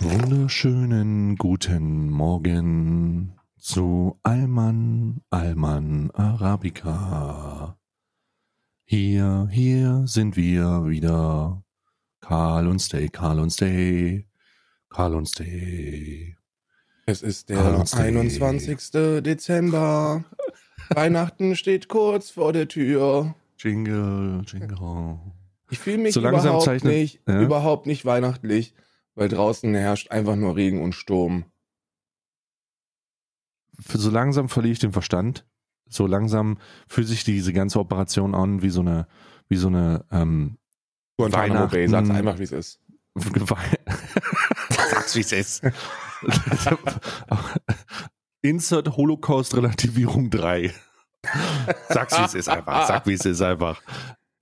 Wunderschönen guten Morgen zu Alman, Alman Arabica. Hier, hier sind wir wieder. Karl und Stay, Karl und Stay, Karl und Stay. Es ist der Karl und Stay. 21. Dezember. Weihnachten steht kurz vor der Tür. Jingle, Jingle. Ich fühle mich So langsam überhaupt zeichnet- nicht, ja? überhaupt nicht weihnachtlich, weil draußen herrscht einfach nur Regen und Sturm. So langsam verliere ich den Verstand. So langsam fühlt sich diese ganze Operation an wie so eine, wie so eine, ähm, Guantanamo Bay, sag's einfach, wie es ist. Sag's wie es ist. Insert Holocaust Relativierung 3. Sag's wie es ist einfach. Sag wie es ist einfach.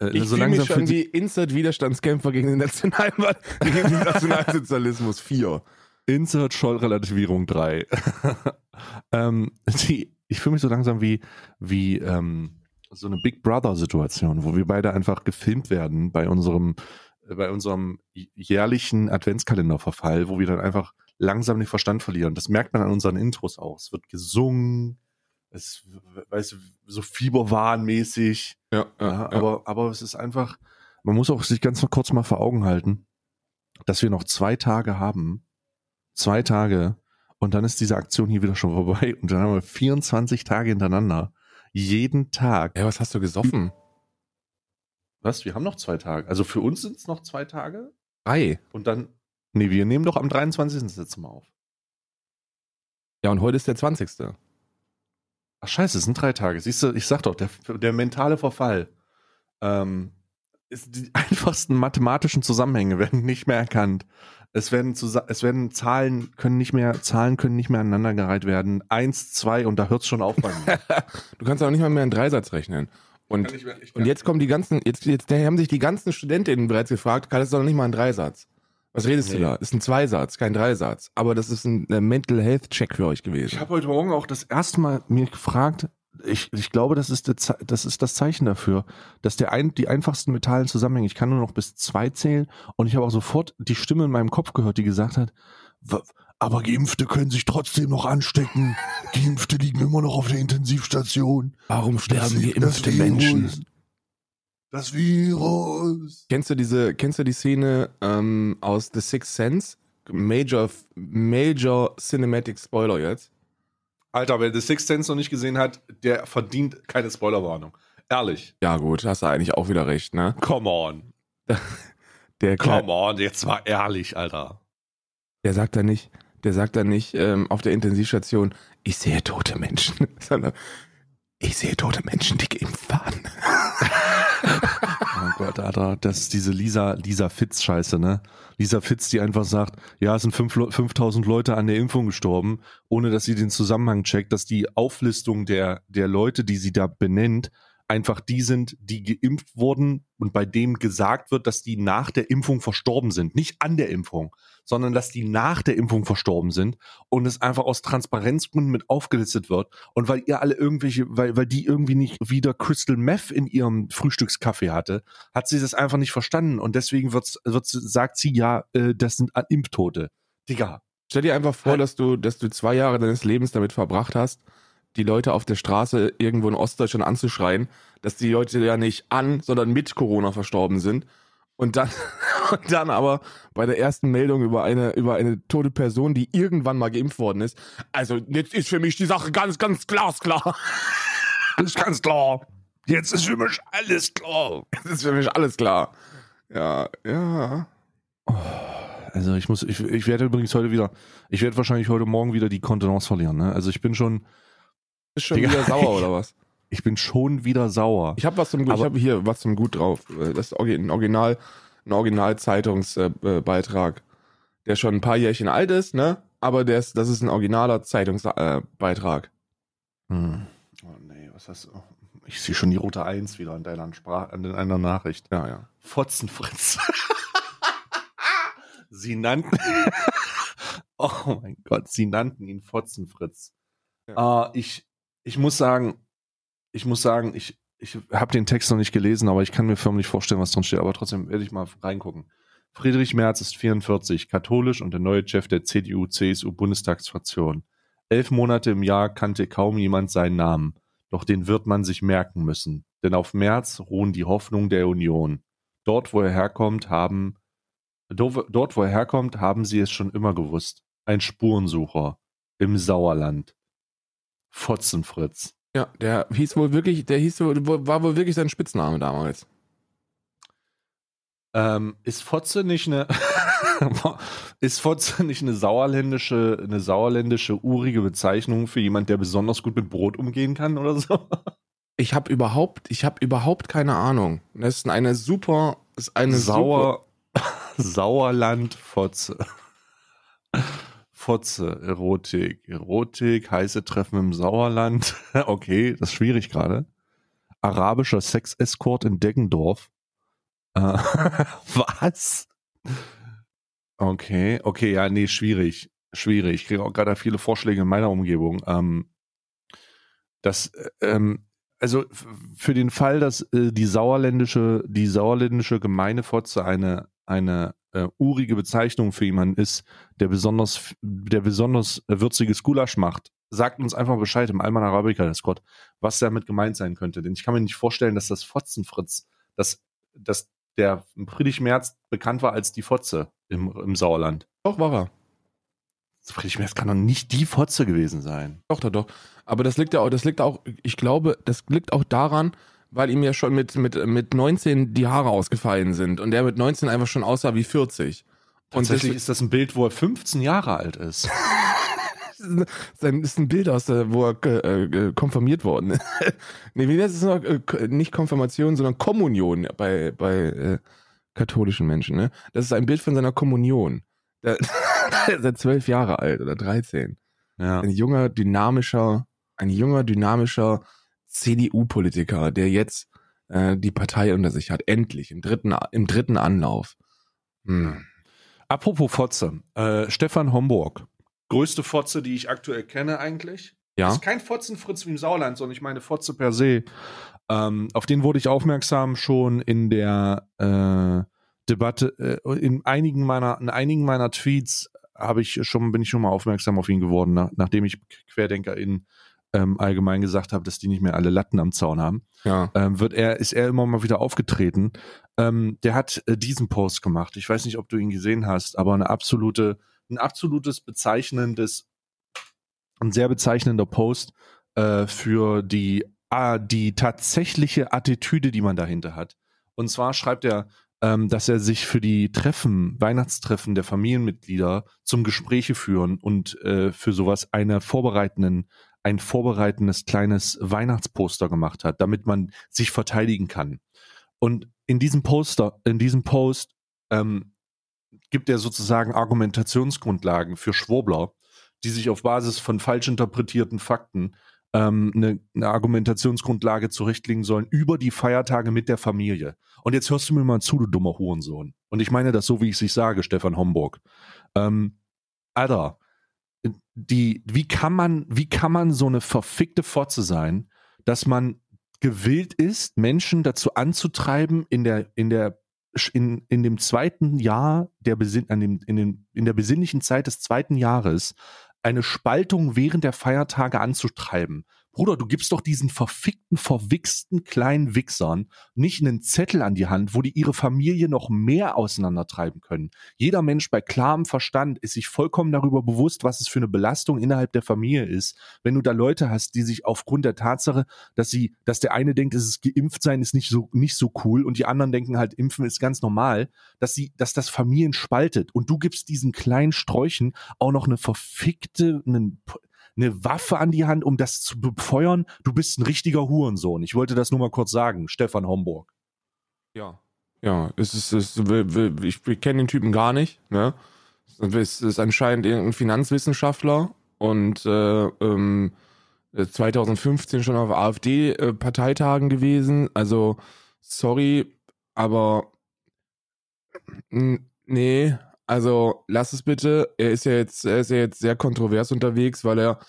Äh, Ich so fühle mich schon wie Insert-Widerstandskämpfer gegen den, National gegen den Nationalsozialismus 4. Insert Scholl-Relativierung 3. ähm, die, ich fühle mich so langsam wie, wie ähm, so eine Big Brother-Situation, wo wir beide einfach gefilmt werden bei unserem, äh, bei unserem jährlichen Adventskalenderverfall, wo wir dann einfach langsam den Verstand verlieren. Das merkt man an unseren Intros auch. Es wird gesungen, es, weißt du, so Fieberwahnmäßig. Ja, Ja, aber, aber es ist einfach, man muss auch sich ganz kurz mal vor Augen halten, dass wir noch zwei Tage haben. Zwei Tage. Und dann ist diese Aktion hier wieder schon vorbei. Und dann haben wir 24 Tage hintereinander. Jeden Tag. ja, was hast du gesoffen? Was? Wir haben noch zwei Tage. Also für uns sind es noch zwei Tage. Drei. Und dann, nee, wir nehmen doch am 23. das letzte Mal auf. Ja, und heute ist der 20. Ach scheiße, es sind drei Tage. Siehst du, ich sag doch, der, der mentale Verfall. Ähm, ist die einfachsten mathematischen Zusammenhänge werden nicht mehr erkannt. Es werden, es werden Zahlen können nicht mehr, Zahlen können nicht mehr aneinandergereiht werden. Eins, zwei und da hört's schon auf bei mir. Du kannst auch nicht mal mehr einen Dreisatz rechnen. Und, und jetzt kommen die ganzen, jetzt, jetzt haben sich die ganzen Studentinnen bereits gefragt, kann das doch nicht mal ein Dreisatz? Was redest Nee. du da? Ist ein Zweisatz, kein Dreisatz. Aber das ist ein äh, Mental Health Check für euch gewesen. Ich habe heute Morgen auch das erste Mal mir gefragt, ich, ich glaube, das ist, Ze- das ist das Zeichen dafür, dass der ein, die einfachsten mentalen Zusammenhänge, ich kann nur noch bis zwei zählen und ich habe auch sofort die Stimme in meinem Kopf gehört, die gesagt hat, "W- aber Geimpfte können sich trotzdem noch anstecken. Geimpfte liegen immer noch auf der Intensivstation. Warum sterben Das- geimpfte das Menschen? Das Virus. Kennst du diese, kennst du die Szene ähm, aus The Sixth Sense? Major, Major Cinematic Spoiler jetzt. Alter, wer The Sixth Sense noch nicht gesehen hat, der verdient keine Spoilerwarnung. Ehrlich. Ja gut, hast du eigentlich auch wieder recht, ne? Come on. Der, Come on, jetzt mal ehrlich, Alter. der sagt da nicht, der sagt da nicht ähm, auf der Intensivstation, ich sehe tote Menschen, sondern ich sehe tote Menschen, die geimpft waren. Gott, Alter, das ist diese Lisa, Lisa Fitz-Scheiße, ne? Lisa Fitz, die einfach sagt, ja, es sind fünf, Le- 5000 Leute an der Impfung gestorben, ohne dass sie den Zusammenhang checkt, dass die Auflistung der, der Leute, die sie da benennt, einfach die sind, die geimpft wurden und bei dem gesagt wird, dass die nach der Impfung verstorben sind. Nicht an der Impfung, sondern dass die nach der Impfung verstorben sind und es einfach aus Transparenzgründen mit aufgelistet wird. Und weil ihr alle irgendwelche, weil, weil die irgendwie nicht wieder Crystal Meth in ihrem Frühstückskaffee hatte, hat sie das einfach nicht verstanden. Und deswegen wird's, wird's, sagt sie ja, äh, das sind Impftote. Digga. Stell dir einfach vor, Halt. dass du, dass du zwei Jahre deines Lebens damit verbracht hast, die Leute auf der Straße irgendwo in Ostdeutschland anzuschreien, dass die Leute ja nicht an, sondern mit Corona verstorben sind. Und dann, und dann aber bei der ersten Meldung über eine, über eine tote Person, die irgendwann mal geimpft worden ist. Also, jetzt ist für mich die Sache ganz, ganz glasklar. Ist ganz klar. Jetzt ist für mich alles klar. Das ist für mich alles klar. Ja, ja. Also ich muss, ich, ich werde übrigens heute wieder, ich werde wahrscheinlich heute Morgen wieder die Kontenance verlieren. Ne? Also ich bin schon, Ist schon Digga. wieder sauer oder was? ich bin schon wieder sauer. Ich habe was zum Gut, ich habe hier was zum Gut drauf. Das ist ein Original, ein Original Zeitungsbeitrag, der schon ein paar Jährchen alt ist, ne? Aber der ist, das ist ein originaler Zeitungsbeitrag. Hm. Oh nee, was hast du? Ich sehe schon die rote Eins wieder an deiner Sprache, an deiner Nachricht. Ja, ja. Fotzenfritz. sie nannten. oh mein Gott, sie nannten ihn Fotzenfritz. Ja. Äh, ich, ich muss sagen, ich muss sagen, ich, ich habe den Text noch nicht gelesen, aber ich kann mir förmlich vorstellen, was drin steht. Aber trotzdem werde ich mal reingucken. Friedrich Merz ist 44, katholisch und der neue Chef der CDU-CSU-Bundestagsfraktion. Elf Monate im Jahr kannte kaum jemand seinen Namen, doch den wird man sich merken müssen. Denn auf Merz ruhen die Hoffnungen der Union. Dort, wo er herkommt, haben dort, wo er herkommt, haben sie es schon immer gewusst. Ein Spurensucher im Sauerland. Fotzenfritz. Ja, der hieß wohl wirklich, der hieß wohl, war wohl wirklich sein Spitzname damals. Ähm, ist Fotze nicht eine ist Fotze nicht eine sauerländische, eine sauerländische urige Bezeichnung für jemand, der besonders gut mit Brot umgehen kann oder so? Ich habe überhaupt, ich habe überhaupt keine Ahnung. Das ist eine super, ist eine Sauer, Sauerland Fotze. Fotze, Erotik, Erotik, heiße Treffen im Sauerland. okay, das ist schwierig gerade. Arabischer Sex-Escort in Deggendorf. Äh, was? Okay, okay, ja, nee, schwierig. Schwierig. Ich kriege auch gerade viele Vorschläge in meiner Umgebung. Ähm, das, äh, ähm, also für den Fall, dass äh, die sauerländische, die sauerländische Gemeindefotze eine, eine äh, urige Bezeichnung für jemanden ist, der besonders, der besonders würziges Gulasch macht, sagt uns einfach Bescheid im Alman Arabica, das Gott, was damit gemeint sein könnte. Denn ich kann mir nicht vorstellen, dass das Fotzenfritz, dass, dass der Friedrich Merz bekannt war als die Fotze im, im Sauerland. Doch, war er. Friedrich Merz kann doch nicht die Fotze gewesen sein. Doch, doch, doch. Aber das liegt ja auch, das liegt auch, ich glaube, das liegt auch daran, weil ihm ja schon mit, mit, mit 19 die Haare ausgefallen sind und er mit 19 einfach schon aussah wie 40. Und Tatsächlich ist das ein Bild, wo er 15 Jahre alt ist. das ist ein Bild aus der, wo er äh, konfirmiert worden ist. nee, wie heißt es noch? Äh, nicht Konfirmation, sondern Kommunion bei, bei äh, katholischen Menschen. Ne? Das ist ein Bild von seiner Kommunion. Der, ist er zwölf Jahre alt oder 13. Ja. Ein junger, dynamischer, ein junger, dynamischer CDU-Politiker, der jetzt äh, die Partei unter sich hat. Endlich, im dritten, im dritten Anlauf. Hm. Apropos Fotze, äh, Stefan Homburg. Größte Fotze, die ich aktuell kenne eigentlich. Ja. Das ist kein Fotzenfritz wie im Sauerland, sondern ich meine Fotze per se. Ähm, auf den wurde ich aufmerksam schon in der äh, Debatte, äh, in einigen meiner, in einigen meiner Tweets habe ich schon, bin ich schon mal aufmerksam auf ihn geworden, nach, nachdem ich QuerdenkerInnen ähm, allgemein gesagt habe, dass die nicht mehr alle Latten am Zaun haben, ja. ähm, wird er, ist er immer mal wieder aufgetreten. Ähm, der hat äh, diesen Post gemacht. Ich weiß nicht, ob du ihn gesehen hast, aber eine absolute, ein absolutes bezeichnendes, ein sehr bezeichnender Post äh, für die, äh, die tatsächliche Attitüde, die man dahinter hat. Und zwar schreibt er, ähm, dass er sich für die Treffen, Weihnachtstreffen der Familienmitglieder zum Gespräche führen und äh, für sowas eine vorbereitenden ein vorbereitendes kleines Weihnachtsposter gemacht hat, damit man sich verteidigen kann. Und in diesem Poster, in diesem Post ähm, gibt er sozusagen Argumentationsgrundlagen für Schwurbler, die sich auf Basis von falsch interpretierten Fakten ähm, eine, eine Argumentationsgrundlage zurechtlegen sollen über die Feiertage mit der Familie. Und jetzt hörst du mir mal zu, du dummer Hurensohn. Und ich meine das so, wie ich es sage, Stefan Homburg. Ähm, Alter, die, wie kann man, wie kann man so eine verfickte Fotze sein, dass man gewillt ist, Menschen dazu anzutreiben, in der, in der, in, in dem zweiten Jahr der Besinn, an dem, in, den, in der besinnlichen Zeit des zweiten Jahres eine Spaltung während der Feiertage anzutreiben, Bruder, du gibst doch diesen verfickten, verwichsten kleinen Wichsern nicht einen Zettel an die Hand, wo die ihre Familie noch mehr auseinandertreiben können. Jeder Mensch bei klarem Verstand ist sich vollkommen darüber bewusst, was es für eine Belastung innerhalb der Familie ist, wenn du da Leute hast, die sich aufgrund der Tatsache, dass sie, dass der eine denkt, es ist geimpft sein ist nicht so, nicht so cool und die anderen denken halt, impfen ist ganz normal, dass sie, dass das Familien spaltet und du gibst diesen kleinen Sträuchen auch noch eine verfickte, einen, eine Waffe an die Hand, um das zu befeuern. Du bist ein richtiger Hurensohn. Ich wollte das nur mal kurz sagen, Stefan Homburg. Ja. Ja, es ist, es ist ich, ich kenne den Typen gar nicht. Ne? Es ist anscheinend irgendein Finanzwissenschaftler und äh, ähm, 2015 schon auf AfD-Parteitagen gewesen. Also, sorry, aber nee, also lass es bitte. Er ist ja jetzt, er ist ja jetzt sehr kontrovers unterwegs, weil er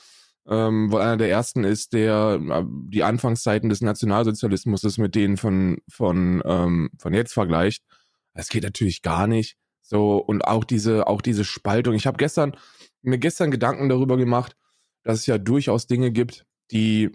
ähm, weil einer der ersten ist, der äh, die Anfangszeiten des Nationalsozialismus mit denen von, von, ähm, von jetzt vergleicht. Das geht natürlich gar nicht. So, und auch diese, auch diese Spaltung. Ich habe gestern, mir gestern Gedanken darüber gemacht, dass es ja durchaus Dinge gibt, die,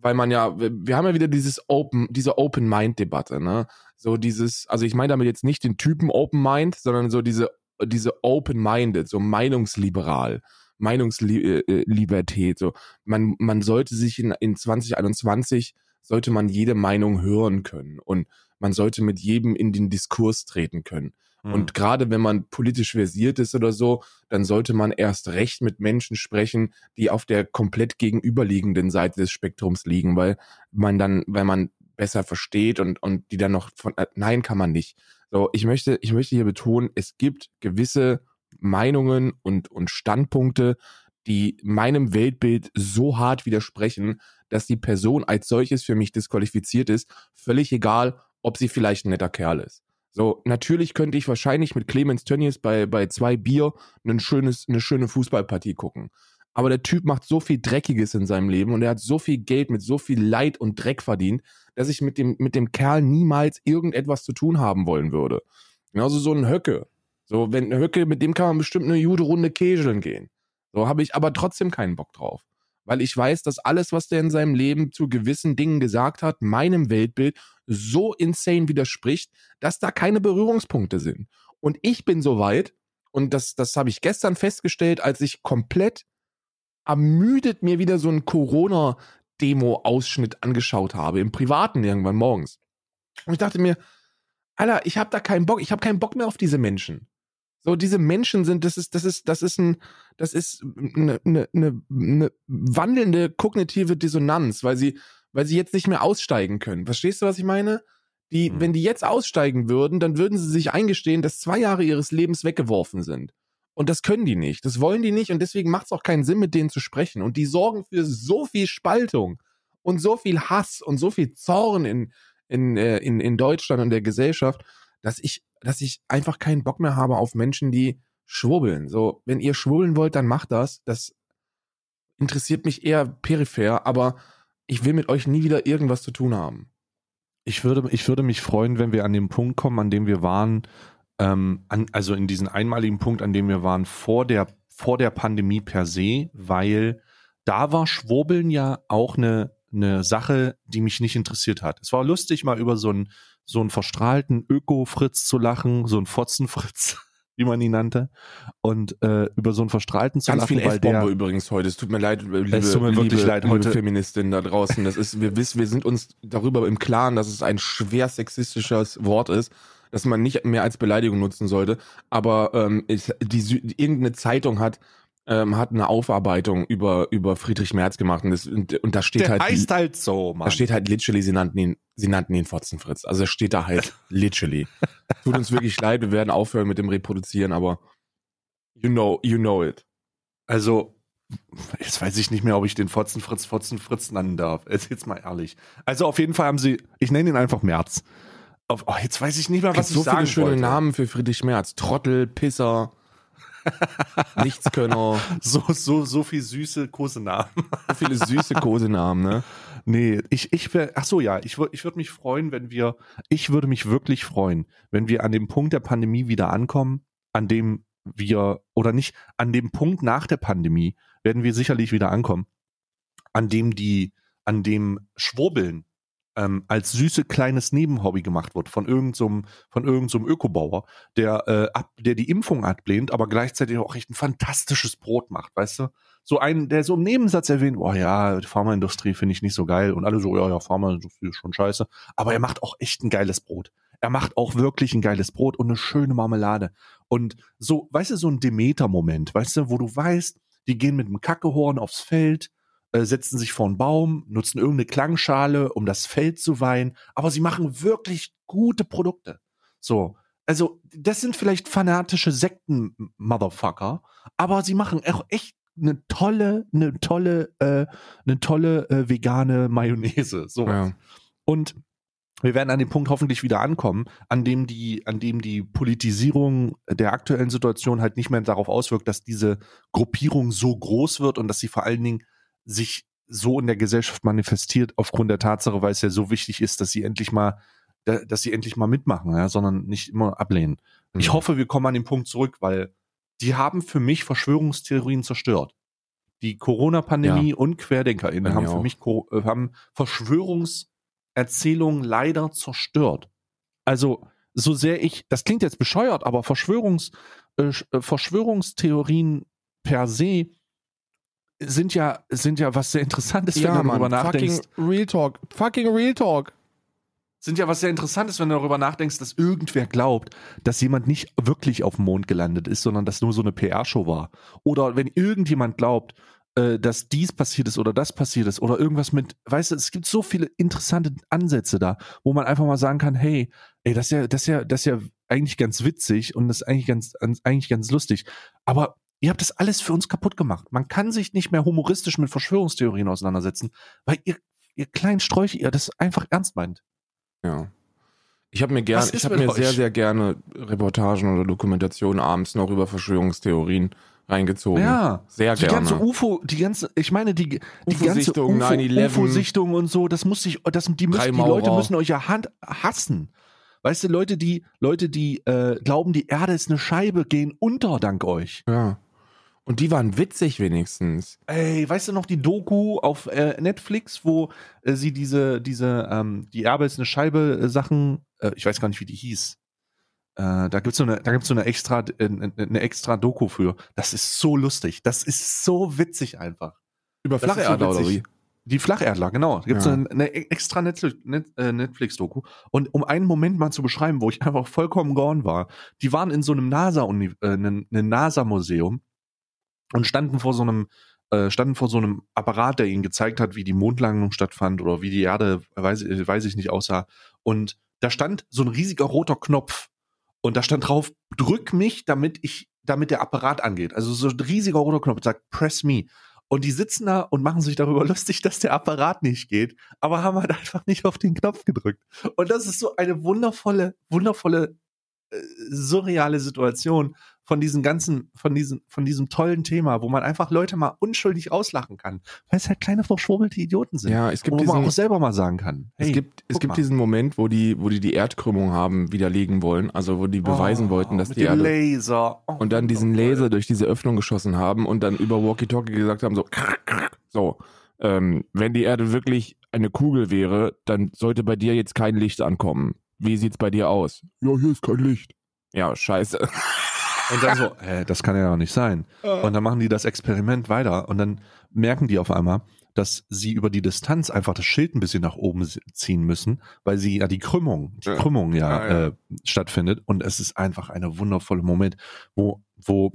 weil man ja, wir haben ja wieder dieses Open, diese Open-Mind-Debatte, ne? So dieses, also ich meine damit jetzt nicht den Typen Open Mind, sondern so diese, diese Open-Minded, so meinungsliberal. Meinungslibertät. So, man, man sollte sich in, in 2021 sollte man jede Meinung hören können und man sollte mit jedem in den Diskurs treten können. Mhm. Und gerade wenn man politisch versiert ist oder so, dann sollte man erst recht mit Menschen sprechen, die auf der komplett gegenüberliegenden Seite des Spektrums liegen, weil man dann, weil man besser versteht und, und die dann noch von, äh, nein, kann man nicht. So, ich möchte, ich möchte hier betonen, es gibt gewisse Meinungen und, und Standpunkte, die meinem Weltbild so hart widersprechen, dass die Person als solches für mich disqualifiziert ist, völlig egal, ob sie vielleicht ein netter Kerl ist. So, natürlich könnte ich wahrscheinlich mit Clemens Tönnies bei, bei zwei Bier ein schönes, eine schöne Fußballpartie gucken. Aber der Typ macht so viel Dreckiges in seinem Leben und er hat so viel Geld mit so viel Leid und Dreck verdient, dass ich mit dem, mit dem Kerl niemals irgendetwas zu tun haben wollen würde. Genauso so ein Höcke. So, wenn Höcke, mit dem kann man bestimmt eine gute Runde Käseln gehen. So habe ich aber trotzdem keinen Bock drauf. Weil ich weiß, dass alles, was der in seinem Leben zu gewissen Dingen gesagt hat, meinem Weltbild so insane widerspricht, dass da keine Berührungspunkte sind. Und ich bin so weit, und das, das habe ich gestern festgestellt, als ich komplett ermüdet mir wieder so einen Corona-Demo-Ausschnitt angeschaut habe, im Privaten irgendwann morgens. Und ich dachte mir, Alter, ich habe da keinen Bock, ich habe keinen Bock mehr auf diese Menschen. So, diese Menschen sind, das ist, das ist, das ist ein, das ist eine, eine, eine, eine wandelnde kognitive Dissonanz, weil sie, weil sie jetzt nicht mehr aussteigen können. Verstehst du, was ich meine? Die, mhm. wenn die jetzt aussteigen würden, dann würden sie sich eingestehen, dass zwei Jahre ihres Lebens weggeworfen sind. Und das können die nicht. Das wollen die nicht und deswegen macht es auch keinen Sinn, mit denen zu sprechen. Und die sorgen für so viel Spaltung und so viel Hass und so viel Zorn in, in, äh, in, in Deutschland und der Gesellschaft, dass ich dass ich einfach keinen Bock mehr habe auf Menschen, die schwurbeln. So, wenn ihr schwurbeln wollt, dann macht das. Das interessiert mich eher peripher, aber ich will mit euch nie wieder irgendwas zu tun haben. Ich würde, ich würde mich freuen, wenn wir an den Punkt kommen, an dem wir waren, ähm, an, also in diesen einmaligen Punkt, an dem wir waren vor der, vor der Pandemie per se, weil da war Schwurbeln ja auch eine, eine Sache, die mich nicht interessiert hat. Es war lustig, mal über so ein so einen verstrahlten Öko-Fritz zu lachen, so ein Fotzen-Fritz, wie man ihn nannte, und äh, über so einen verstrahlten zu Ganz lachen. Viel F-Bombe übrigens heute. Es tut mir leid, liebe, es tut mir wirklich liebe, leid, heute Feministin da draußen. Das ist, wir wissen, wir sind uns darüber im Klaren, dass es ein schwer sexistisches Wort ist dass man nicht mehr als Beleidigung nutzen sollte. Aber ähm, ist, die, irgendeine Zeitung hat ähm, hat eine Aufarbeitung über, über Friedrich Merz gemacht und, das, und, und da steht Der halt. heißt halt so, Mann. Da steht halt literally, sie nannten ihn, sie nannten ihn Fotzenfritz. Also steht da halt literally. Tut uns wirklich leid, wir werden aufhören mit dem Reproduzieren, aber you know, you know it. Also, jetzt weiß ich nicht mehr, ob ich den Fotzenfritz Fotzenfritz nennen darf. Jetzt mal ehrlich. Also auf jeden Fall haben sie, ich nenne ihn einfach Merz. Auf, oh, jetzt weiß ich nicht mehr, was ich so sagen viele schöne wollte. Namen für Friedrich Merz. Trottel, Pisser. Nichtskönner. So, so, so viel süße Kosenamen. So viele süße Kosenamen, ne? Nee, ich, ich wär, ach so, ja, ich, ich würde mich freuen, wenn wir, ich würde mich wirklich freuen, wenn wir an dem Punkt der Pandemie wieder ankommen, an dem wir, oder nicht, an dem Punkt nach der Pandemie werden wir sicherlich wieder ankommen, an dem die, an dem Schwurbeln ähm, als süße kleines Nebenhobby gemacht wird von irgendeinem von irgendeinem Ökobauer, der äh, ab, der die Impfung ablehnt, aber gleichzeitig auch echt ein fantastisches Brot macht, weißt du? So ein, der so im Nebensatz erwähnt, oh ja, die Pharmaindustrie finde ich nicht so geil und alle so, ja, ja, Pharmaindustrie ist schon scheiße, aber er macht auch echt ein geiles Brot. Er macht auch wirklich ein geiles Brot und eine schöne Marmelade. Und so, weißt du, so ein Demeter-Moment, weißt du, wo du weißt, die gehen mit einem Kackehorn aufs Feld, äh, setzen sich vor einen Baum, nutzen irgendeine Klangschale, um das Feld zu weihen, aber sie machen wirklich gute Produkte. So. Also, das sind vielleicht fanatische Sekten-Motherfucker, aber sie machen auch echt eine tolle, eine tolle, äh, eine tolle äh, vegane Mayonnaise. So. Ja. Und wir werden an dem Punkt hoffentlich wieder ankommen, an dem die, an dem die Politisierung der aktuellen Situation halt nicht mehr darauf auswirkt, dass diese Gruppierung so groß wird und dass sie vor allen Dingen sich so in der Gesellschaft manifestiert aufgrund der Tatsache, weil es ja so wichtig ist, dass sie endlich mal, da- dass sie endlich mal mitmachen, ja, sondern nicht immer ablehnen. Ich Mhm. hoffe, wir kommen an den Punkt zurück, weil die haben für mich Verschwörungstheorien zerstört. Die Corona-Pandemie und QuerdenkerInnen haben für auch. mich äh, haben Verschwörungserzählungen leider zerstört. Also, so sehr ich, das klingt jetzt bescheuert, aber Verschwörungs, äh, äh, Verschwörungstheorien per se sind ja, sind ja was sehr Interessantes, wenn ja, du darüber nachdenkst. fucking Real Talk. Fucking Real Talk. sind ja was sehr Interessantes, wenn du darüber nachdenkst, dass irgendwer glaubt, dass jemand nicht wirklich auf dem Mond gelandet ist, sondern dass nur so eine PR-Show war. Oder wenn irgendjemand glaubt, äh, dass dies passiert ist oder das passiert ist oder irgendwas mit, weißt du, es gibt so viele interessante Ansätze da, wo man einfach mal sagen kann, hey, ey, das ist ja, das ist ja, das ist ja eigentlich ganz witzig und das ist eigentlich ganz, eigentlich ganz lustig. Aber ihr habt das alles für uns kaputt gemacht. Man kann sich nicht mehr humoristisch mit Verschwörungstheorien auseinandersetzen, weil ihr, ihr kleinen Sträuche, ihr das einfach ernst meint. Ja. Ich habe mir gern, Was ist ich habe mir euch? sehr, sehr gerne Reportagen oder Dokumentationen abends noch über Verschwörungstheorien reingezogen. Ja, Sehr die gerne. ganze UFO, die ganze, ich meine, die, die ganze UFO-Sichtung, UFO, 9/11. UFO-Sichtung und so, das muss sich, das, die, müssen, die. Leute müssen euch ja Hand, hassen. Weißt du, Leute, die, Leute, die äh, glauben, die Erde ist eine Scheibe, gehen unter dank euch. ja. Und die waren witzig wenigstens. Ey, weißt du noch die Doku auf äh, Netflix, wo äh, sie diese, diese, ähm, die Erde ist eine Scheibe äh, Sachen, äh, ich weiß gar nicht, wie die hieß. Äh, da gibt's so eine, da gibt's so eine extra, äh, eine extra Doku für. Das ist so lustig. Das ist so witzig einfach. Über ist so Flacherdler oder wie? Die Flacherdler, genau. Da gibt's Ja. eine, eine extra Netflix- Net, Netflix-Doku. Und um einen Moment mal zu beschreiben, wo ich einfach vollkommen gone war, die waren in so einem NASA, äh, einem NASA-Museum und standen vor so einem, äh, standen vor so einem Apparat, der ihnen gezeigt hat, wie die Mondlandung stattfand oder wie die Erde, weiß, weiß ich nicht, aussah. Und da stand so ein riesiger roter Knopf. Und da stand drauf, drück mich, damit ich, damit der Apparat angeht. Also so ein riesiger roter Knopf, sagt, press me. Und die sitzen da und machen sich darüber lustig, dass der Apparat nicht geht, aber haben halt einfach nicht auf den Knopf gedrückt. Und das ist so eine wundervolle, wundervolle, äh, surreale Situation von diesem ganzen, von diesem, von diesem tollen Thema, wo man einfach Leute mal unschuldig auslachen kann, weil es halt kleine verschwurbelte Idioten sind. Ja, es gibt wo man diesen, auch selber mal sagen kann. Hey, es gibt, es gibt mal. diesen Moment, wo die, wo die die Erdkrümmung haben widerlegen wollen, also wo die beweisen Oh, wollten, dass mit die dem Erde Laser. Oh, und dann diesen. Laser durch diese Öffnung geschossen haben und dann über Walkie-Talkie gesagt haben, so, so, ähm, wenn die Erde wirklich eine Kugel wäre, dann sollte bei dir jetzt kein Licht ankommen. Wie sieht's bei dir aus? Ja, hier ist kein Licht. Ja, scheiße. Und dann so, äh, das kann ja auch nicht sein. Und dann machen die das Experiment weiter und dann merken die auf einmal, dass sie über die Distanz einfach das Schild ein bisschen nach oben ziehen müssen, weil sie ja die Krümmung, die Ja. Krümmung ja, Ja, ja. Äh, stattfindet. Und es ist einfach eine wundervolle Moment, wo, wo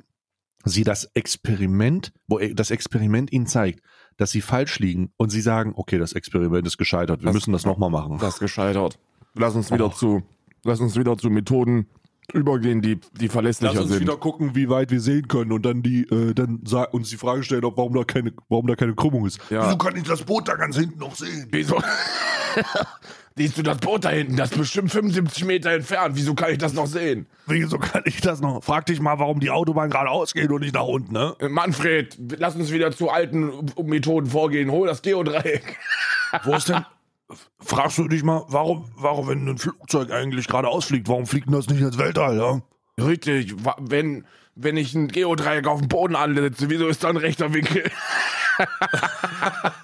sie das Experiment, wo e- das Experiment ihnen zeigt, dass sie falsch liegen und sie sagen, okay, das Experiment ist gescheitert, wir Das- müssen das nochmal machen. Das ist gescheitert. Lass uns wieder Oh. zu, lass uns wieder zu Methoden übergehen, die, die verlässlicher sind. gucken, wie weit wir sehen können und dann die, äh, dann uns die Frage stellen, ob warum da keine, warum da keine Krümmung ist. Ja. kann ich das Boot da ganz hinten noch sehen? Wieso? Siehst du das Boot da hinten? Das ist bestimmt 75 Meter entfernt. Wieso kann ich das noch sehen? Wieso kann ich das noch? Frag dich mal, warum die Autobahn geradeaus geht und nicht nach unten, ne? Äh, Manfred, lass uns wieder zu alten Methoden vorgehen. Hol das Geodreieck. Wo ist denn? Fragst du dich mal, warum, warum, wenn ein Flugzeug eigentlich geradeaus fliegt, warum fliegt denn das nicht ins Weltall, ja? Richtig, wenn, wenn ich ein Geodreieck auf dem Boden ansetze, wieso ist da ein rechter Winkel?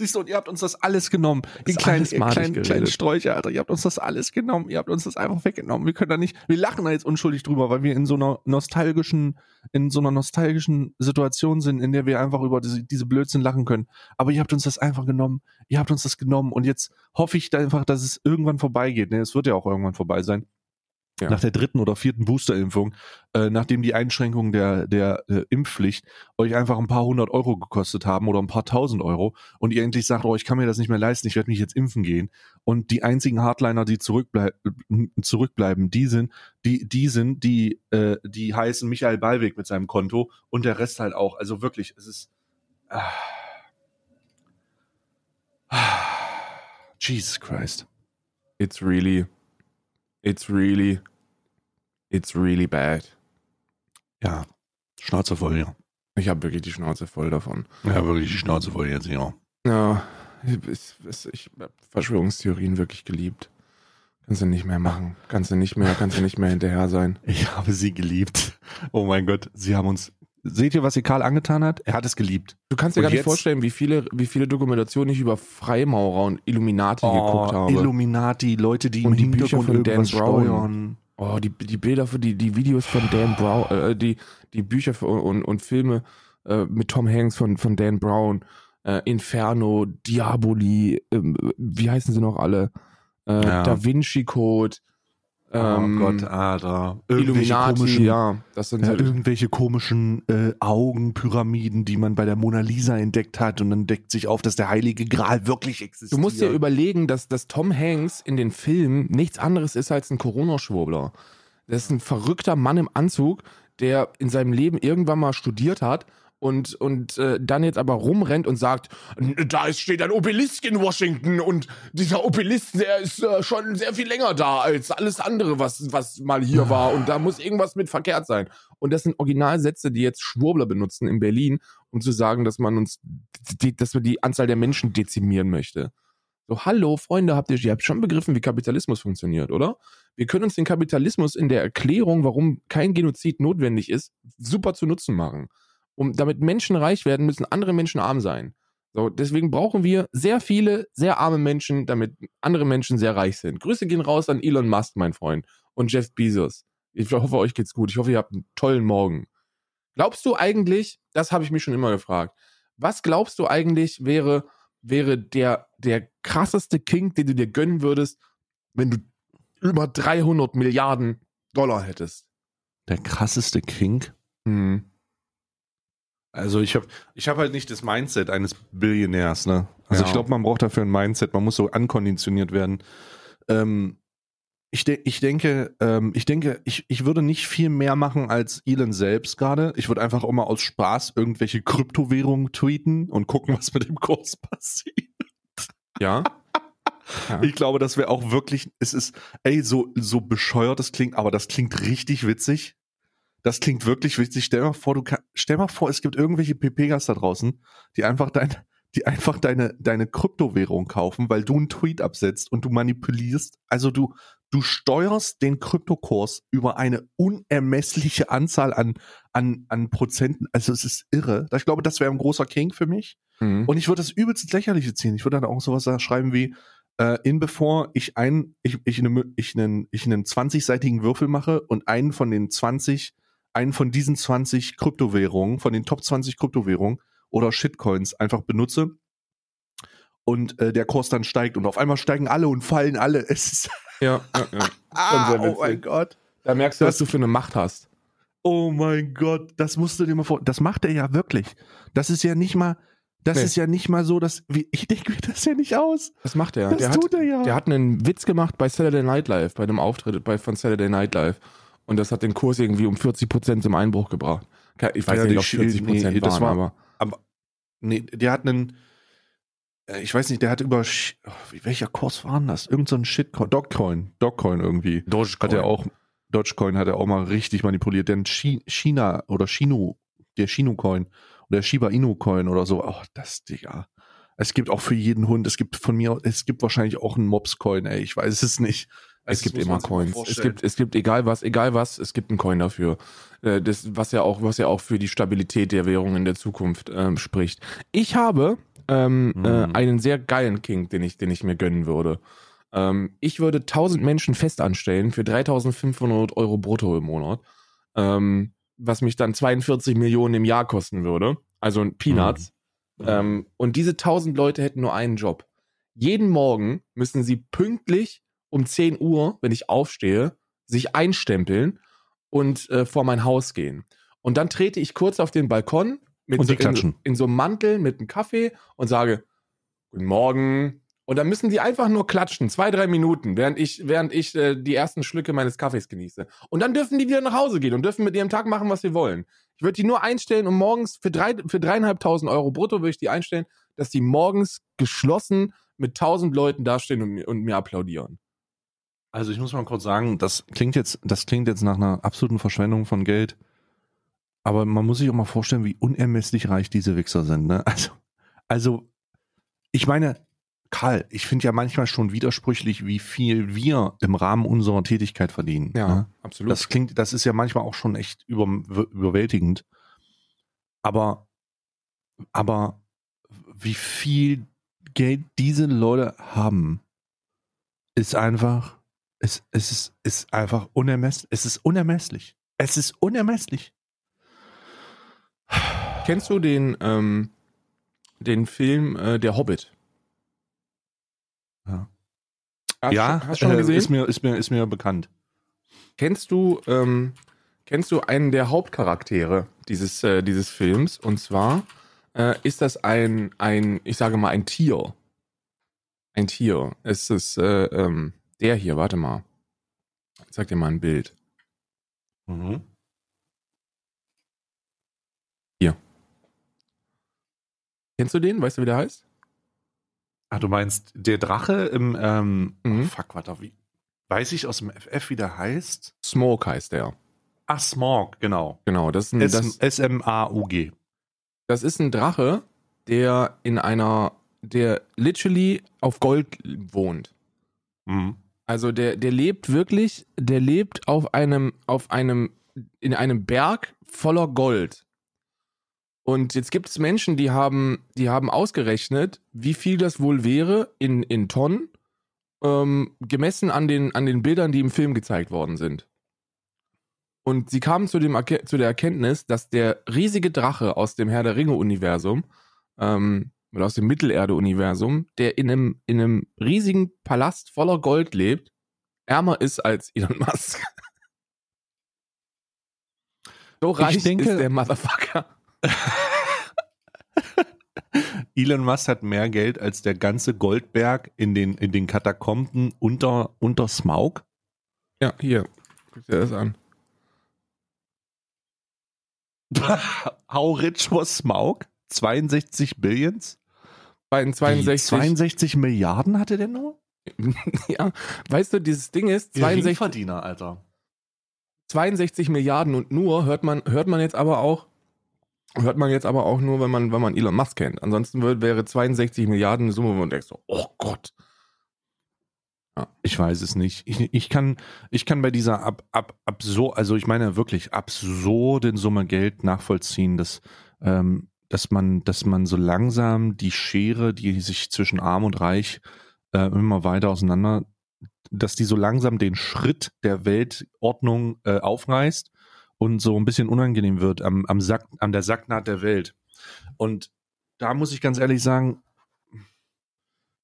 Siehst du, und ihr habt uns das alles genommen. Ihr ist kleinen, kleinen, kleinen Sträucher, Alter. Ihr habt uns das alles genommen. Ihr habt uns das einfach weggenommen. Wir können da nicht, wir lachen da jetzt unschuldig drüber, weil wir in so einer nostalgischen, in so einer nostalgischen Situation sind, in der wir einfach über diese, diese Blödsinn lachen können. Aber ihr habt uns das einfach genommen. Ihr habt uns das genommen. Und jetzt hoffe ich da einfach, dass es irgendwann vorbeigeht. Ne, es wird ja auch irgendwann vorbei sein. Ja. Nach der dritten oder vierten Boosterimpfung, äh, nachdem die Einschränkungen der, der äh, Impfpflicht euch einfach ein paar hundert Euro gekostet haben oder ein paar tausend Euro und ihr endlich sagt, oh, ich kann mir das nicht mehr leisten, ich werde mich jetzt impfen gehen. Und die einzigen Hardliner, die zurückbleib zurückbleiben, die sind, die, die sind, die, äh, die heißen Michael Ballweg mit seinem Konto und der Rest halt auch. Also wirklich, es ist. Ah, ah, Jesus Christ. It's really, it's really, it's really bad. Ja. Schnauze voll, ja. Ich habe wirklich die Schnauze voll davon. Ja, wirklich die Schnauze voll jetzt, ja. Ja, ich, ich, habe Verschwörungstheorien wirklich geliebt. Kannst du nicht mehr machen. Kannst du nicht mehr, kannst du nicht mehr hinterher sein. Ich habe sie geliebt. Oh mein Gott, sie haben uns. Seht ihr, was ihr Karl angetan hat? Er hat es geliebt. Du kannst dir Und gar nicht jetzt- vorstellen, wie viele, wie viele Dokumentationen ich über Freimaurer und Illuminati geguckt habe. Illuminati, Leute, die Und im die Bücher von Dan Brown. steuern. Oh, die, die Bilder für die, die Videos von Dan Brown, äh, die, die Bücher für, und, und Filme äh, mit Tom Hanks von, von Dan Brown, äh, Inferno, Diaboli, ähm, wie heißen sie noch alle? Äh, Ja. Da Vinci Code, ähm, oh Gott, Alter. Irgendwelche Illuminati, komischen, ja, das sind ja, halt, irgendwelche komischen äh, Augenpyramiden, die man bei der Mona Lisa entdeckt hat und dann deckt sich auf, dass der Heilige Gral wirklich existiert. Du musst dir überlegen, dass, dass Tom Hanks in den Filmen nichts anderes ist als ein Corona-Schwurbler. Das ist ein verrückter Mann im Anzug, der in seinem Leben irgendwann mal studiert hat und, und äh, dann jetzt aber rumrennt und sagt, da steht ein Obelisk in Washington und dieser Obelisk, der ist äh, schon sehr viel länger da als alles andere, was, was mal hier war und da muss irgendwas mit verkehrt sein. Und das sind Originalsätze, die jetzt Schwurbler benutzen in Berlin, um zu sagen, dass man uns, die, dass wir die Anzahl der Menschen dezimieren möchte. So, hallo Freunde, habt ihr, ihr habt schon begriffen, wie Kapitalismus funktioniert, oder? Wir können uns den Kapitalismus in der Erklärung, warum kein Genozid notwendig ist, super zu Nutzen machen. Um, damit Menschen reich werden, müssen andere Menschen arm sein. So, deswegen brauchen wir sehr viele, sehr arme Menschen, damit andere Menschen sehr reich sind. Grüße gehen raus an Elon Musk, mein Freund, und Jeff Bezos. Ich hoffe, euch geht's gut. Ich hoffe, ihr habt einen tollen Morgen. Glaubst du eigentlich, das habe ich mich schon immer gefragt, was glaubst du eigentlich wäre, wäre der, der krasseste King, den du dir gönnen würdest, wenn du über 300 Milliarden Dollar hättest? Der krasseste King. Hm. Also ich habe ich hab halt nicht das Mindset eines Billionärs, ne? Also Ja. ich glaube, man braucht dafür ein Mindset, man muss so ankonditioniert werden. Ähm, ich, de ich denke, ähm, ich denke, ich, ich würde nicht viel mehr machen als Elon selbst gerade. Ich würde einfach immer aus Spaß irgendwelche Kryptowährungen tweeten und gucken, was mit dem Kurs passiert. Ja? Ja. Ich glaube, das wäre auch wirklich, es ist, ey, so, so bescheuert das klingt, aber das klingt richtig witzig. Das klingt wirklich witzig. Stell mal vor, du kann, stell mal vor, es gibt irgendwelche PPGas da draußen, die einfach dein, die einfach deine, deine Kryptowährung kaufen, weil du einen Tweet absetzt und du manipulierst. Also du, du steuerst den Kryptokurs über eine unermessliche Anzahl an, an, an Prozenten. Also es ist irre. Ich glaube, das wäre ein großer King für mich. Hm. Und ich würde das übelst ins Lächerliche ziehen. Ich würde dann auch sowas da schreiben wie, äh, in bevor ich ein, ich, ich, einen, ich, einen, ich einen 20-seitigen Würfel mache und einen von den 20, einen von diesen 20 Kryptowährungen, von den Top 20 Kryptowährungen oder Shitcoins einfach benutze und äh, der Kurs dann steigt und auf einmal steigen alle und fallen alle. Es ist, Ja, ja, ja. ah, oh mein Gott. Da merkst du, Das- was du für eine Macht hast. Oh mein Gott, das musst du dir mal vor. Das macht er ja wirklich. Das ist ja nicht mal, das Nee. ist ja nicht mal so, dass wie, ich denke mir das ja nicht aus. Das macht er. Das der, tut hat, er ja. der hat einen Witz gemacht bei Saturday Night Live, bei einem Auftritt bei, von Saturday Night Live. Und das hat den Kurs irgendwie um 40% zum Einbruch gebracht. Ich weiß Ja, nicht, die ob Sch- 40% nee, das waren, war- aber Nee, der hat einen, äh, ich weiß nicht, der hat über, oh, welcher Kurs war denn das? Irgend so ein Shitcoin, Dogcoin, Dogcoin irgendwie. Hat er auch, Dogecoin hat er auch mal richtig manipuliert. Denn Chi- China oder Shino, der Shino-Coin oder Shiba Inu-Coin oder so, oh, das, Digga. Es gibt auch für jeden Hund, es gibt von mir, es gibt wahrscheinlich auch einen Mops-Coin, ey, ich weiß es nicht. Es gibt immer Coins. Es gibt, es gibt egal was, egal was, es gibt einen Coin dafür. Äh, Das, was ja auch, was ja auch für die Stabilität der Währung in der Zukunft ähm, spricht. Ich habe ähm, Mhm. äh, einen sehr geilen King, den ich, den ich mir gönnen würde. Ähm, ich würde 1000 Menschen fest anstellen für 3500 Euro brutto im Monat, ähm, was mich dann 42 Millionen im Jahr kosten würde. Also ein Peanuts. Ähm, und diese 1000 Leute hätten nur einen Job. Jeden Morgen müssen sie pünktlich um 10 Uhr, wenn ich aufstehe, sich einstempeln und äh, vor mein Haus gehen. Und dann trete ich kurz auf den Balkon mit so, in, in so einem Mantel mit einem Kaffee und sage, Guten Morgen. Und dann müssen die einfach nur klatschen, zwei, drei Minuten, während ich, während ich äh, die ersten Schlücke meines Kaffees genieße. Und dann dürfen die wieder nach Hause gehen und dürfen mit ihrem Tag machen, was sie wollen. Ich würde die nur einstellen und morgens für, drei, für dreieinhalbtausend Euro brutto würde ich die einstellen, dass die morgens geschlossen mit tausend Leuten dastehen und, und mir applaudieren. Also ich muss mal kurz sagen, das klingt jetzt, das klingt jetzt nach einer absoluten Verschwendung von Geld. aber man muss sich auch mal vorstellen, wie unermesslich reich diese Wichser sind. Ne? Also, also, ich meine, Karl, ich finde ja manchmal schon widersprüchlich, wie viel wir im Rahmen unserer Tätigkeit verdienen. Ja, ne? absolut. Das klingt, das ist ja manchmal auch schon echt über, überwältigend. Aber, aber wie viel Geld diese Leute haben, ist einfach, es, es ist, ist einfach unermesslich. Es ist unermesslich. Es ist unermesslich. Kennst du den, ähm, den Film äh, Der Hobbit? Ja. Hast, ja, du- hast schon äh, gesehen? ist mir, ist mir, ist mir bekannt. Kennst du, ähm, kennst du einen der Hauptcharaktere dieses, äh, dieses Films? Und zwar äh, ist das ein, ein, ich sage mal, ein Tier. Ein Tier. Es ist äh, ähm, der hier, warte mal. Ich zeig dir mal ein Bild. Mhm. Kennst du den? Weißt du, wie der heißt? Ah, du meinst der Drache im, ähm, Mhm. oh, fuck, warte, wie, weiß ich aus dem FF, wie der heißt? Smoke heißt der. Ach, Smog, genau. Genau, das ist ein, S- das, S-M-A-U-G. das ist ein Drache, der in einer, der literally auf Gold wohnt. Mhm. Also der, der lebt wirklich, der lebt auf einem, auf einem, in einem Berg voller Gold. Und jetzt gibt es Menschen, die haben, die haben ausgerechnet, wie viel das wohl wäre in, in Tonnen, ähm, gemessen an den, an den Bildern, die im Film gezeigt worden sind. Und sie kamen zu, dem, zu der Erkenntnis, dass der riesige Drache aus dem Herr der Ringe-Universum, ähm, oder aus dem Mittelerde-Universum, der in einem, in einem riesigen Palast voller Gold lebt, ärmer ist als Elon Musk. So reich denke- ist der Motherfucker. Elon Musk hat mehr Geld als der ganze Goldberg in den, in den Katakomben unter, unter Smaug. Ja, hier. Guck dir das an. How rich was Smaug? 62 Billions? Bei den Wie, 62. 62 Milliarden hatte der nur? ja, weißt du, dieses Ding ist 62, Verdiener, Alter. 62 Milliarden und nur hört man, hört man jetzt aber auch, hört man jetzt aber auch nur, wenn man, wenn man Elon Musk kennt. Ansonsten wird, wäre 62 Milliarden eine Summe, wo man denkt so, oh Gott. Ich weiß es nicht. Ich, ich kann, ich kann bei dieser ab, ab, absur, also ich meine wirklich absurden Summe Geld nachvollziehen, dass, ähm, dass man, dass man so langsam die Schere, die sich zwischen Arm und Reich äh, immer weiter auseinander, dass die so langsam den Schritt der Weltordnung äh, aufreißt und so ein bisschen unangenehm wird am, am Sack, an der Sacknaht der Welt. Und da muss ich ganz ehrlich sagen,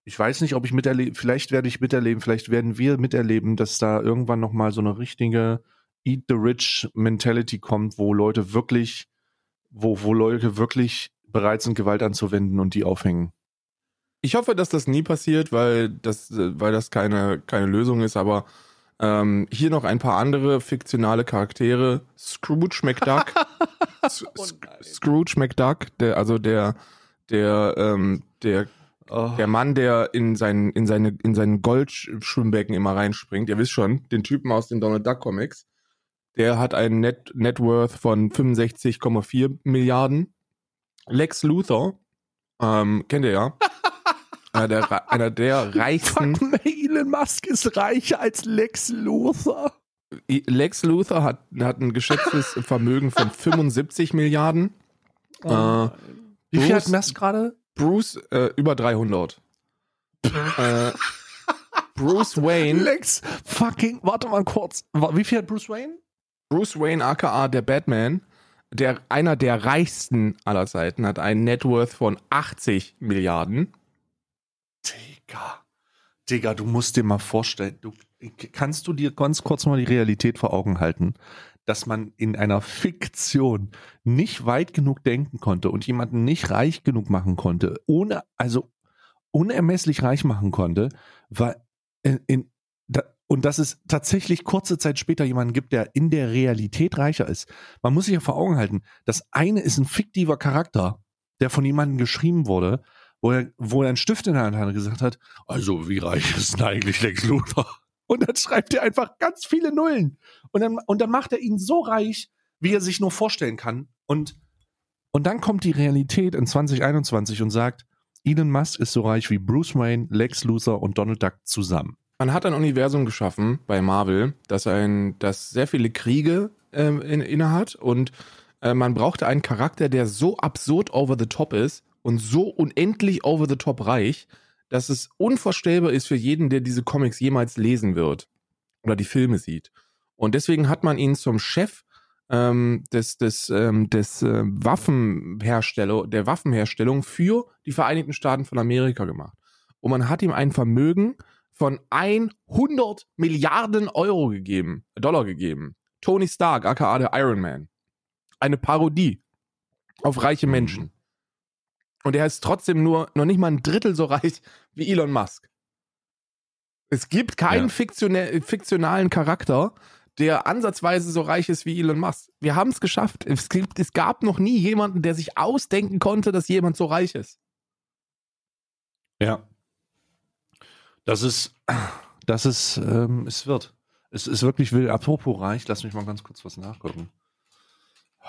ich weiß nicht, ob ich miterlebe, vielleicht werde ich miterleben, vielleicht werden wir miterleben, dass da irgendwann nochmal so eine richtige Eat the Rich Mentality kommt, wo Leute wirklich, wo, wo Leute wirklich bereit sind, Gewalt anzuwenden und die aufhängen. Ich hoffe, dass das nie passiert, weil das, äh, weil das keine, keine Lösung ist, aber ähm, hier noch ein paar andere fiktionale Charaktere. Scrooge McDuck. Oh. Scrooge McDuck, der, also der, der, ähm, der, Oh. der Mann, der in sein, in seine, in sein Goldschwimmbecken immer reinspringt. Ihr wisst schon, den Typen aus den Donald Duck Comics. Der hat einen Net, Net Worth von 65,4 Milliarden. Lex Luthor, ähm, kennt ihr ja. einer, der, einer der reichsten. Fuck, Elon Musk ist reicher als Lex Luthor. Lex Luthor hat, hat ein geschätztes Vermögen von 75 Milliarden. Äh, Wie viel hat Musk gerade? Bruce äh, über 300. äh, Bruce Wayne, Lex fucking, warte mal kurz. Wie viel hat Bruce Wayne? Bruce Wayne aka der Batman, der einer der reichsten aller Zeiten, hat einen Net Worth von 80 Milliarden. Digga. Digga, du musst dir mal vorstellen, du, kannst du dir ganz kurz mal die Realität vor Augen halten, dass man in einer Fiktion nicht weit genug denken konnte und jemanden nicht reich genug machen konnte, ohne, also unermesslich reich machen konnte, weil in, in da, und dass es tatsächlich kurze Zeit später jemanden gibt, der in der Realität reicher ist. Man muss sich ja vor Augen halten, das eine ist ein fiktiver Charakter, der von jemandem geschrieben wurde, wo er, wo er einen Stift in der Hand hat und gesagt hat, also wie reich ist denn eigentlich Lex Luthor? Und dann schreibt er einfach ganz viele Nullen. Und dann, und dann macht er ihn so reich, wie er sich nur vorstellen kann. Und, und dann kommt die Realität in 2021 und sagt, Elon Musk ist so reich wie Bruce Wayne, Lex Luthor und Donald Duck zusammen. Man hat ein Universum geschaffen bei Marvel, das ein, das sehr viele Kriege äh, in, inne hat und äh, man brauchte einen Charakter, der so absurd over the top ist und so unendlich over the top reich, dass es unvorstellbar ist für jeden, der diese Comics jemals lesen wird oder die Filme sieht. Und deswegen hat man ihn zum Chef ähm, des, des, ähm, des äh, Waffenhersteller, der Waffenherstellung für die Vereinigten Staaten von Amerika gemacht. Und man hat ihm ein Vermögen von 100 Milliarden Euro gegeben, Dollar gegeben. Tony Stark, aka der Iron Man. Eine Parodie auf reiche Menschen. Mhm. Und er ist trotzdem nur noch nicht mal ein Drittel so reich wie Elon Musk. Es gibt keinen ja. fiktionalen Charakter, der ansatzweise so reich ist wie Elon Musk. Wir haben es geschafft. Es, gibt, es gab noch nie jemanden, der sich ausdenken konnte, dass jemand so reich ist. Ja. Das ist, das ist, ähm, es wird. Es ist wirklich wild. Apropos reich, lass mich mal ganz kurz was nachgucken.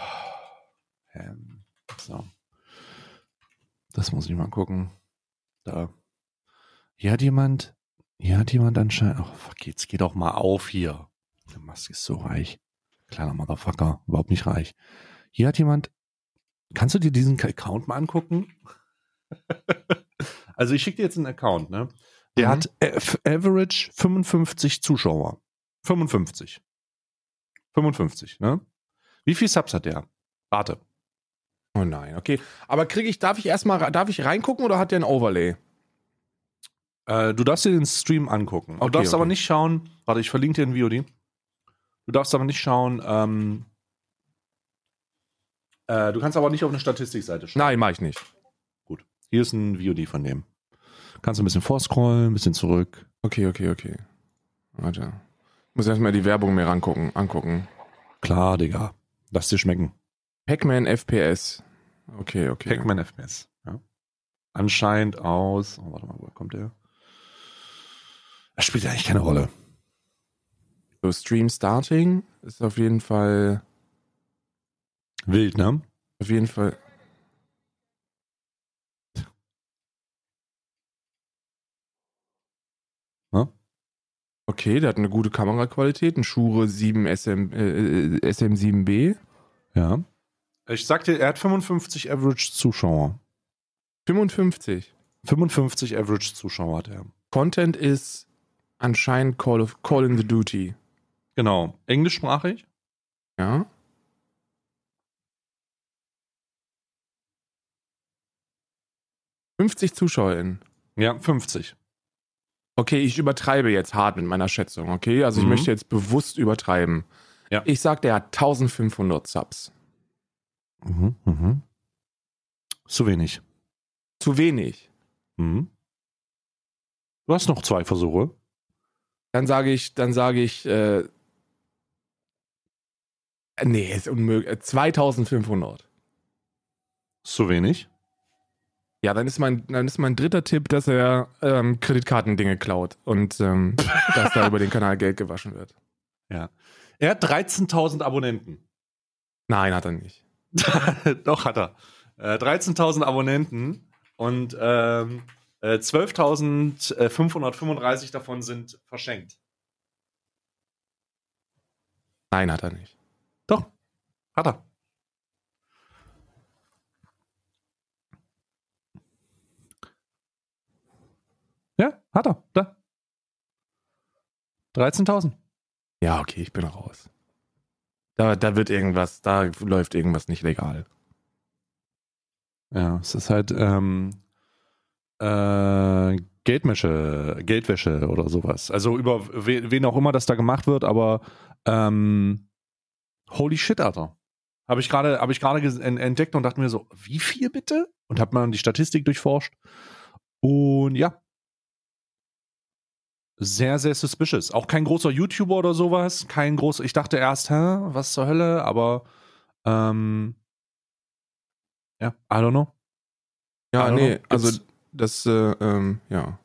So. Das muss ich mal gucken. Da. Hier hat jemand, hier hat jemand anscheinend, ach, fuck, jetzt geht doch mal auf hier. Der Musk ist so reich. Kleiner Motherfucker, überhaupt nicht reich. Hier hat jemand, kannst du dir diesen Account mal angucken? also ich schicke dir jetzt einen Account, ne? Der mhm. hat average 55 Zuschauer. 55. 55, ne? Wie viel Subs hat der? Warte. Oh nein, okay. Aber kriege ich, darf ich erstmal, darf ich reingucken oder hat der ein Overlay? Äh, du darfst dir den Stream angucken. Okay, du darfst okay. aber nicht schauen, warte, ich verlinke dir ein VOD. Du darfst aber nicht schauen, ähm, äh, du kannst aber nicht auf eine Statistikseite schauen. Nein, mach ich nicht. Gut. Hier ist ein VOD von dem. Kannst du ein bisschen vorscrollen, ein bisschen zurück. Okay, okay, okay. Warte. Ich muss erstmal die Werbung mir rangucken, angucken. Klar, Digga. Lass dir schmecken. Pac-Man FPS. Okay, okay. Pac-Man FPS, ja. Anscheinend aus. Oh, warte mal, wo kommt der? Das spielt eigentlich keine Rolle. So, Stream Starting ist auf jeden Fall. Wild, ne? Auf jeden Fall. Hm? Okay, der hat eine gute Kameraqualität, ein Shure 7 SM, äh, SM7B. Ja. Ich sagte, er hat 55 Average Zuschauer. 55? 55 Average Zuschauer hat er. Content ist anscheinend Call, of, Call in the Duty. Genau. Englischsprachig? Ja. Fünfzig ZuschauerInnen. Ja, 50. Okay, ich übertreibe jetzt hart mit meiner Schätzung, okay? Also ich mhm. möchte jetzt bewusst übertreiben. Ja. Ich sag, der hat 1500 Subs. Mhm, mhm. Zu wenig. Zu wenig. Mhm. Du hast noch zwei Versuche. Dann sage ich, dann sage ich, äh, Nee, ist unmöglich. 2500. Äh, Zu wenig? Ja, dann ist mein, dann ist mein dritter Tipp, dass er ähm, Kreditkartendinge klaut und ähm, dass da über den Kanal Geld gewaschen wird. Ja. Er hat 13.000 Abonnenten. Nein, hat er nicht. Doch, hat er. Äh, 13.000 Abonnenten und ähm, äh, 12.535 davon sind verschenkt. Nein, hat er nicht. Doch, hat er. Ja, hat er. Da. 13.000. Ja, okay, ich bin raus. Da, da wird irgendwas, da läuft irgendwas nicht legal. Ja, es ist halt ähm, äh, Geldwäsche, Geldwäsche oder sowas. Also über wen auch immer das da gemacht wird, aber ähm, Holy shit, Alter. Habe ich gerade hab ich gerade entdeckt und dachte mir so, wie viel bitte? Und habe mal die Statistik durchforscht. Und ja. Sehr, sehr suspicious. Auch kein großer YouTuber oder sowas. Kein großer. Ich dachte erst, hä, was zur Hölle? Aber ähm, ja, I don't know. Ja, nee, know. also das, äh, ähm, ja.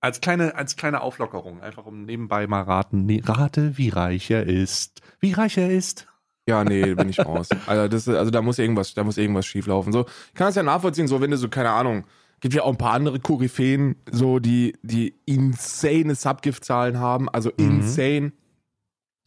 Als kleine, als kleine Auflockerung, einfach um nebenbei mal raten. Nee, rate, wie reich er ist. Wie reich er ist. Ja, nee, bin ich raus. Also, das, also da muss irgendwas, da muss irgendwas schieflaufen. So, ich kann das ja nachvollziehen, so wenn du so, keine Ahnung, gibt ja auch ein paar andere Koryphäen, so die, die insane Subgift-Zahlen haben, also Mhm. insane.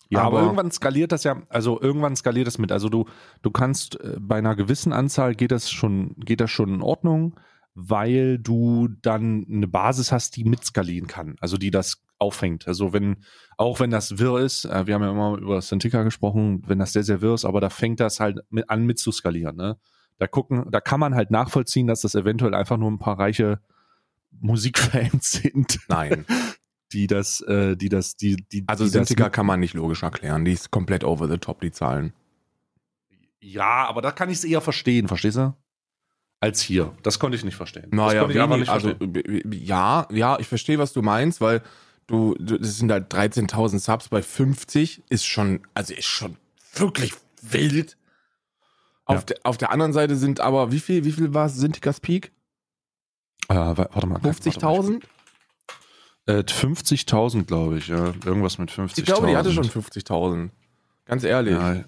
Ja, aber, Aber- irgendwann skaliert das ja, also irgendwann skaliert das mit. Also du, du kannst äh, bei einer gewissen Anzahl geht das schon, geht das schon in Ordnung, weil du dann eine Basis hast, die mitskalieren kann, also die das auffängt. Also wenn, auch wenn das wirr ist, äh, wir haben ja immer über Cintiqa gesprochen, wenn das sehr, sehr wirr ist, aber da fängt das halt mit, an mitzuskalieren, ne? Da gucken, da kann man halt nachvollziehen, dass das eventuell einfach nur ein paar reiche Musikfans sind, Nein. die das, äh, die das, die, die, Also die das Sintiga kann man nicht logisch erklären. Die ist komplett over the top, die Zahlen. Ja, aber da kann ich es eher verstehen, verstehst du? Als hier. Das konnte ich nicht verstehen. Naja, wenig, nicht also ja, ja, ich verstehe, was du meinst, weil du, du das sind halt 13.000 Subs bei 50, ist schon, also ist schon wirklich wild. Auf, Ja. der, auf der anderen Seite sind aber, wie viel, wie viel war es Sintikas Peak? Äh, wa- warte mal. warte mal. 50.000? Äh, 50.000, glaube ich. Ja. Irgendwas mit 50.000. Ich glaube, die hatte schon 50.000. Ganz ehrlich. Ja,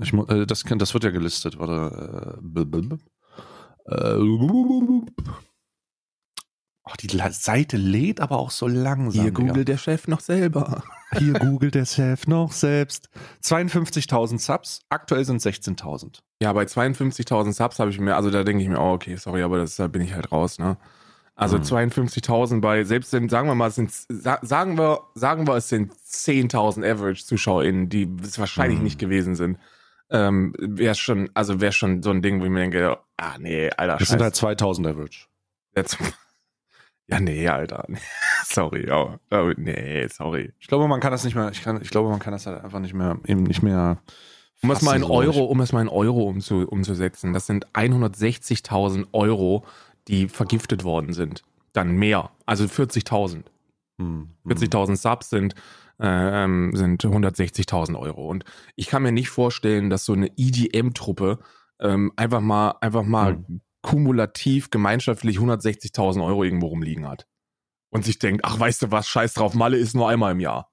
ich, äh, das, kann- das wird ja gelistet. Warte. Äh, Ach, die Seite lädt aber auch so langsam. Hier googelt der Chef noch selber. Hier googelt der Chef noch selbst. 52.000 Subs, aktuell sind 16.000. Ja, bei 52.000 Subs habe ich mir, also da denke ich mir, oh, okay, sorry, aber das, da bin ich halt raus, ne? Also Mhm. 52.000 bei, selbst wenn, sagen wir mal, es sind, sa- sagen wir, sagen wir, es sind 10.000 Average-ZuschauerInnen, die es wahrscheinlich Mhm. nicht gewesen sind, ähm, wäre schon, also wäre schon so ein Ding, wo ich mir denke, ah, nee, Alter, Das sind scheiße. halt 2.000 Average. Jetzt, ja, nee, Alter, sorry, oh, nee, sorry. Ich glaube, man kann das nicht mehr, ich, kann, ich glaube, man kann das halt einfach nicht mehr, eben nicht mehr. Um es mal in. Euro, um es mal in Euro umzu, umzusetzen, das sind 160.000 Euro, die vergiftet worden sind. Dann mehr, also 40.000. Hm, hm. 40.000 Subs sind, ähm, sind 160.000 Euro. Und ich kann mir nicht vorstellen, dass so eine EDM-Truppe ähm, einfach mal, einfach mal Hm. Kumulativ gemeinschaftlich 160.000 Euro irgendwo rumliegen hat. Und sich denkt, ach, weißt du was, scheiß drauf, Malle ist nur einmal im Jahr.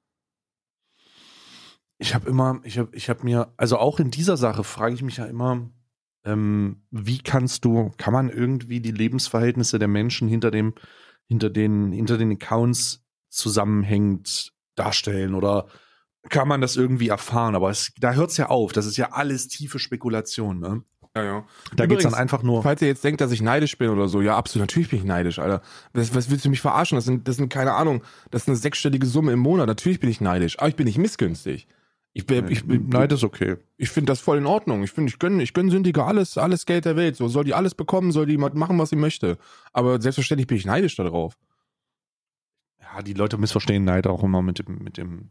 Ich habe immer, ich habe ich hab mir, also auch in dieser Sache frage ich mich ja immer, ähm, wie kannst du, kann man irgendwie die Lebensverhältnisse der Menschen hinter dem, hinter den, hinter den Accounts zusammenhängend darstellen oder kann man das irgendwie erfahren? Aber es, da hört es ja auf. Das ist ja alles tiefe Spekulation. Ne? Ja, ja. Da geht es dann einfach nur. Falls ihr jetzt denkt, dass ich neidisch bin oder so, ja, absolut, natürlich bin ich neidisch, Alter. Was, was willst du mich verarschen? Das sind, das sind, keine Ahnung, das ist eine sechsstellige Summe im Monat. Natürlich bin ich neidisch, aber ich bin nicht missgünstig. Ich, bin, ich, bin, Nein, das ist okay. ich finde das voll in Ordnung. Ich finde, ich gönne ich gönn Sündiger alles, alles Geld der Welt. So soll die alles bekommen, soll die machen, was sie möchte. Aber selbstverständlich bin ich neidisch darauf. Ja, die Leute missverstehen Neid auch immer mit dem, mit dem,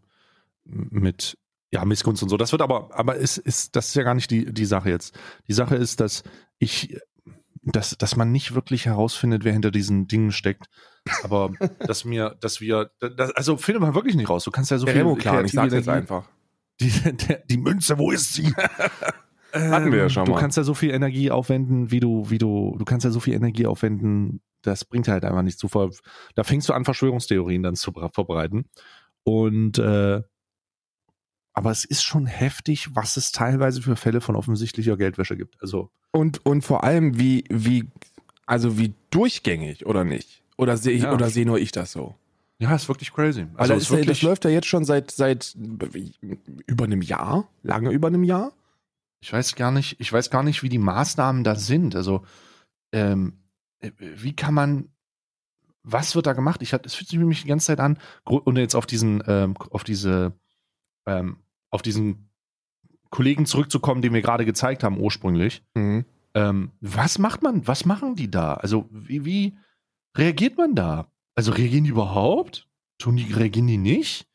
mit, ja, Missgunst und so. Das wird aber, aber ist, ist, das ist ja gar nicht die, die Sache jetzt. Die Sache ist, dass ich, dass, dass man nicht wirklich herausfindet, wer hinter diesen Dingen steckt. Aber dass mir, dass wir, das, also findet man wirklich nicht raus. Du kannst ja so der viel Remo-Clan, ich kreative sag's jetzt einfach. Die, der, die Münze, wo ist sie? Hatten wir ja Ähm, schon Du mal. kannst ja so viel Energie aufwenden, wie du, wie du, du kannst ja so viel Energie aufwenden, das bringt halt einfach nichts zu Da fängst du an, Verschwörungstheorien dann zu verbreiten. Und äh, aber es ist schon heftig, was es teilweise für Fälle von offensichtlicher Geldwäsche gibt. Also, Und, und vor allem, wie, wie, also wie durchgängig, oder nicht? Oder sehe ich, Ja. oder sehe nur ich das so? ja, ist wirklich crazy. Also das, ist ja- das wirklich, läuft ja jetzt schon seit, seit über einem Jahr, lange über einem Jahr. ich weiß gar nicht, ich weiß gar nicht, wie die Maßnahmen da sind. Also, ähm, äh, wie kann man, was wird da gemacht? Ich hatte, es fühlt sich nämlich die ganze Zeit an, und jetzt auf diesen, ähm, auf diese, ähm, auf diesen Kollegen zurückzukommen, den wir gerade gezeigt haben ursprünglich. Ähm, was macht man, was machen die da? Also, wie, wie reagiert man da? Also, reagieren die überhaupt? Tun die, reagieren die nicht?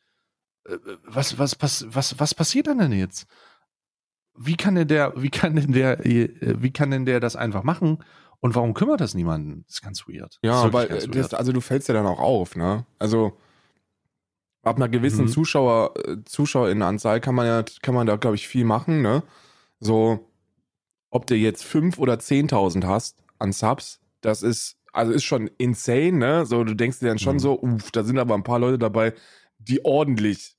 Äh, Was, was, was, was, was passiert dann denn jetzt? Wie kann denn der, wie kann denn der, äh, wie kann denn der das einfach machen? Und warum kümmert das niemanden? Das ist ganz weird. Ja, weil ganz äh, weird. das, also du fällst ja dann auch auf, ne? Also ab einer gewissen Mhm. Zuschauer, äh, Zuschauerinnenanzahl kann man ja, kann man da, glaube ich, viel machen, ne? So, ob du jetzt fünf oder 10.000 hast an Subs, das ist, also ist schon insane, ne? So, du denkst dir dann schon Mhm. so, uff, da sind aber ein paar Leute dabei, die ordentlich,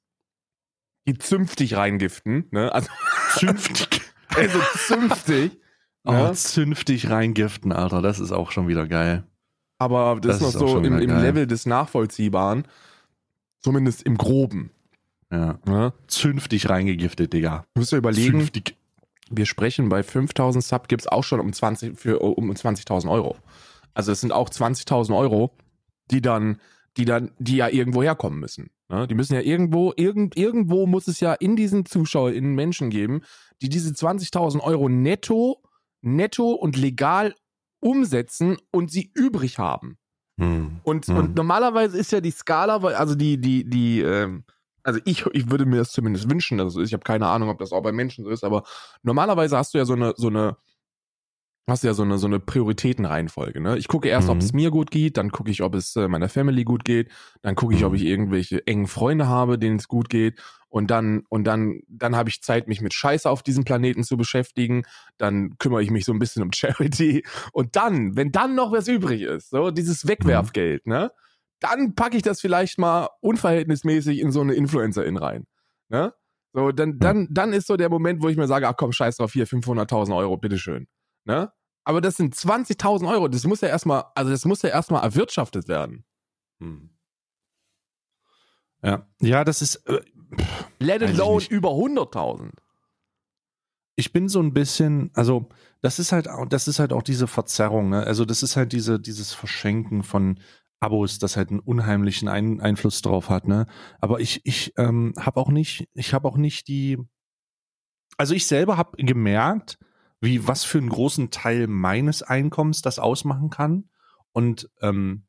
die zünftig reingiften, ne? Also zünftig. Also zünftig. Oh, Ja. zünftig reingiften, Alter. Das ist auch schon wieder geil. Aber das, Das ist ist noch auch so im, im. Level des Nachvollziehbaren. Zumindest im Groben. Ja. Ne? Zünftig reingegiftet, Digga. Du musst überlegen, Zünftig. wir sprechen bei 5000 Sub gibt's auch schon um 20 für um 20.000 Euro. Also es sind auch 20.000 Euro, die dann, die dann, die ja irgendwo herkommen müssen. Ne? Die müssen ja irgendwo, irgend, irgendwo muss es ja in diesen ZuschauerInnen Menschen geben, die diese 20.000 Euro netto, netto und legal umsetzen und sie übrig haben. Hm. Und, Mhm. und normalerweise ist ja die Skala, also die, die, die, ähm, also ich, ich würde mir das zumindest wünschen, dass es so ist. Ich habe keine Ahnung, ob das auch bei Menschen so ist, aber normalerweise hast du ja so eine, so eine, hast du ja so eine, so eine Prioritätenreihenfolge, ne? Ich gucke erst, ob Mhm. es mir gut geht, dann gucke ich, ob es äh, meiner Family gut geht, dann gucke ich, ob Mhm. ich irgendwelche engen Freunde habe, denen es gut geht und dann, und dann, dann habe ich Zeit, mich mit Scheiße auf diesem Planeten zu beschäftigen, dann kümmere ich mich so ein bisschen um Charity und dann, wenn dann noch was übrig ist, so dieses Wegwerfgeld, ne? Dann packe ich das vielleicht mal unverhältnismäßig in so eine Influencerin rein, ne? So, dann, dann, dann ist so der Moment, wo ich mir sage, ach komm, scheiß drauf, hier 500.000 Euro, bitteschön, ne? Aber das sind 20.000 Euro, das muss ja erstmal, also das muss ja erstmal erwirtschaftet werden. Hm. Ja. Ja, das ist. Äh, Let alone über 100.000. ich bin so ein bisschen, also das ist halt auch, das ist halt auch diese Verzerrung, ne? Also das ist halt diese, dieses Verschenken von Abos, das halt einen unheimlichen Ein Einfluss drauf hat, ne? Aber ich, ich ähm, habe auch nicht, ich habe auch nicht die, also ich selber habe gemerkt, wie was für einen großen Teil meines Einkommens das ausmachen kann und ähm,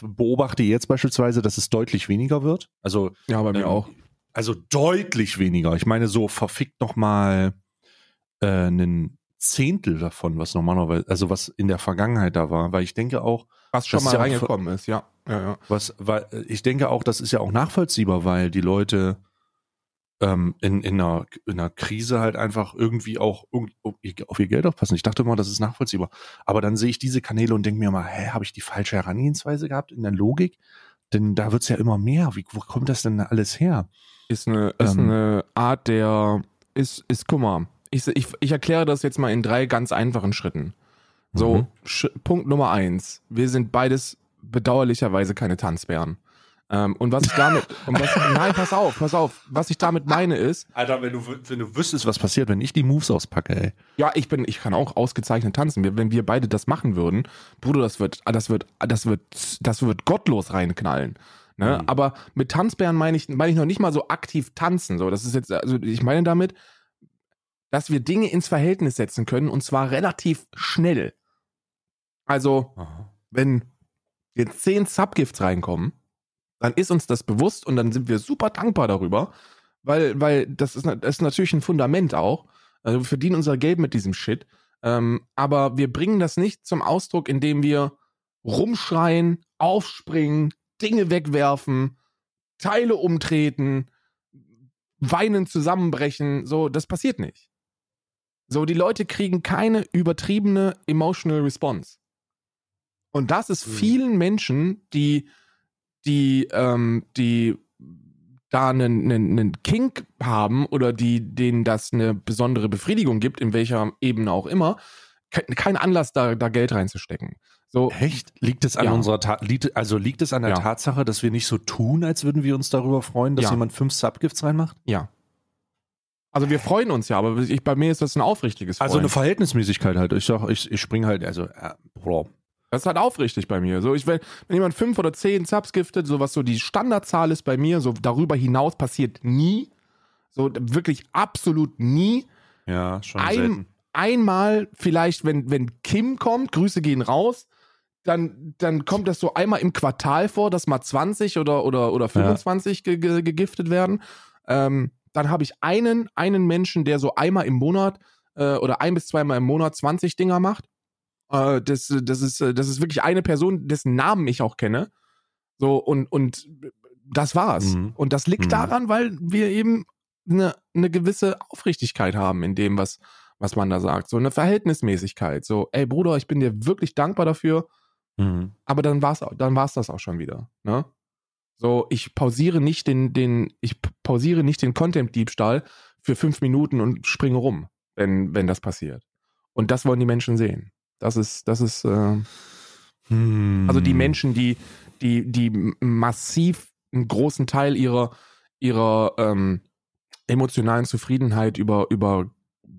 beobachte jetzt beispielsweise, dass es deutlich weniger wird. Also Ja, bei mir ähm, auch. Also deutlich weniger. Ich meine, so verfickt noch mal äh, einen Zehntel davon, was normalerweise, also was in der Vergangenheit da war, weil ich denke auch, Was schon mal ja reingekommen ist, ja. ja, ja. was, weil ich denke auch, das ist ja auch nachvollziehbar, weil die Leute ähm, in, in, einer, in einer Krise halt einfach irgendwie auch irgend- auf ihr Geld aufpassen. Ich dachte immer, das ist nachvollziehbar. Aber dann sehe ich diese Kanäle und denke mir mal, hä, habe ich die falsche Herangehensweise gehabt in der Logik? Denn da wird's ja immer mehr. Wie, wo kommt das denn alles her? Ist eine, ist Ähm. eine Art der, ist, ist, guck mal, ich, ich, ich erkläre das jetzt mal in drei ganz einfachen Schritten. So, Mhm. Punkt Nummer eins. Wir sind beides bedauerlicherweise keine Tanzbären. Ähm, und was ich damit, und was, nein, pass auf, pass auf. Was ich damit meine ist, Alter, wenn du, wenn du wüsstest, was passiert, wenn ich die Moves auspacke, ey. ja, ich bin, ich kann auch ausgezeichnet tanzen. Wenn wir beide das machen würden, Bruder, das wird, das wird, das wird, das wird gottlos reinknallen. Ne? Mhm. Aber mit Tanzbären meine ich, meine ich noch nicht mal so aktiv tanzen. So, das ist jetzt, also ich meine damit, dass wir Dinge ins Verhältnis setzen können und zwar relativ schnell. Also, wenn jetzt zehn Subgifts reinkommen, dann ist uns das bewusst und dann sind wir super dankbar darüber, weil, weil das ist, das ist natürlich ein Fundament auch. Also wir verdienen unser Geld mit diesem Shit. Ähm, aber wir bringen das nicht zum Ausdruck, indem wir rumschreien, aufspringen, Dinge wegwerfen, Teile umtreten, weinen, zusammenbrechen. So, das passiert nicht. So, die Leute kriegen keine übertriebene emotional response. Und das ist Mhm. vielen Menschen, die, die, ähm, die da einen, einen, einen Kink haben oder die, denen das eine besondere Befriedigung gibt, in welcher Ebene auch immer, ke- kein Anlass, da, da Geld reinzustecken. So, Echt? Liegt es an Ja. unserer Ta liegt, also liegt es an der Ja. Tatsache, dass wir nicht so tun, als würden wir uns darüber freuen, dass Ja. jemand fünf Subgifts reinmacht? ja. Also wir freuen uns ja, aber ich, bei mir ist das ein aufrichtiges Freuen. Also eine Verhältnismäßigkeit halt. Ich sag, ich, ich spring halt, also, äh, Bro. Das ist halt aufrichtig bei mir. So, ich, wenn, wenn jemand fünf oder zehn Subs giftet, so was so die Standardzahl ist bei mir, so darüber hinaus passiert nie. So wirklich absolut nie. Ja, schon Ein, selten. einmal vielleicht, wenn, wenn Kim kommt, Grüße gehen raus, dann, dann kommt das so einmal im Quartal vor, dass mal 20 oder, oder, oder 25 ge, ge, gegiftet werden. Ähm, dann habe ich einen, einen Menschen, der so einmal im Monat äh, oder ein bis zweimal im Monat 20 Dinger macht. Äh, das, das, ist, äh, das ist wirklich eine Person, dessen Namen ich auch kenne. So, und, und das war's. Mhm. Und das liegt Mhm. daran, weil wir eben eine, eine gewisse Aufrichtigkeit haben in dem, was, was man da sagt. So eine Verhältnismäßigkeit. So, ey Bruder, ich bin dir wirklich dankbar dafür, Mhm. aber dann war's, dann war's das auch schon wieder. Ne? So, ich pausiere nicht den, den, ich pausiere nicht den Content-Diebstahl für für fünf Minuten und springe rum, wenn, wenn das passiert. Und das wollen die Menschen sehen. Das ist, das ist, äh, Hm. also die Menschen, die, die, die massiv einen großen Teil ihrer, ihrer ähm, emotionalen Zufriedenheit über, über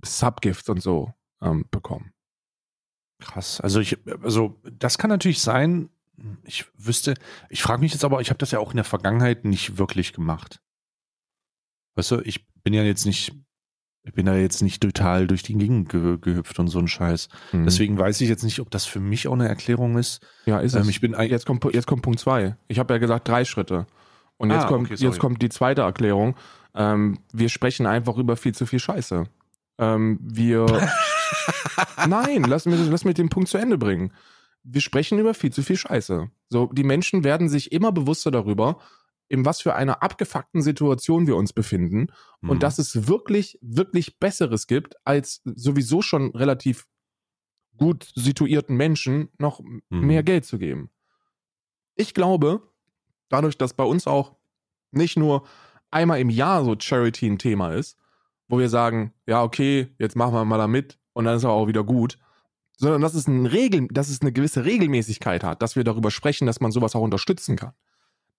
Subgifts und so ähm, bekommen. Krass. Also ich, also das kann natürlich sein. Ich wüsste, ich frage mich jetzt aber, ich habe das ja auch in der Vergangenheit nicht wirklich gemacht. Weißt du, ich bin ja jetzt nicht, ich bin da jetzt nicht total durch die Gegend ge gehüpft und so ein Scheiß. Mhm. Deswegen weiß ich jetzt nicht, ob das für mich auch eine Erklärung ist. ja, ist Ähm, es. ich bin Jetzt kommt, jetzt kommt Punkt zwei. Ich habe ja gesagt drei Schritte. Und jetzt, Ah, kommt, okay, jetzt kommt die zweite Erklärung. Ähm, wir sprechen einfach über viel zu viel Scheiße. Ähm, wir. Nein, lass mich, lass mich den Punkt zu Ende bringen. Wir sprechen über viel zu viel Scheiße. So, die Menschen werden sich immer bewusster darüber, in was für einer abgefuckten Situation wir uns befinden Mhm. und dass es wirklich, wirklich Besseres gibt, als sowieso schon relativ gut situierten Menschen noch Mhm. mehr Geld zu geben. Ich glaube, dadurch, dass bei uns auch nicht nur einmal im Jahr so Charity ein Thema ist, wo wir sagen, ja, okay, jetzt machen wir mal da mit und dann ist aber auch wieder gut, sondern dass es, ein Regel, dass es eine gewisse Regelmäßigkeit hat, dass wir darüber sprechen, dass man sowas auch unterstützen kann.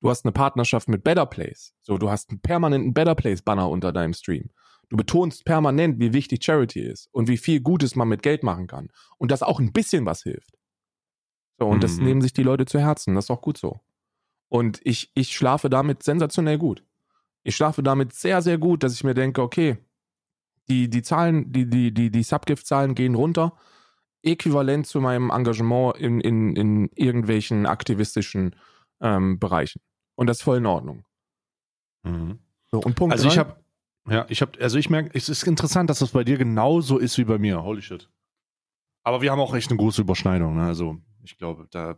Du hast eine Partnerschaft mit Better Place. So, du hast einen permanenten Better Place Banner unter deinem Stream. Du betonst permanent, wie wichtig Charity ist und wie viel Gutes man mit Geld machen kann. Und dass auch ein bisschen was hilft. So, und das Mhm. nehmen sich die Leute zu Herzen. Das ist auch gut so. Und ich, ich schlafe damit sensationell gut. Ich schlafe damit sehr, sehr gut, dass ich mir denke, okay, die, die Zahlen, die, die, die, die Subgift-Zahlen gehen runter, äquivalent zu meinem Engagement in, in, in irgendwelchen aktivistischen ähm, Bereichen. Und das ist voll in Ordnung. Mhm. So, und Punkt Also ich drei- habe, ja, ich habe, also ich merke, es ist interessant, dass das bei dir genauso ist wie bei mir. Holy shit. Aber wir haben auch echt eine große Überschneidung. Ne? Also ich glaube, da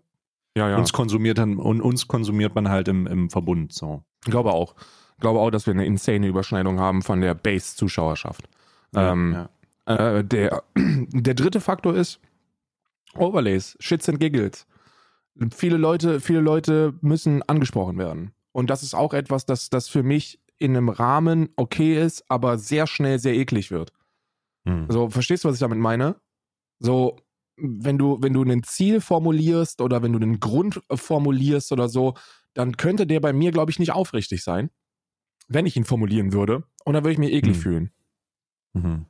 ja, ja. uns konsumiert dann und uns konsumiert man halt im, im Verbund. So. Ich glaube auch. Ich glaube auch, dass wir eine insane Überschneidung haben von der Base-Zuschauerschaft. ähm, ja. Äh, der, der dritte Faktor ist Overlays, Shits and Giggles. Viele Leute, viele Leute müssen angesprochen werden. Und das ist auch etwas, das, das für mich in einem Rahmen okay ist, aber sehr schnell sehr eklig wird. Hm. So, verstehst du, was ich damit meine? So, wenn du, wenn du ein Ziel formulierst oder wenn du einen Grund formulierst oder so, dann könnte der bei mir, glaube ich, nicht aufrichtig sein, wenn ich ihn formulieren würde. Und dann würde ich mich eklig Hm. fühlen. Mhm.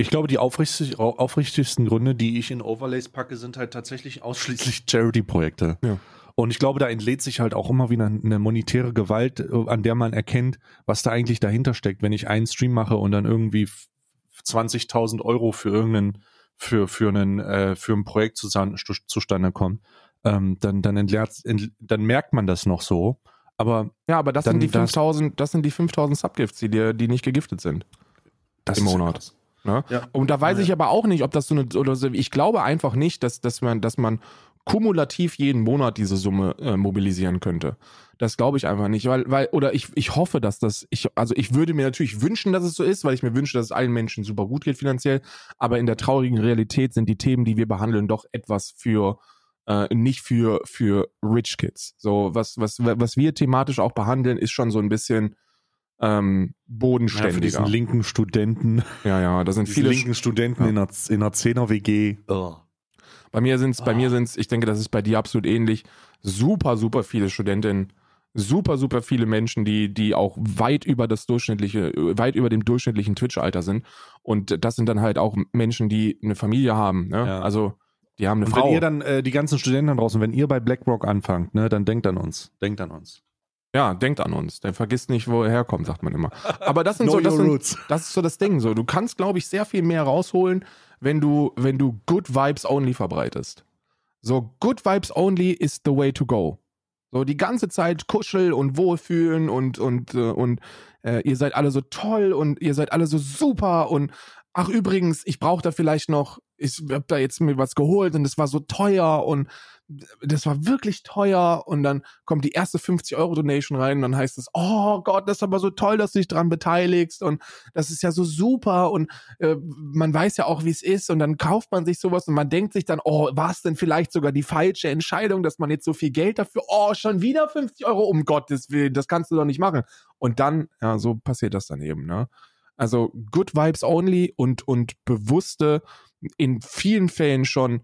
Ich glaube, die aufrichtig, au- aufrichtigsten Gründe, die ich in Overlays packe, sind halt tatsächlich ausschließlich Charity-Projekte. Ja. Und ich glaube, da entlädt sich halt auch immer wieder eine monetäre Gewalt, äh, an der man erkennt, was da eigentlich dahinter steckt. Wenn ich einen Stream mache und dann irgendwie f- 20.000 Euro für irgendeinen, für, für einen, äh, für ein Projekt zusammen, zu, zustande kommt, ähm, dann, dann entleert, ent, dann merkt man das noch so. Aber Ja, aber das Dann sind die das- 5000, das sind die 5000 Subgifts, die dir, die nicht gegiftet sind. das Im ist Monat. krass. Ne? Ja. Und da weiß Ja. ich aber auch nicht, ob das so eine, oder so, ich glaube einfach nicht, dass, dass man, dass man kumulativ jeden Monat diese Summe äh, mobilisieren könnte. Das glaube ich einfach nicht, weil, weil, oder ich, ich hoffe, dass das, ich, also ich würde mir natürlich wünschen, dass es so ist, weil ich mir wünsche, dass es allen Menschen super gut geht finanziell, aber in der traurigen Realität sind die Themen, die wir behandeln, doch etwas für, äh, nicht für, für Rich Kids. So, was, was, was wir thematisch auch behandeln, ist schon so ein bisschen, ähm, Ja, für bodenständiger. diesen linken Studenten, Ja, ja, da sind diese viele, linken Studenten Ja. in einer, in einer 10er WG. Bei mir sind's, bei Ah. mir sind's, ich denke, das ist bei dir absolut ähnlich. Super, super viele Studentinnen, super, super viele Menschen, die, die auch weit über das durchschnittliche, weit über dem durchschnittlichen Twitch-Alter sind. Und das sind dann halt auch Menschen, die eine Familie haben. Ne? Ja. Also, die haben eine Und Frau. wenn ihr dann, äh, die ganzen Studenten draußen, wenn ihr bei BlackRock anfangt, ne, dann denkt an uns. Denkt an uns. Ja, denkt an uns. Der vergisst nicht, wo er herkommt, sagt man immer. Aber das sind so, das sind, das ist so das Ding. So, du kannst, glaube ich, sehr viel mehr rausholen, wenn du, wenn du Good Vibes Only verbreitest. So, Good Vibes Only is the way to go. So, die ganze Zeit kuschel und wohlfühlen und, und, äh, und äh, ihr seid alle so toll und ihr seid alle so super und ach übrigens, ich brauche da vielleicht noch, ich hab da jetzt mir was geholt und das war so teuer und das war wirklich teuer und dann kommt die erste 50 Euro Donation rein und dann heißt es, oh Gott, das ist aber so toll, dass du dich dran beteiligst und das ist ja so super und äh, man weiß ja auch, wie es ist und dann kauft man sich sowas und man denkt sich dann, oh, war es denn vielleicht sogar die falsche Entscheidung, dass man jetzt so viel Geld dafür, oh, schon wieder 50 Euro, um Gottes Willen, das kannst du doch nicht machen. Und dann, ja, so passiert das dann eben, ne? Also Good Vibes Only und, und bewusste, in vielen Fällen schon,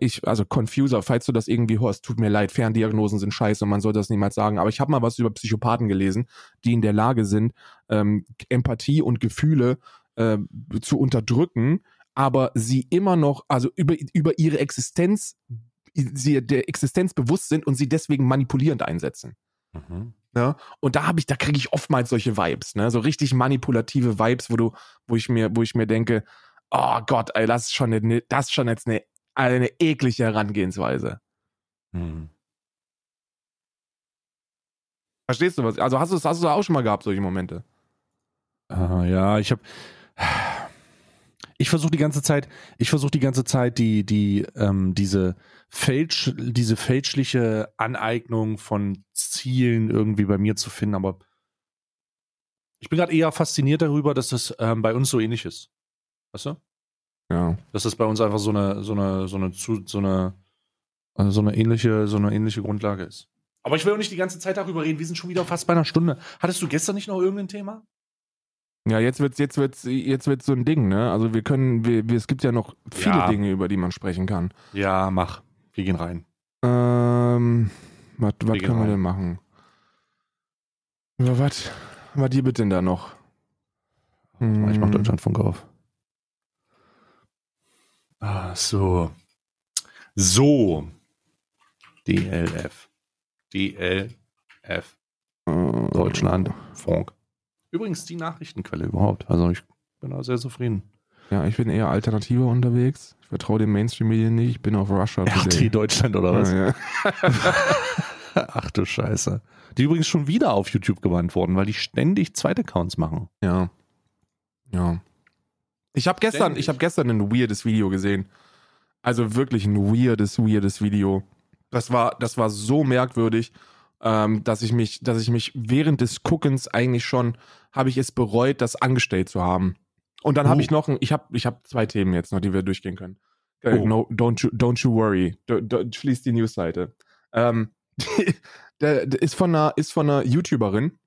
ich, also Confuser, falls du das irgendwie hörst, tut mir leid, Ferndiagnosen sind scheiße und man soll das niemals sagen. Aber ich habe mal was über Psychopathen gelesen, die in der Lage sind, ähm, Empathie und Gefühle äh, zu unterdrücken, aber sie immer noch, also über, über ihre Existenz, sie der Existenz bewusst sind und sie deswegen manipulierend einsetzen. Mhm. Ja, und da habe ich, da kriege ich oftmals solche Vibes, ne? So richtig manipulative Vibes, wo du, wo ich mir, wo ich mir denke, oh Gott, ey, das ist schon eine, das ist schon jetzt eine, eine eklige Herangehensweise. Mhm. Verstehst du was? Also hast du es hast du auch schon mal gehabt, solche Momente? Uh, ja, ich habe ich versuche die ganze Zeit, ich versuche die ganze Zeit die, die, ähm, diese fälsch, diese fälschliche Aneignung von Zielen irgendwie bei mir zu finden, aber ich bin gerade eher fasziniert darüber, dass das ähm, bei uns so ähnlich ist. Weißt du? Ja. Dass das bei uns einfach so eine, so eine, so eine, so eine, also so eine ähnliche, so eine ähnliche Grundlage ist. Aber ich will auch nicht die ganze Zeit darüber reden. Wir sind schon wieder fast bei einer Stunde. Hattest du gestern nicht noch irgendein Thema? Ja, jetzt wird's, jetzt wird's, jetzt wird's so ein Ding, ne? Also wir können, wir, wir, es gibt ja noch viele ja. Dinge, über die man sprechen kann. Ja, mach. Wir gehen rein. Ähm, was können rein. wir denn machen? Was, was gibt denn da noch? Hm. Ich mach Deutschlandfunk auf. Ah, so. So. DLF. DLF. Äh, Deutschland. Funk. Übrigens die Nachrichtenquelle überhaupt. Also ich bin da sehr zufrieden. Ja, ich bin eher Alternative unterwegs. Ich vertraue den Mainstream-Medien nicht. Ich bin auf Russia Today. RT Deutschland oder was? Ja, ja. Ach du Scheiße. Die übrigens schon wieder auf YouTube gewandt wurden, weil die ständig Zweitaccounts machen. Ja. Ja. Ich habe gestern, ich habe gestern ein weirdes Video gesehen. Also wirklich ein weirdes, weirdes Video. Das war, das war so merkwürdig ähm, dass ich mich, dass ich mich während des Guckens eigentlich schon, habe ich es bereut, das angestellt zu haben. Und dann oh. habe ich noch, ein, ich habe, ich habe zwei Themen jetzt noch, die wir durchgehen können. Äh, oh. no, don't you, don't you worry. Do, do, schließ die Newsseite. Ähm, der, der, ist von einer, ist von einer YouTuberin,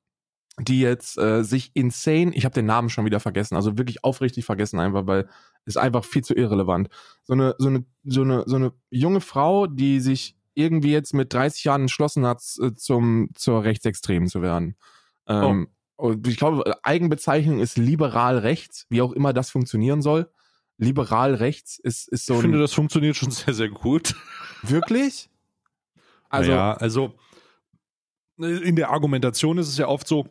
die jetzt äh, sich insane, ich habe den Namen schon wieder vergessen, also wirklich aufrichtig vergessen einfach, weil ist einfach viel zu irrelevant. So eine, so eine, so eine, so eine junge Frau, die sich irgendwie jetzt mit 30 Jahren entschlossen hat, äh, zum, zur Rechtsextremen zu werden. Ähm, oh. Und ich glaube, Eigenbezeichnung ist liberal rechts, wie auch immer das funktionieren soll. Liberal rechts ist, ist so. Ich finde, das funktioniert schon sehr, sehr gut. Wirklich? Also, ja, also in der Argumentation ist es ja oft so,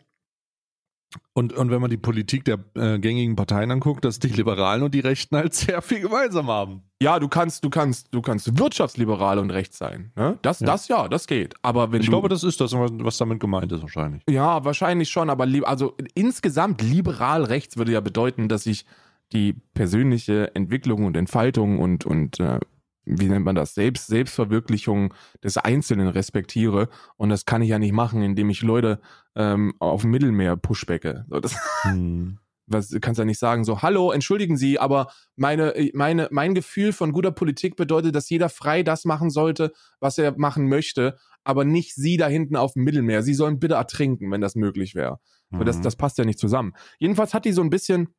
und, und wenn man die Politik der äh, gängigen Parteien anguckt, dass die Liberalen und die Rechten halt sehr viel gemeinsam haben. Ja, du kannst, du kannst, du kannst wirtschaftsliberal und rechts sein. Ne? Das, ja. das ja, das geht. Aber wenn ich du, glaube, das ist das, was damit gemeint ist wahrscheinlich. Ja, wahrscheinlich schon. Aber also insgesamt liberal rechts würde ja bedeuten, dass ich die persönliche Entwicklung und Entfaltung und und äh, wie nennt man das, Selbst, Selbstverwirklichung des Einzelnen respektiere. Und das kann ich ja nicht machen, indem ich Leute ähm, auf dem Mittelmeer pushbacke. So, das, hm. was kannst ja nicht sagen, so, hallo, entschuldigen Sie, aber meine, meine, mein Gefühl von guter Politik bedeutet, dass jeder frei das machen sollte, was er machen möchte, aber nicht Sie da hinten auf dem Mittelmeer. Sie sollen bitte ertrinken, wenn das möglich wäre. Mhm. Das, das passt ja nicht zusammen. Jedenfalls hat die so ein bisschen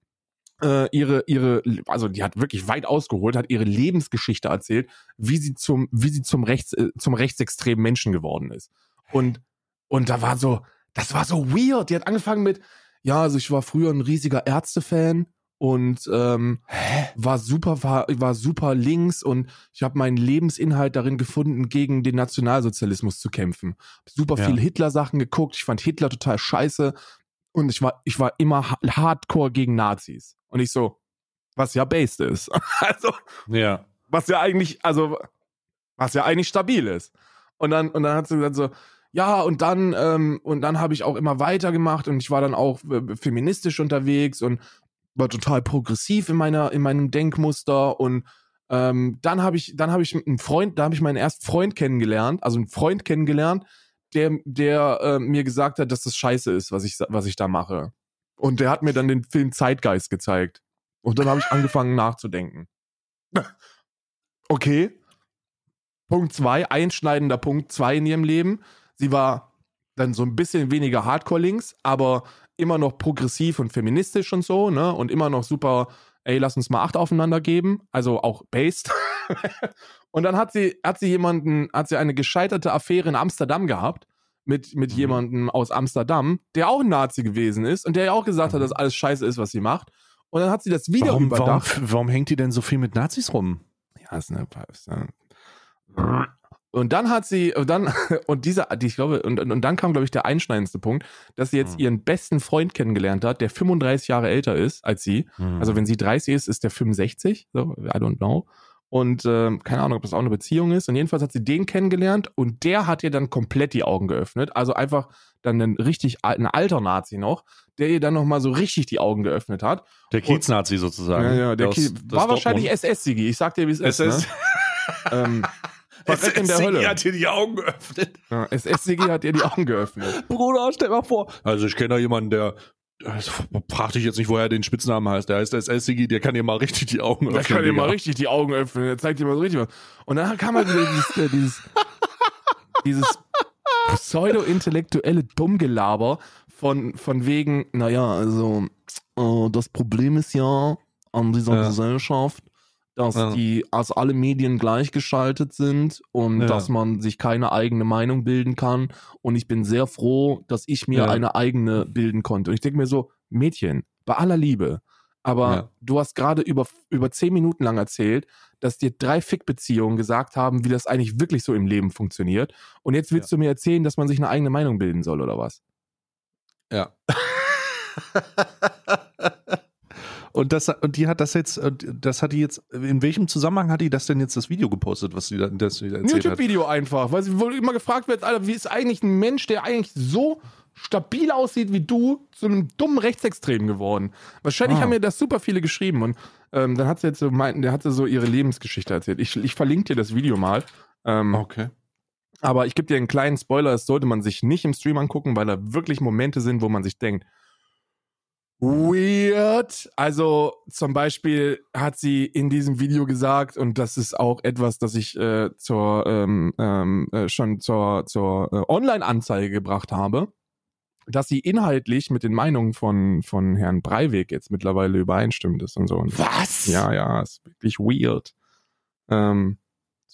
äh, ihre, ihre, also die hat wirklich weit ausgeholt, hat ihre Lebensgeschichte erzählt, wie sie zum, wie sie zum Rechts, äh, zum rechtsextremen Menschen geworden ist. Und, und da war so, das war so weird. Die hat angefangen mit, ja, also ich war früher ein riesiger Ärztefan und ähm, war super war, war super links und ich habe meinen Lebensinhalt darin gefunden, gegen den Nationalsozialismus zu kämpfen. Super ja. viel Hitler Sachen geguckt, ich fand Hitler total scheiße und ich war ich war immer hardcore gegen Nazis. Und ich so, was ja based ist. also, ja. Was ja eigentlich, also, was ja eigentlich stabil ist. Und dann, und dann hat sie gesagt so, ja, und dann, ähm, und dann habe ich auch immer weitergemacht und ich war dann auch äh, feministisch unterwegs und war total progressiv in meiner, in meinem Denkmuster und ähm, dann habe ich, dann habe ich einen Freund, da habe ich meinen ersten Freund kennengelernt, also einen Freund kennengelernt, der, der äh, mir gesagt hat, dass das scheiße ist, was ich, was ich da mache. Und der hat mir dann den Film Zeitgeist gezeigt. Und dann habe ich angefangen nachzudenken. Okay. Punkt zwei, einschneidender Punkt zwei in ihrem Leben. Sie war dann so ein bisschen weniger Hardcore links, aber immer noch progressiv und feministisch und so, ne? Und immer noch super, ey, lass uns mal acht aufeinander geben. Also auch based. und dann hat sie, hat sie jemanden, hat sie eine gescheiterte Affäre in Amsterdam gehabt mit, mit Mhm. jemandem aus Amsterdam, der auch ein Nazi gewesen ist und der ja auch gesagt hat, Mhm. dass alles scheiße ist, was sie macht. Und dann hat sie das wieder Warum, warum, überdacht. warum hängt die denn so viel mit Nazis rum? Ja, ist eine, ist eine und dann hat sie, und dann, und dieser, die, ich glaube, und, und dann kam, glaube ich, der einschneidendste Punkt, dass sie jetzt Hm. ihren besten Freund kennengelernt hat, der 35 Jahre älter ist als sie. Also wenn sie 30 ist, ist der 65, so, I don't know. Und ähm, keine Ahnung, ob das auch eine Beziehung ist. Und jedenfalls hat sie den kennengelernt und der hat ihr dann komplett die Augen geöffnet. Also einfach dann ein richtig ein alter Nazi noch, der ihr dann nochmal so richtig die Augen geöffnet hat. der Kiez-Nazi sozusagen. Ja, ja, der Aus- Ki- aus war wahrscheinlich Dortmund. SS-Sigi. Ich sag dir, wie es ist. SS. Ne? Ähm, Verreck in der SS Hölle. hat hier die Augen geöffnet. Ja, SS-Sigi hat ihr die Augen geöffnet. Bruder, stell mal vor. Also ich kenne da jemanden, der also, frag dich jetzt nicht, woher er den Spitznamen heißt. Der heißt SS-Sigi, der kann dir mal richtig die Augen öffnen. kann ihr mal richtig die Augen öffnen. Der zeigt dir mal so richtig was. Und dann kam halt wieder dieses, äh, dieses, dieses pseudo-intellektuelle Dummgelaber von, von wegen, naja, also, äh, das Problem ist ja an dieser Ja. Gesellschaft, dass Ja. die, als alle Medien gleichgeschaltet sind und Ja. dass man sich keine eigene Meinung bilden kann. Und ich bin sehr froh, dass ich mir Ja. eine eigene bilden konnte. Und ich denke mir so, Mädchen, bei aller Liebe, aber du hast gerade über, über zehn Minuten lang erzählt, dass dir drei Fick-Beziehungen gesagt haben, wie das eigentlich wirklich so im Leben funktioniert. Und jetzt willst du mir erzählen, dass man sich eine eigene Meinung bilden soll, oder was? Ja. und das und die hat das jetzt das hat die jetzt in welchem Zusammenhang hat die das denn jetzt das Video gepostet, was sie da, das sie da erzählt hat? YouTube-Video einfach, weil sie wohl immer gefragt wird, Alter, wie ist eigentlich ein Mensch, der eigentlich so stabil aussieht wie du, zu einem dummen Rechtsextremen geworden? Wahrscheinlich Ah. haben mir das super viele geschrieben und ähm, dann hat sie jetzt so meinten, der hatte so ihre Lebensgeschichte erzählt. Ich, ich verlinke dir das Video mal. Ähm, Okay. Aber ich gebe dir einen kleinen Spoiler, das sollte man sich nicht im Stream angucken, weil da wirklich Momente sind, wo man sich denkt, weird. Also zum Beispiel hat sie in diesem Video gesagt, und das ist auch etwas, das ich äh, zur, ähm, ähm, äh, schon zur, zur äh, Online-Anzeige gebracht habe, dass sie inhaltlich mit den Meinungen von, von Herrn Breivik jetzt mittlerweile übereinstimmt ist und so. Und Was? ja, ja, ist wirklich weird. Ähm,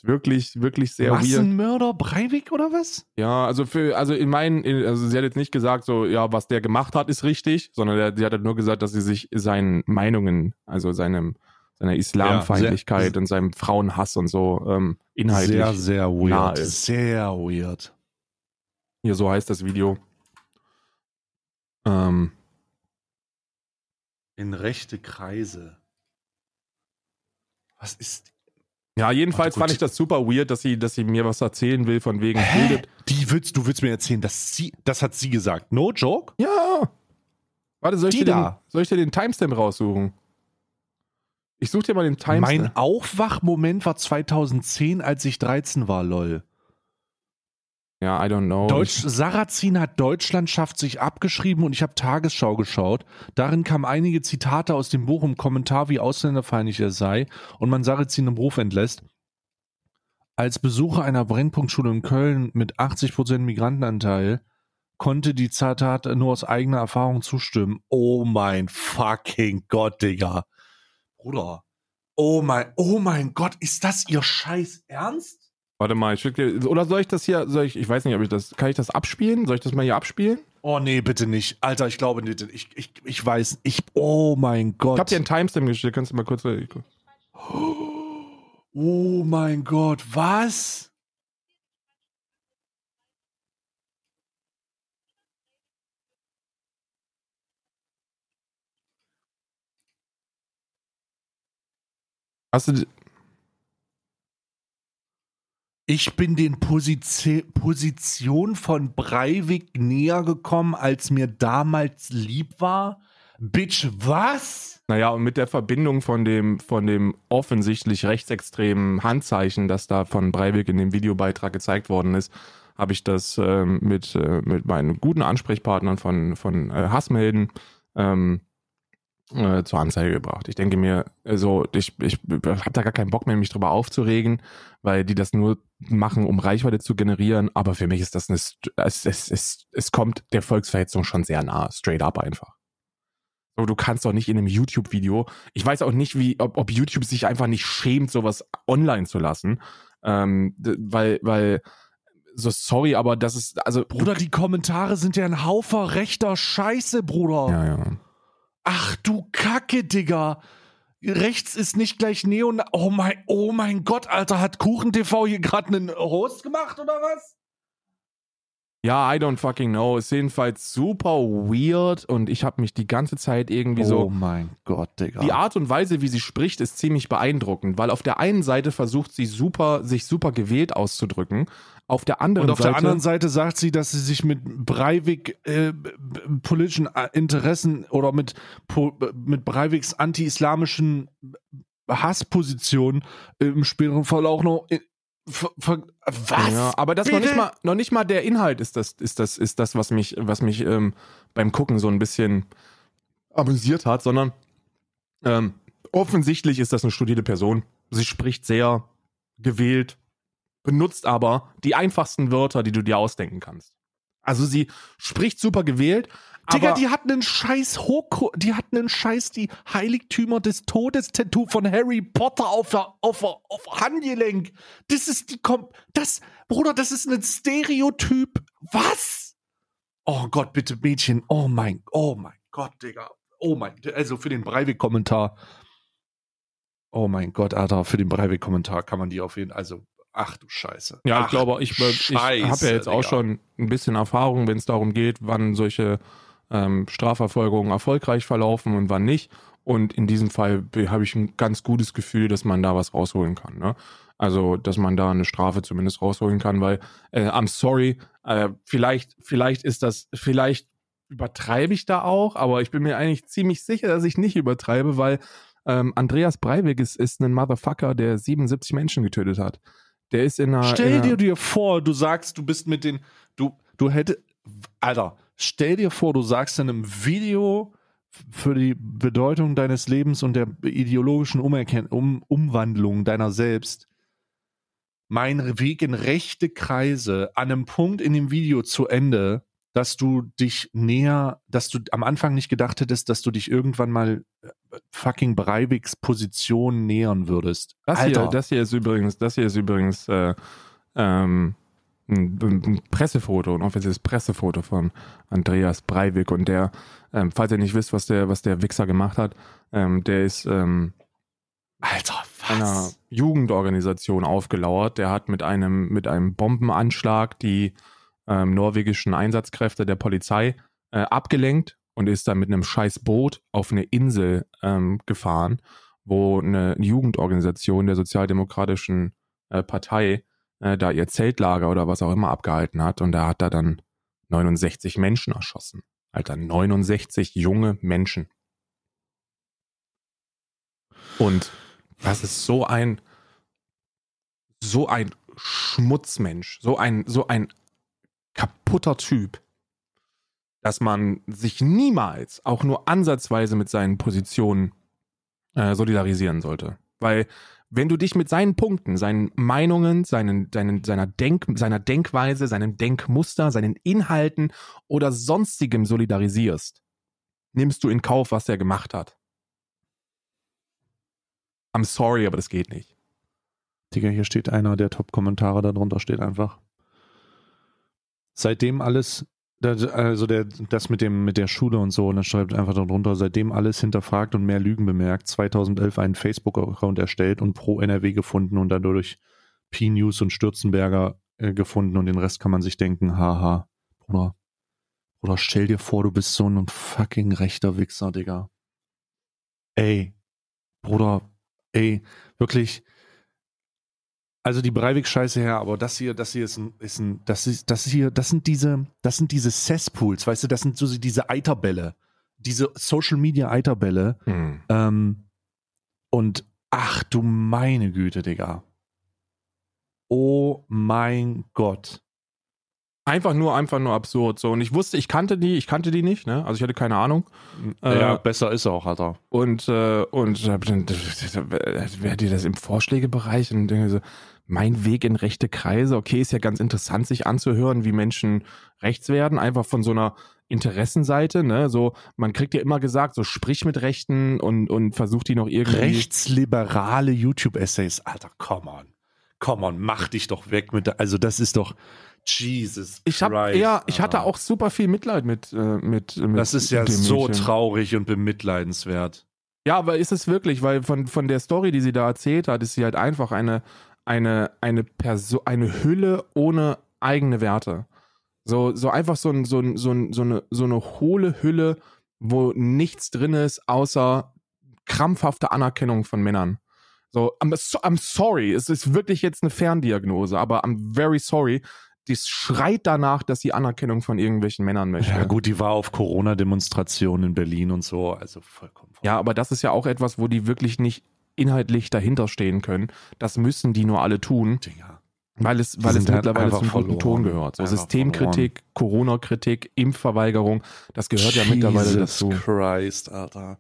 wirklich, wirklich sehr weird. Massenmörder Breivik oder was? Ja, also für, also in meinen, in- also sie hat jetzt nicht gesagt, so, ja, was der gemacht hat, ist richtig, sondern der, sie hat halt nur gesagt, dass sie sich seinen Meinungen, also seinem, seiner Islamfeindlichkeit sehr- und seinem Frauenhass und so, ähm, inhaltlich. Sehr, sehr weird. Sehr weird. Hier, so heißt das Video. Ähm, In rechte Kreise. Was ist. Ja, jedenfalls fand ich das super weird, dass sie, dass sie mir was erzählen will, von wegen Hä? bildet. Die willst, du willst mir erzählen, dass sie, das hat sie gesagt. No joke? Ja. Warte, soll ich, Die dir den, da. soll ich dir den Timestamp raussuchen? Ich such dir mal den Timestamp. Mein Aufwachmoment war 2010, als ich 13 war, lol. Ja, I don't know. Deutsch, Sarrazin hat Deutschlandschaft sich abgeschrieben und ich habe Tagesschau geschaut. Darin kamen einige Zitate aus dem Buch im Kommentar, wie ausländerfeindlich er sei und man Sarrazin im Beruf entlässt. Als Besucher einer Brennpunktschule in Köln mit 80% Migrantenanteil konnte die Zitate nur aus eigener Erfahrung zustimmen. Oh mein fucking Gott, Digga. Bruder. Oh mein, oh mein Gott, ist das ihr Scheiß Ernst? Warte mal, ich schick dir, oder soll ich das hier, soll ich, ich weiß nicht, ob ich das, kann ich das abspielen? Soll ich das mal hier abspielen? Oh nee, bitte nicht. Alter, ich glaube nicht. Ich, ich, ich weiß, ich, oh mein Gott. Ich hab dir einen Timestamp geschickt, kannst du mal kurz, oh mein Gott, was? hast du, Ich bin den Position Position von Breivik näher gekommen, als mir damals lieb war. Bitch, was? naja, und mit der Verbindung von dem, von dem offensichtlich rechtsextremen Handzeichen, das da von Breivik in dem Videobeitrag gezeigt worden ist, habe ich das ähm, mit, äh, mit meinen guten Ansprechpartnern von, von äh, Hassmelden ähm, äh, zur Anzeige gebracht. Ich denke mir, also ich, ich habe da gar keinen Bock mehr, mich drüber aufzuregen, weil die das nur machen, um Reichweite zu generieren. Aber für mich ist das eine, es, es, es, es kommt der Volksverhetzung schon sehr nah, straight up einfach. So, du kannst doch nicht in einem YouTube-Video, ich weiß auch nicht, wie, ob, ob YouTube sich einfach nicht schämt, sowas online zu lassen. Ähm, weil, weil, so sorry, aber das ist, also. Bruder, die Kommentare sind ja ein Haufen rechter Scheiße, Bruder. Ja, ja. Ach du Kacke, Digga. Rechts ist nicht gleich Neon. Oh mein, oh mein Gott, Alter, hat KuchenTV hier gerade einen Host gemacht oder was? Ja, I don't fucking know. Ist jedenfalls super weird und ich habe mich die ganze Zeit irgendwie so. Oh mein Gott, Digga. Die Art und Weise, wie sie spricht, ist ziemlich beeindruckend, weil auf der einen Seite versucht sie super, sich super gewählt auszudrücken. Auf der anderen und auf Seite. der anderen Seite sagt sie, dass sie sich mit Breivik äh, politischen Interessen oder mit, mit Breiviks anti-islamischen Hasspositionen im späteren Fall auch noch was? Ja, aber das noch nicht mal, noch nicht mal der Inhalt ist das, ist das, ist das, was mich, was mich ähm, beim Gucken so ein bisschen amüsiert hat, sondern ähm, offensichtlich ist das eine studierte Person. Sie spricht sehr gewählt, benutzt aber die einfachsten Wörter, die du dir ausdenken kannst. Also sie spricht super gewählt, Digga, die hatten einen scheiß Hoko, die hatten einen scheiß die Heiligtümer des Todes Tattoo von Harry Potter auf der, auf der, auf Handgelenk. Das ist die Kom das Bruder, das ist ein Stereotyp. Was? Oh Gott, bitte Mädchen. Oh mein, oh mein Gott, Digga. Oh mein, also für den Breivik Kommentar. Oh mein Gott, Alter, für den Breivik Kommentar kann man die auf jeden Fall, also Ach du Scheiße. Ja, Ach, ich glaube, ich, ich habe ja jetzt Digga. auch schon ein bisschen Erfahrung, wenn es darum geht, wann solche ähm, Strafverfolgungen erfolgreich verlaufen und wann nicht. Und in diesem Fall habe ich ein ganz gutes Gefühl, dass man da was rausholen kann. Ne? Also, dass man da eine Strafe zumindest rausholen kann, weil, äh, I'm sorry, äh, vielleicht, vielleicht ist das, vielleicht übertreibe ich da auch, aber ich bin mir eigentlich ziemlich sicher, dass ich nicht übertreibe, weil ähm, Andreas Breivik ist, ist ein Motherfucker, der 77 Menschen getötet hat. Der ist in einer. Stell in dir dir vor, du sagst, du bist mit den. Du, du hättest. Alter, stell dir vor, du sagst in einem Video für die Bedeutung deines Lebens und der ideologischen Umerken um Umwandlung deiner selbst, mein Weg in rechte Kreise an einem Punkt in dem Video zu Ende, dass du dich näher, dass du am Anfang nicht gedacht hättest, dass du dich irgendwann mal äh, fucking Breiviks Position nähern würdest. Das Alter. hier, das hier ist übrigens, das hier ist übrigens äh, ähm, ein, ein, Pressefoto, ein offizielles Pressefoto von Andreas Breivik und der, ähm, falls ihr nicht wisst, was der, was der Wichser gemacht hat, ähm, der ist ähm, Alter, was? einer Jugendorganisation aufgelauert. Der hat mit einem, mit einem Bombenanschlag die ähm, norwegischen Einsatzkräfte der Polizei äh, abgelenkt und ist dann mit einem scheiß Boot auf eine Insel ähm, gefahren, wo eine Jugendorganisation der Sozialdemokratischen äh, Partei äh, da ihr Zeltlager oder was auch immer abgehalten hat und da hat er dann 69 Menschen erschossen. Alter, 69 junge Menschen. Und das ist so ein, so ein Schmutzmensch, so ein, so ein kaputter Typ, dass man sich niemals auch nur ansatzweise mit seinen Positionen äh, solidarisieren sollte. Weil wenn du dich mit seinen Punkten, seinen Meinungen, seinen, seinen, seiner, Denk, seiner Denkweise, seinem Denkmuster, seinen Inhalten oder sonstigem solidarisierst, nimmst du in Kauf, was er gemacht hat. I'm sorry, aber das geht nicht. Digga, hier steht einer der Top-Kommentare, darunter steht einfach. Seitdem alles also der, das mit dem mit der Schule und so, und dann schreibt einfach darunter, seitdem alles hinterfragt und mehr Lügen bemerkt, 2011 einen Facebook-Account erstellt und pro NRW gefunden und dadurch P-News und Stürzenberger äh, gefunden und den Rest kann man sich denken, haha, Bruder, Bruder, stell dir vor, du bist so ein fucking rechter Wichser, Digga. Ey, Bruder, ey, wirklich, also die Breivik-Scheiße her, aber das hier, das hier ist ein, ist ein, das ist, das hier, das sind diese, das sind diese Cesspools, weißt du, das sind so diese Eiterbälle, diese Social Media Eiterbälle. Hm. Ähm, und ach du meine Güte, Digga. Oh mein Gott. Einfach nur, einfach nur absurd. So, und ich wusste, ich kannte die, ich kannte die nicht, ne? Also ich hatte keine Ahnung. Ja, Äh, besser ist er auch, hat er. und, äh, und hab dann, wer die das im Vorschlägebereich? Und denke so, mein Weg in rechte Kreise, okay, ist ja ganz interessant, sich anzuhören, wie Menschen rechts werden, einfach von so einer Interessenseite, ne? So, man kriegt ja immer gesagt, so sprich mit Rechten und, und versucht die noch irgendwie. Rechtsliberale YouTube-Essays. Alter, come on. Come on, mach dich doch weg mit der, also das ist doch, Jesus Ich habe Christ, ja, ich hatte auch super viel Mitleid mit, äh, mit, mit Das ist ja so Mädchen. traurig und bemitleidenswert. Ja, aber ist es wirklich, weil von, von der Story, die sie da erzählt hat, ist sie halt einfach eine, eine, eine Person, eine Hülle ohne eigene Werte. So, so einfach so, ein, so, ein, so, ein, so, eine, so eine hohle Hülle, wo nichts drin ist, außer krampfhafte Anerkennung von Männern. So, I'm, so, I'm sorry, es ist wirklich jetzt eine Ferndiagnose, aber I'm very sorry. Das schreit danach, dass sie Anerkennung von irgendwelchen Männern möchte. Ja gut, die war auf Corona-Demonstrationen in Berlin und so, also vollkommen. Ja, aber das ist ja auch etwas, wo die wirklich nicht inhaltlich dahinter stehen können. Das müssen die nur alle tun, Dinger. weil es, weil es halt mittlerweile zum guten. Ton gehört. So Einfach Systemkritik, Corona-Kritik, Impfverweigerung, das gehört ja mittlerweile Jesus dazu. Christ, Alter.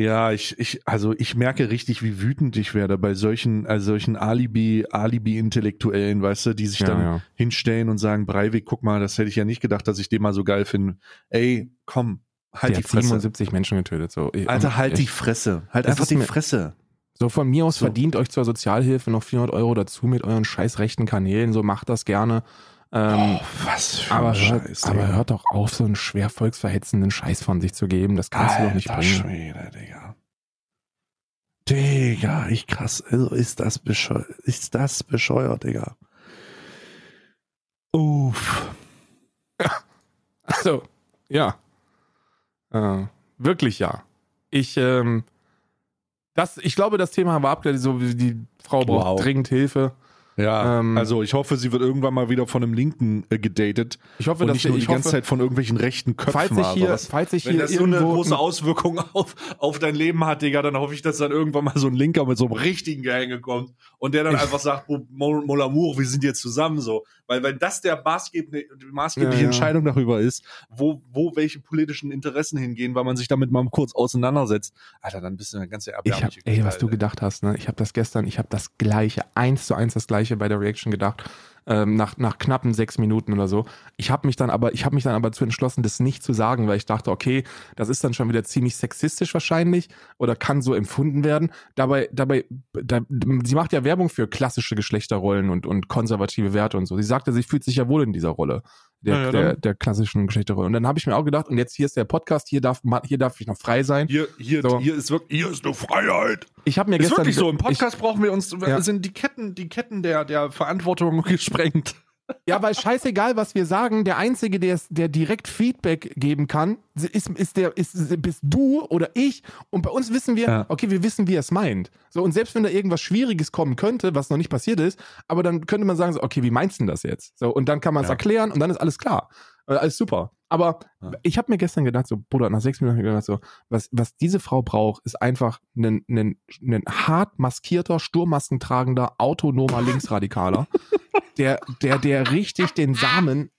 Ja, ich, ich, also ich merke richtig, wie wütend ich werde bei solchen, also solchen Alibi, Alibi-Intellektuellen, weißt du, die sich Ja, dann ja. hinstellen und sagen, Breivik, guck mal, das hätte ich ja nicht gedacht, dass ich den mal so geil finde. Ey, komm, halt die hat Fresse. 77 Menschen getötet. So. Ich- Alter, halt die ich- Fresse. Halt einfach die mir- Fresse. So von mir aus So. verdient euch zur Sozialhilfe noch 400 Euro dazu mit euren scheiß rechten Kanälen. So macht das gerne. Ähm, oh, was für aber, ein hört, Scheiß, aber hört doch auf, so einen schwer volksverhetzenden Scheiß von sich zu geben. Das kannst du doch nicht Alter bringen. Schwede, Digga. Digga, ich krass. Also ist das bescheuert, ist das bescheuert, Digga. Uff. Also, ja. Äh, wirklich ja. Ich, ähm, das, ich glaube, das Thema haben wir abgeleitet, so wie die Frau braucht Wow. dringend Hilfe. Ja, Ähm, also ich hoffe, sie wird irgendwann mal wieder von einem Linken äh, gedatet Ich hoffe, und dass nicht nur ich die ganze hoffe, Zeit von irgendwelchen rechten Köpfen. falls ich hier, Was- falls ich Wenn hier das so eine große Auswirkung auf, auf dein Leben hat, Digga, dann hoffe ich, dass dann irgendwann mal so ein Linker mit so einem richtigen Gehänge kommt und der dann einfach sagt, Mon Mon Amour, wir sind jetzt zusammen so. Weil wenn das der maßgebliche, die maßgebliche Ja, ja. Entscheidung darüber ist, wo, wo welche politischen Interessen hingehen, weil man sich damit mal kurz auseinandersetzt, Alter, dann bist du eine ganze ich hab, erbärmliche ey, was du gedacht hast, ne? Ich habe das gestern, ich habe das gleiche, eins zu eins das gleiche bei der Reaction gedacht. Ähm, nach, nach knappen sechs Minuten oder so. Ich habe mich dann aber, ich habe mich dann aber zu entschlossen, das nicht zu sagen, weil ich dachte, okay, das ist dann schon wieder ziemlich sexistisch wahrscheinlich oder kann so empfunden werden. Dabei, dabei, da, sie macht ja Werbung für klassische Geschlechterrollen und, und konservative Werte und so. Sie sagte, sie fühlt sich ja wohl in dieser Rolle. Der, ja, der, der klassischen Geschlechterrolle. Und dann habe ich mir auch gedacht, und jetzt hier ist der Podcast, hier darf, hier darf ich noch frei sein. Hier, hier, So. hier ist wirklich, hier ist eine Freiheit. Ich habe mir Ist gestern wirklich so. Im ich, Podcast brauchen wir uns, Ja. sind die Ketten, die Ketten der, der Verantwortung gesprengt. Ja, weil scheißegal, was wir sagen, der Einzige, der, der direkt Feedback geben kann, ist, ist der, ist, bist du oder ich. Und bei uns wissen wir, Ja. okay, wir wissen, wie er es meint. So, und selbst wenn da irgendwas Schwieriges kommen könnte, was noch nicht passiert ist, aber dann könnte man sagen, so, okay, wie meinst du denn das jetzt? So, und dann kann man es Ja. erklären und dann ist alles klar. Äh, Alles super. Aber Ja. ich habe mir gestern gedacht, so, Bruder, nach sechs Minuten hab ich gedacht, so, was, was diese Frau braucht, ist einfach ein, ein, ein hart maskierter, sturmmaskentragender, autonomer Linksradikaler, der, der, der richtig den Samen,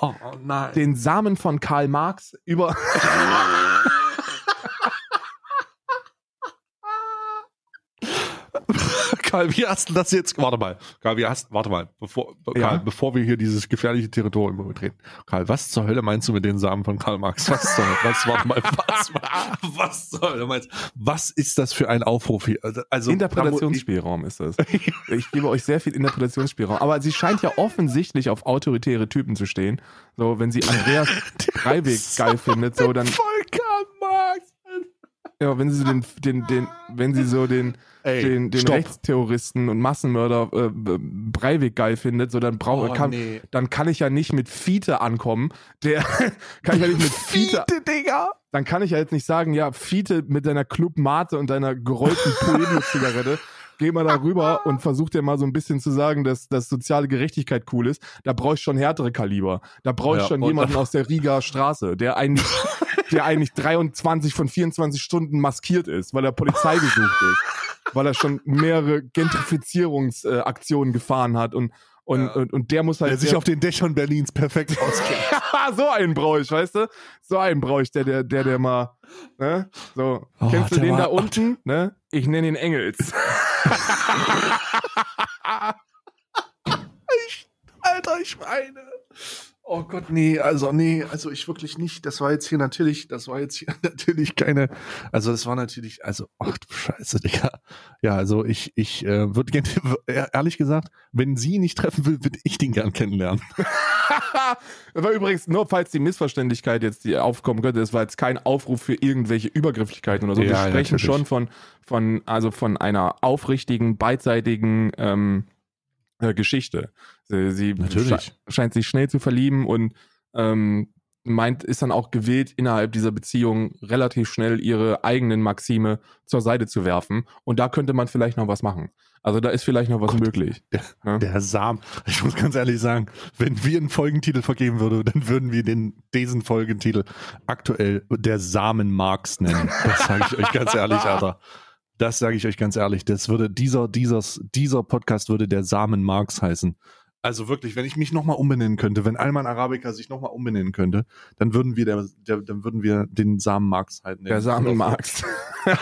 Oh, nein. den Samen von Karl Marx über, Karl, wie hast du das jetzt? Warte mal. Karl, wie hast, warte mal, bevor, Ja. Karl, bevor wir hier dieses gefährliche Territorium betreten. Karl, was zur Hölle meinst du mit den Samen von Karl Marx? Was zur, was, warte mal, was, was zur Hölle meinst Was ist das für ein Aufruf hier? Also, Also, Interpretationsspielraum ist das. Ich gebe euch sehr viel Interpretationsspielraum. Aber sie scheint ja offensichtlich auf autoritäre Typen zu stehen. So, wenn sie Andreas Breivik geil findet, so dann, Voll Marx. Ja, wenn sie so den, den, den, wenn sie so den, Ey, den, den stopp. Rechtsterroristen und Massenmörder äh, Breivik geil findet, so dann brauche Oh, kann, nee. dann kann ich ja nicht mit Fiete ankommen. Der kann ich ja nicht mit Fiete, Digga. dann kann ich ja jetzt nicht sagen, ja, Fiete mit deiner Club Mate und deiner gerollten Pueblo-Zigarette, geh mal da rüber und versuch dir mal so ein bisschen zu sagen, dass, dass soziale Gerechtigkeit cool ist. Da brauche ich schon härtere Kaliber. Da brauche ich Ja, schon jemanden aus der Riga Straße, der eigentlich, der eigentlich 23 von 24 Stunden maskiert ist, weil er Polizei gesucht ist. Weil er schon mehrere Gentrifizierungsaktionen gefahren hat und Und, Ja. und, und der muss halt. Der sich auf den Dächern Berlins perfekt auskennt. Ja, so einen brauche ich, weißt du? So einen brauche ich, der, der, der, der mal, ne? So, Oh, kennst du der den war- da unten, ne? Ich nenne ihn Engels. Alter, ich meine. Oh Gott, nee, also nee, also ich wirklich nicht. Das war jetzt hier natürlich, das war jetzt hier natürlich keine, also das war natürlich, also, ach du Scheiße, Digga. Ja, also ich, ich äh, würde gerne, ehrlich gesagt, wenn sie ihn nicht treffen will, würde ich den gern kennenlernen. das war übrigens, nur falls die Missverständlichkeit jetzt die aufkommen könnte, das war jetzt kein Aufruf für irgendwelche Übergrifflichkeiten oder so. Wir Ja, sprechen natürlich. schon von, von, also von einer aufrichtigen, beidseitigen ähm, äh, Geschichte. Sie, sie Natürlich. sche- scheint sich schnell zu verlieben und ähm, meint, ist dann auch gewillt, innerhalb dieser Beziehung relativ schnell ihre eigenen Maxime zur Seite zu werfen. Und da könnte man vielleicht noch was machen. Also da ist vielleicht noch was Gott. möglich. Ja. Der Sam, ich muss ganz ehrlich sagen, wenn wir einen Folgentitel vergeben würden, dann würden wir den, diesen Folgentitel aktuell der Samen Marx nennen. Das sage ich euch ganz ehrlich, Alter. Das sage ich euch ganz ehrlich. Das würde dieser, dieses, dieser Podcast würde der Samen Marx heißen. Also wirklich, wenn ich mich nochmal umbenennen könnte, wenn Alman Arabica sich nochmal umbenennen könnte, dann würden wir der, der, dann würden wir den Samen Marx halten. Der Samen Marx.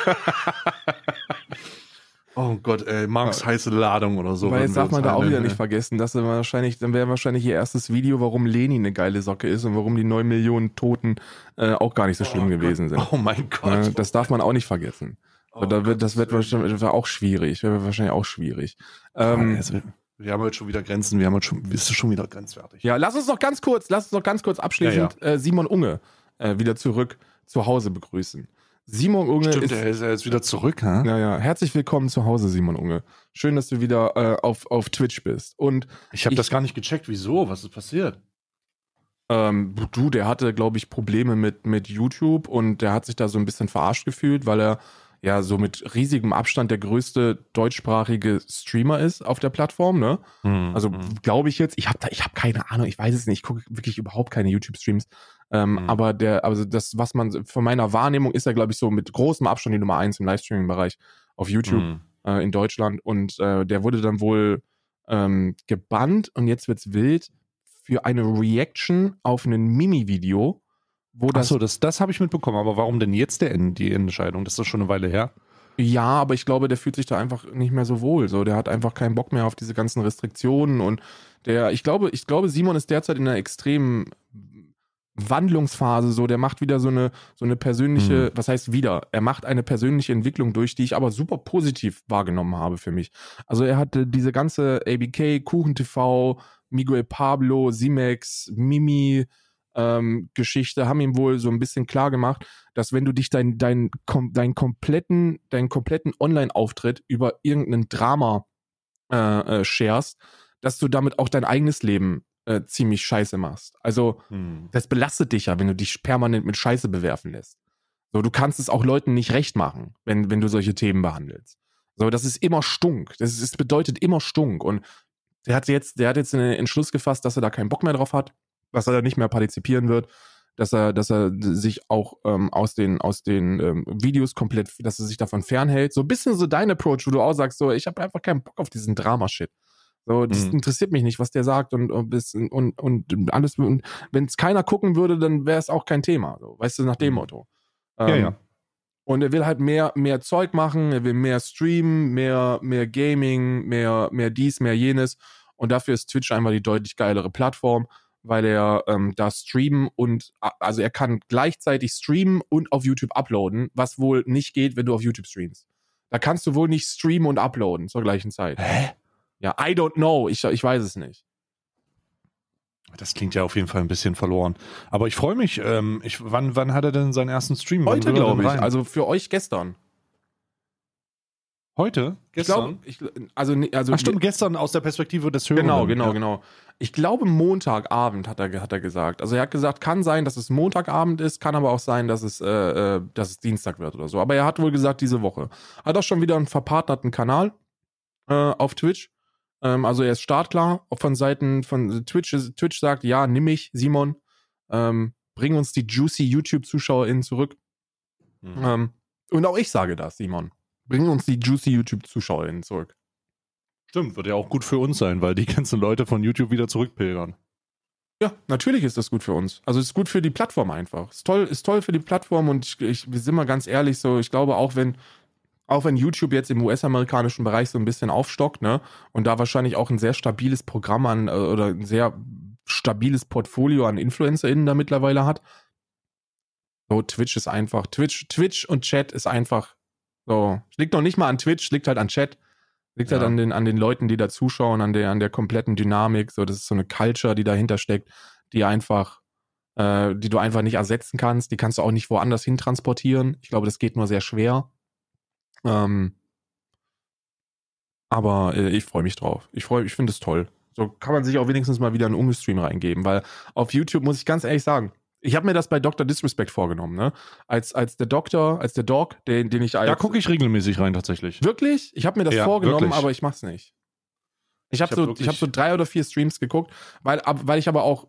Oh Gott, ey, Marx heiße Ladung oder so. Würden jetzt darf man da auch wieder ey. nicht vergessen, dass wahrscheinlich, dann wäre wahrscheinlich ihr erstes Video, warum Lenin eine geile Socke ist und warum die 9 Millionen Toten äh, auch gar nicht so schlimm Oh gewesen Gott. sind. Oh mein Gott. Äh, das darf man auch nicht vergessen. Oh da wird, das wird wahrscheinlich auch schwierig. Wäre wahrscheinlich auch schwierig. Ähm, also, wir haben heute schon wieder Grenzen, wir haben heute schon, bist du schon wieder grenzwertig. ja, lass uns noch ganz kurz, lass uns noch ganz kurz abschließend Äh, Simon Unge äh, wieder zurück zu Hause begrüßen. Simon Unge Stimmt, ist, der ist ja jetzt wieder zurück, ha? ja, ja, herzlich willkommen zu Hause, Simon Unge. Schön, dass du wieder äh, auf, auf Twitch bist. Und Ich habe das gar nicht gecheckt. Wieso? Was ist passiert? Ähm, du, der hatte, glaube ich, Probleme mit, mit YouTube und der hat sich da so ein bisschen verarscht gefühlt, weil er ja so mit riesigem Abstand der größte deutschsprachige Streamer ist auf der Plattform, ne? Also Mhm. glaube ich jetzt, ich habe da, ich habe keine Ahnung, ich weiß es nicht, ich gucke wirklich überhaupt keine YouTube-Streams. Ähm, Mhm. Aber der, also das, was man von meiner Wahrnehmung ist er, glaube ich, so mit großem Abstand die Nummer eins im Livestreaming-Bereich auf YouTube Mhm. äh, in Deutschland und äh, der wurde dann wohl ähm, gebannt und jetzt wird's wild für eine Reaction auf ein Mimi-Video, wo das Achso, das, das habe ich mitbekommen. Aber warum denn jetzt der, die Entscheidung? Das ist doch schon eine Weile her. ja, aber ich glaube, der fühlt sich da einfach nicht mehr so wohl. So, der hat einfach keinen Bock mehr auf diese ganzen Restriktionen und der, ich glaube, ich glaube, Simon ist derzeit in einer extremen Wandlungsphase. So, der macht wieder so eine so eine persönliche, was heißt wieder? Er macht eine persönliche Entwicklung durch, die ich aber super positiv wahrgenommen habe für mich. Also er hatte diese ganze ABK, Kuchen TV, Miguel Pablo, Simex, Mimi. Ähm, Geschichte haben ihm wohl so ein bisschen klar gemacht, dass wenn du dich dein, dein, kom, dein kompletten, deinen kompletten Online-Auftritt über irgendein Drama äh, äh, sharest, dass du damit auch dein eigenes Leben äh, ziemlich scheiße machst. Also Hm. das belastet dich ja, wenn du dich permanent mit Scheiße bewerfen lässt. So, du kannst es auch Leuten nicht recht machen, wenn, wenn du solche Themen behandelst. So, das ist immer Stunk. Das, ist, das bedeutet immer Stunk. Und der hat jetzt, der hat jetzt einen Entschluss gefasst, dass er da keinen Bock mehr drauf hat, dass er da nicht mehr partizipieren wird, dass er, dass er sich auch ähm, aus den, aus den ähm, Videos komplett, dass er sich davon fernhält. So ein bisschen so dein Approach, wo du auch sagst, so, ich habe einfach keinen Bock auf diesen Drama-Shit. So, das Mhm. interessiert mich nicht, was der sagt und, und, und, und alles. Und wenn es keiner gucken würde, dann wäre es auch kein Thema. So, weißt du, nach dem Mhm. Motto. Ja, Ähm, ja. Und er will halt mehr, mehr Zeug machen, er will mehr streamen, mehr, mehr Gaming, mehr, mehr dies, mehr jenes. Und dafür ist Twitch einfach die deutlich geilere Plattform, weil er ähm, da streamen und also er kann gleichzeitig streamen und auf YouTube uploaden, was wohl nicht geht, wenn du auf YouTube streamst. Da kannst du wohl nicht streamen und uploaden zur gleichen Zeit. Hä? Ja, I don't know. Ich, ich weiß es nicht. Das klingt ja auf jeden Fall ein bisschen verloren. Aber ich freue mich. Ähm, ich, wann, wann hat er denn seinen ersten Stream? Heute, glaube ich. Also für euch gestern. Heute? Ich glaube, ich, also, nee, also Ach stimmt, gestern aus der Perspektive des Hörers. Genau, genau, genau. Ich glaube, Montagabend hat er, hat er gesagt. Also er hat gesagt, kann sein, dass es Montagabend ist, kann aber auch sein, dass es, äh, äh, dass es Dienstag wird oder so. Aber er hat wohl gesagt, diese Woche. Hat auch schon wieder einen verpartnerten Kanal äh, auf Twitch. Ähm, also er ist startklar. Auch von Seiten von Twitch. Twitch sagt, ja, nimm mich, Simon. Ähm, bring uns die juicy YouTube-ZuschauerInnen zurück. Mhm. Ähm, und auch ich sage das, Simon. Bring uns die juicy YouTube-ZuschauerInnen zurück. Stimmt, wird ja auch gut für uns sein, weil die ganzen Leute von YouTube wieder zurückpilgern. Ja, natürlich ist das gut für uns. Also es ist gut für die Plattform einfach. Ist toll, ist toll für die Plattform und ich, ich wir sind mal ganz ehrlich so, ich glaube auch wenn auch wenn YouTube jetzt im US-amerikanischen Bereich so ein bisschen aufstockt, ne, und da wahrscheinlich auch ein sehr stabiles Programm an äh, oder ein sehr stabiles Portfolio an InfluencerInnen da mittlerweile hat. So, Twitch ist einfach, Twitch, Twitch und Chat ist einfach so. Liegt noch nicht mal an Twitch, liegt halt an Chat. Liegt halt Ja. halt an den, an den Leuten, die da zuschauen, an der, an der kompletten Dynamik. So, das ist so eine Culture, die dahinter steckt, die einfach, äh, die du einfach nicht ersetzen kannst. Die kannst du auch nicht woanders hin transportieren. Ich glaube, das geht nur sehr schwer. Ähm, aber äh, ich freue mich drauf. Ich freue, ich finde es toll. So kann man sich auch wenigstens mal wieder einen Ungestream reingeben, weil auf YouTube muss ich ganz ehrlich sagen, ich habe mir das bei Dr. Disrespect vorgenommen, ne? Als, als der Doktor, als der Dog, den, den ich als. Da gucke ich regelmäßig rein tatsächlich. Wirklich? Ich habe mir das Ja, vorgenommen, wirklich. aber ich mach's nicht. Ich habe hab so, wirklich- ich hab so drei oder vier Streams geguckt, weil, ab, weil ich aber auch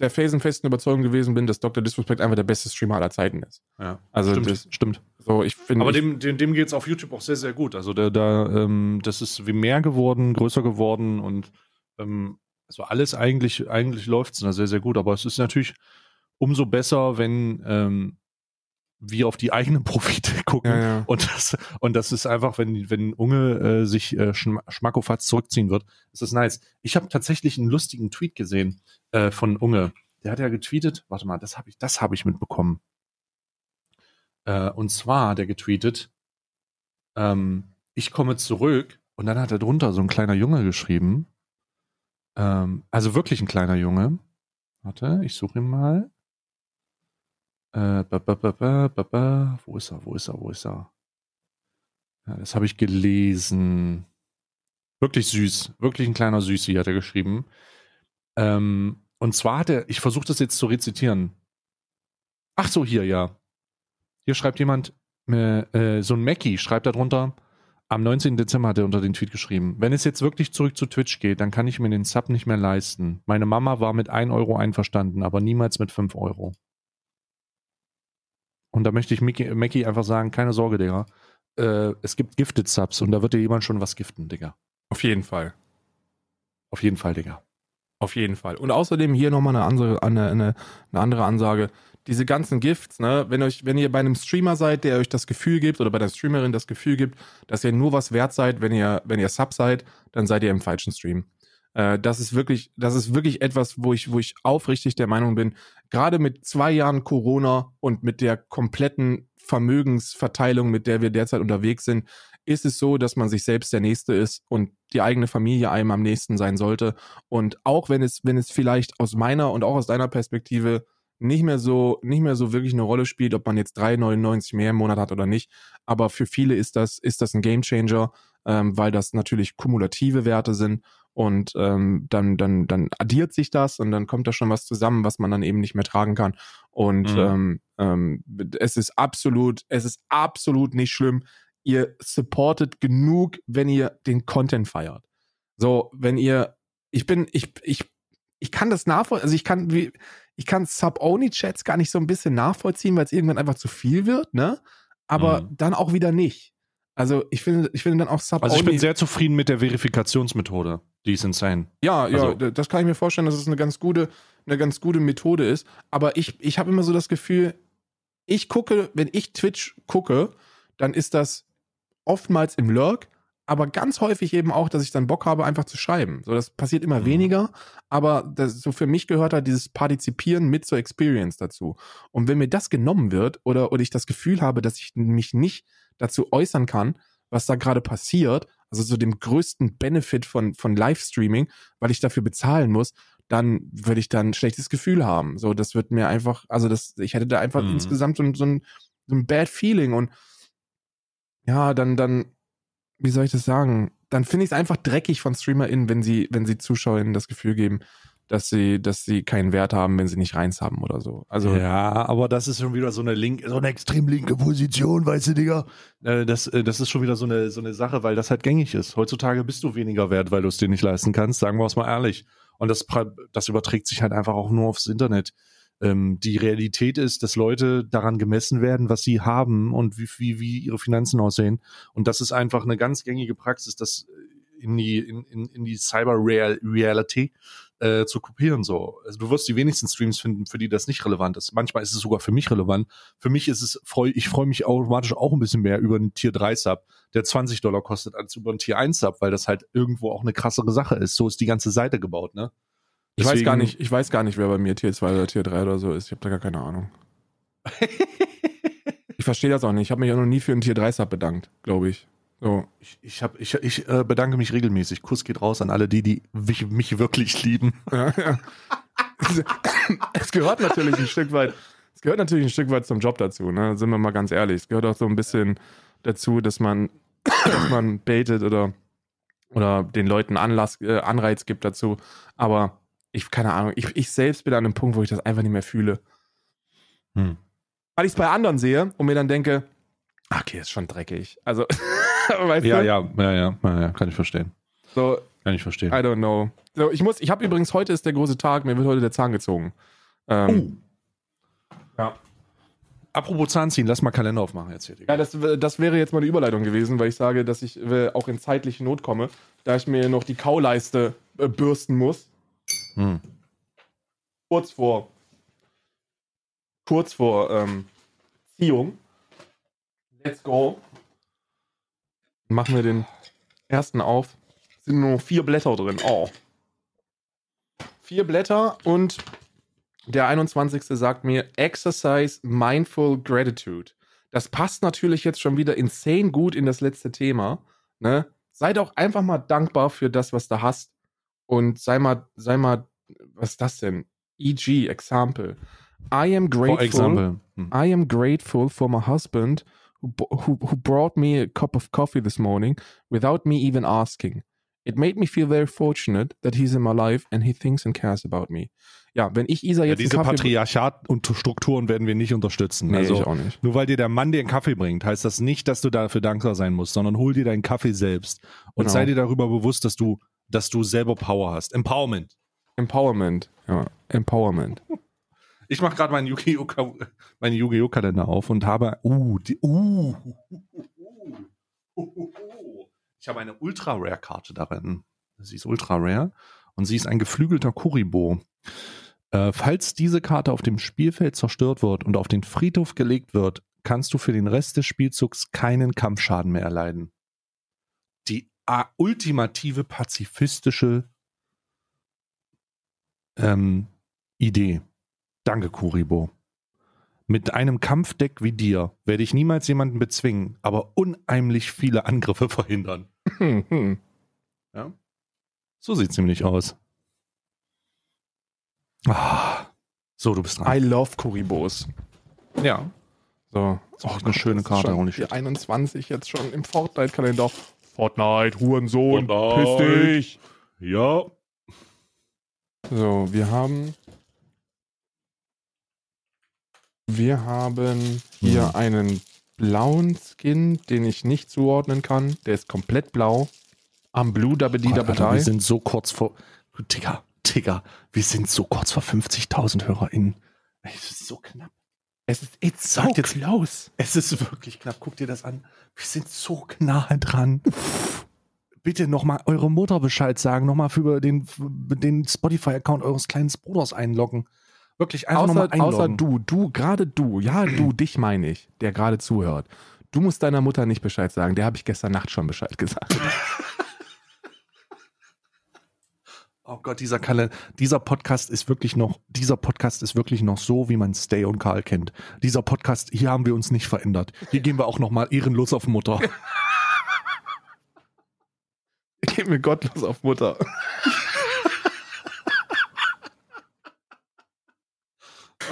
der felsenfesten Überzeugung gewesen bin, dass Dr. Disrespect einfach der beste Streamer aller Zeiten ist. Ja. Also stimmt, das- stimmt. So, ich finde. Aber ich, dem, dem, dem geht es auf YouTube auch sehr, sehr gut. Also da, da ähm, das ist wie mehr geworden, größer geworden und ähm, also alles eigentlich, eigentlich läuft es da sehr, sehr gut. Aber es ist natürlich umso besser, wenn ähm, wir auf die eigenen Profite gucken. ja, ja. Und das, und das ist einfach, wenn, wenn Unge äh, sich äh, schm schmackofatz zurückziehen wird, ist das nice. Ich habe tatsächlich einen lustigen Tweet gesehen äh, von Unge. Der hat ja getweetet, warte mal, das habe ich, das habe ich mitbekommen. Äh, und zwar hat er getweetet, ähm, ich komme zurück und dann hat er drunter so ein kleiner Junge geschrieben. Ähm, also wirklich ein kleiner Junge. Warte, ich suche ihn mal. Äh, ba, ba, ba. Wo ist er? Wo ist er? Wo ist er? Ja, das habe ich gelesen. Wirklich süß. Wirklich ein kleiner Süßi hat er geschrieben. Ähm, und zwar hat er, ich versuche das jetzt zu rezitieren. Ach so, hier, ja. Hier schreibt jemand, äh, äh, so ein Mackie schreibt da drunter, am 19. Dezember hat er unter den Tweet geschrieben, wenn es jetzt wirklich zurück zu Twitch geht, dann kann ich mir den Sub nicht mehr leisten. Meine Mama war mit 1 Euro einverstanden, aber niemals mit 5 Euro. Und da möchte ich Mickey, Mackie einfach sagen, keine Sorge, Digga. Äh, es gibt Gifted Subs und da wird dir jemand schon was giften, Digga. Auf jeden Fall. Auf jeden Fall, Digga. Auf jeden Fall. Und außerdem hier nochmal eine andere, eine, eine, eine andere Ansage. Diese ganzen Gifts, ne, wenn euch, wenn ihr bei einem Streamer seid, der euch das Gefühl gibt, oder bei der Streamerin das Gefühl gibt, dass ihr nur was wert seid, wenn ihr, wenn ihr Sub seid, dann seid ihr im falschen Stream. Äh, das ist wirklich, das ist wirklich etwas, wo ich, wo ich aufrichtig der Meinung bin, gerade mit zwei Jahren Corona und mit der kompletten Vermögensverteilung, mit der wir derzeit unterwegs sind, ist es so, dass man sich selbst der Nächste ist und die eigene Familie einem am nächsten sein sollte. Und auch wenn es, wenn es vielleicht aus meiner und auch aus deiner Perspektive nicht mehr so, nicht mehr so wirklich eine Rolle spielt, ob man jetzt 3,99 mehr im Monat hat oder nicht. Aber für viele ist das, ist das ein Gamechanger, ähm, weil das natürlich kumulative Werte sind und ähm, dann, dann, dann addiert sich das und dann kommt da schon was zusammen, was man dann eben nicht mehr tragen kann. Und Mhm. ähm, ähm, es ist absolut, es ist absolut nicht schlimm. Ihr supportet genug, wenn ihr den Content feiert. So, wenn ihr, ich bin, ich, ich, ich kann das nachvollziehen, also ich kann, wie, ich kann Sub-Only-Chats gar nicht so ein bisschen nachvollziehen, weil es irgendwann einfach zu viel wird, ne? Aber Mhm. dann auch wieder nicht. Also ich finde, ich finde dann auch Sub-Only. Also ich bin sehr zufrieden mit der Verifikationsmethode. Die ist insane. Ja, ja, Also- d- das kann ich mir vorstellen, dass es eine ganz gute, eine ganz gute Methode ist. Aber ich, ich habe immer so das Gefühl, ich gucke, wenn ich Twitch gucke, dann ist das oftmals im Lurk, aber ganz häufig eben auch, dass ich dann Bock habe, einfach zu schreiben. So, das passiert immer Mhm. weniger, aber das, so für mich gehört halt dieses Partizipieren mit zur Experience dazu. Und wenn mir das genommen wird oder, oder ich das Gefühl habe, dass ich mich nicht dazu äußern kann, was da gerade passiert, also so dem größten Benefit von, von Livestreaming, weil ich dafür bezahlen muss, dann würde ich dann ein schlechtes Gefühl haben. So, das wird mir einfach, also das, ich hätte da einfach Mhm. insgesamt so, ein- so, ein, so ein Bad Feeling und ja, dann, dann, wie soll ich das sagen? Dann finde ich es einfach dreckig von StreamerInnen, wenn sie, wenn sie ZuschauerInnen das Gefühl geben, dass sie, dass sie keinen Wert haben, wenn sie nicht reins haben oder so. Also, ja, aber das ist schon wieder so eine link, so eine extrem linke Position, weißt du, Digga. Äh, das, äh, das ist schon wieder so eine, so eine Sache, weil das halt gängig ist. Heutzutage bist du weniger wert, weil du es dir nicht leisten kannst, sagen wir es mal ehrlich. Und das, das überträgt sich halt einfach auch nur aufs Internet. Ähm, die Realität ist, dass Leute daran gemessen werden, was sie haben und wie, wie, wie ihre Finanzen aussehen. Und das ist einfach eine ganz gängige Praxis, dass in die, in, in, in die Cyber-Reality äh, zu kopieren. So. Also du wirst die wenigsten Streams finden, für die das nicht relevant ist. Manchmal ist es sogar für mich relevant. Für mich ist es, freu, ich freue mich automatisch auch ein bisschen mehr über einen Tier 3 Sub, der 20 Dollar kostet, als über einen Tier 1 Sub, weil das halt irgendwo auch eine krassere Sache ist. So ist die ganze Seite gebaut, ne? Ich weiß gar nicht, ich weiß gar nicht, wer bei mir Tier 2 oder Tier 3 oder so ist. Ich habe da gar keine Ahnung. ich verstehe das auch nicht. Ich habe mich auch noch nie für einen Tier 3 Sub bedankt, glaube ich. So. Ich, ich, hab, ich, ich äh, bedanke mich regelmäßig. Kuss geht raus an alle die, die mich, mich wirklich lieben. Ja, ja. es gehört natürlich ein Stück weit, es gehört natürlich ein Stück weit zum Job dazu, ne? Sind wir mal ganz ehrlich. Es gehört auch so ein bisschen dazu, dass man, dass man baitet oder, oder den Leuten Anlass, äh, Anreiz gibt dazu. Aber ich, keine Ahnung, ich, ich selbst bin an einem Punkt, wo ich das einfach nicht mehr fühle. Hm. Weil ich es bei anderen sehe und mir dann denke, okay, ist schon dreckig. Also, weißt ja, du? Ja, ja, ja, ja, ja, kann ich verstehen. So, kann ich verstehen. I don't know. So, ich muss, ich habe übrigens, heute ist der große Tag, mir wird heute der Zahn gezogen. Ähm, oh. Ja. Apropos Zahnziehen, lass mal Kalender aufmachen jetzt hier. Ja, das, das wäre jetzt mal eine Überleitung gewesen, weil ich sage, dass ich äh, auch in zeitliche Not komme, da ich mir noch die Kauleiste äh, bürsten muss. Hm. Kurz vor. Kurz vor ähm, Ziehung. Let's go. Machen wir den ersten auf. Sind nur vier Blätter drin. Oh. Vier Blätter und der 21. sagt mir Exercise Mindful Gratitude. Das passt natürlich jetzt schon wieder insane gut in das letzte Thema. Ne? Sei doch einfach mal dankbar für das, was du hast. Und sei mal, sei mal, was ist das denn? E.g., Example. I am grateful. Hm. I am grateful for my husband who, who, brought me a cup of coffee this morning without me even asking. It made me feel very fortunate that he's in my life and he thinks and cares about me. Ja, wenn ich Isa jetzt. Ja, diese Patriarchat und Strukturen werden wir nicht unterstützen. Nee, also, ich auch nicht. Nur weil dir der Mann dir einen Kaffee bringt, heißt das nicht, dass du dafür dankbar sein musst, sondern hol dir deinen Kaffee selbst und genau. sei dir darüber bewusst, dass du, dass du selber Power hast. Empowerment. Empowerment. Ja, Empowerment. Ich mache gerade meinen Yu-Gi-Oh! Meine Yu-Gi-Oh! Kalender auf und habe, uh, die, uh, uh, uh, ich habe eine Ultra Rare Karte darin. Sie ist Ultra Rare und sie ist ein geflügelter Kuribo. Äh, falls diese Karte auf dem Spielfeld zerstört wird und auf den Friedhof gelegt wird, kannst du für den Rest des Spielzugs keinen Kampfschaden mehr erleiden. Die äh, ultimative pazifistische ähm, Idee. Danke, Kuribo. Mit einem Kampfdeck wie dir werde ich niemals jemanden bezwingen, aber unheimlich viele Angriffe verhindern. ja? So sieht es nämlich aus. Ah. So, du bist dran. I love Kuribos. Ja. So. Oh, eine schöne Karte. Auch nicht. 21 jetzt schon im Fortnite-Kalender. Fortnite, Hurensohn, Fortnite. piss dich. Ja. So, wir haben wir haben hier hm. einen blauen Skin, den ich nicht zuordnen kann. Der ist komplett blau. Am Blue Double D Double Wir sind so kurz vor. Digga, Digga, wir sind so kurz vor 50.000 HörerInnen. Es ist so knapp. Es ist it's so jetzt, close. Es ist wirklich knapp. Guck dir das an. Wir sind so nahe dran. Bitte nochmal eure Mutter Bescheid sagen. Nochmal für den, den Spotify-Account eures kleinen Bruders einloggen. Wirklich einfach außer, einloggen. Außer du, du, gerade du, ja, du, dich meine ich, der gerade zuhört. Du musst deiner Mutter nicht Bescheid sagen. Der habe ich gestern Nacht schon Bescheid gesagt. Oh Gott, dieser Kalender, dieser Podcast ist wirklich noch, dieser Podcast ist wirklich noch so, wie man Stay und Karl kennt. Dieser Podcast, hier haben wir uns nicht verändert. Hier gehen wir auch nochmal ehrenlos auf Mutter. Gehen wir gottlos auf Mutter.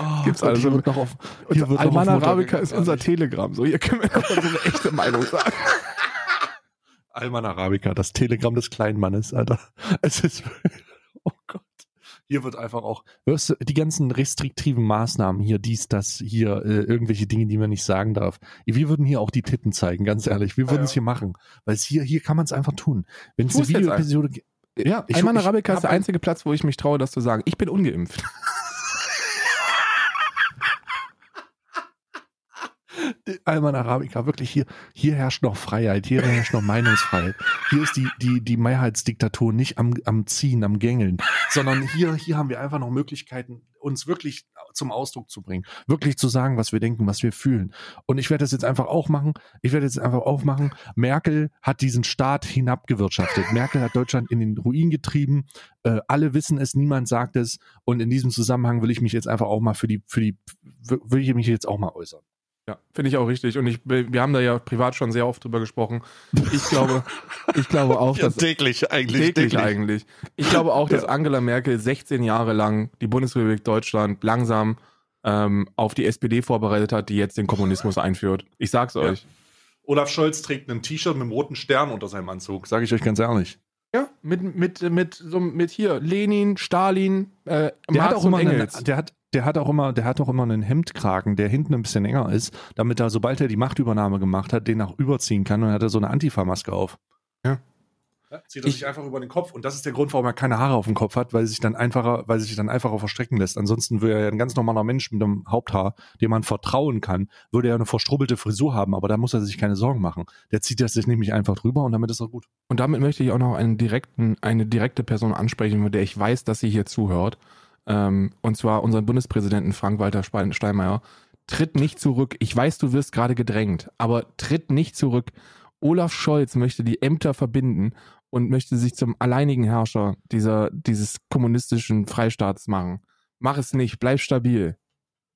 Oh, Gibt's also noch auf. Alman Arabica ist unser Telegram. So, hier können wir noch so eine echte Meinung sagen. Alman Arabica, das Telegram des kleinen Mannes, Alter. Es ist. Oh Gott. Hier wird einfach auch. Hörst du, die ganzen restriktiven Maßnahmen hier, dies, das, hier, äh, irgendwelche Dinge, die man nicht sagen darf. Wir würden hier auch die Titten zeigen, ganz ehrlich. Wir würden es ja, ja. hier machen. Weil es hier, hier kann man es einfach tun. Wenn es eine Videoepisode gibt. Ja, Alman Arabica ist der einzige Platz, wo ich mich traue, das zu sagen. Ich bin ungeimpft. Alman Arabica, wirklich hier, hier herrscht noch Freiheit, hier herrscht noch Meinungsfreiheit. Hier ist die, die, die Mehrheitsdiktatur nicht am, am Ziehen, am Gängeln, sondern hier, hier haben wir einfach noch Möglichkeiten, uns wirklich zum Ausdruck zu bringen, wirklich zu sagen, was wir denken, was wir fühlen. Und ich werde das jetzt einfach auch machen. Ich werde jetzt einfach auch machen. Merkel hat diesen Staat hinabgewirtschaftet. Merkel hat Deutschland in den Ruin getrieben. Äh, alle wissen es, niemand sagt es. Und in diesem Zusammenhang will ich mich jetzt einfach auch mal für die, für die, will ich mich jetzt auch mal äußern. Ja, finde ich auch richtig. Und ich, wir haben da ja privat schon sehr oft drüber gesprochen. Ich glaube, ich glaube auch, ja, dass. täglich eigentlich. Täglich, täglich. eigentlich. Ich glaube auch, dass Angela Merkel 16 Jahre lang die Bundesrepublik Deutschland langsam ähm, auf die SPD vorbereitet hat, die jetzt den Kommunismus einführt. Ich sag's euch. Olaf Scholz trägt ein T-Shirt mit einem roten Stern unter seinem Anzug, sage ich euch ganz ehrlich. Ja, mit, mit, mit, so, mit hier, Lenin, Stalin, äh, der Marx hat auch immer Engels. Eine, der hat, der hat auch immer, der hat auch immer einen Hemdkragen, der hinten ein bisschen enger ist, damit er, sobald er die Machtübernahme gemacht hat, den auch überziehen kann und dann hat er so eine Antifa-Maske auf. Ja. Ja zieht er ich, sich einfach über den Kopf und das ist der Grund, warum er keine Haare auf dem Kopf hat, weil sich dann einfacher, weil sich dann einfacher verstrecken lässt. Ansonsten würde er ja ein ganz normaler Mensch mit einem Haupthaar, dem man vertrauen kann, würde er eine verstrubbelte Frisur haben, aber da muss er sich keine Sorgen machen. Der zieht das sich nämlich einfach drüber und damit ist er gut. Und damit möchte ich auch noch einen direkten, eine direkte Person ansprechen, mit der ich weiß, dass sie hier zuhört ähm, und zwar unseren Bundespräsidenten Frank-Walter Steinmeier, tritt nicht zurück. Ich weiß, du wirst gerade gedrängt, aber tritt nicht zurück. Olaf Scholz möchte die Ämter verbinden und möchte sich zum alleinigen Herrscher dieser, dieses kommunistischen Freistaats machen. Mach es nicht, bleib stabil.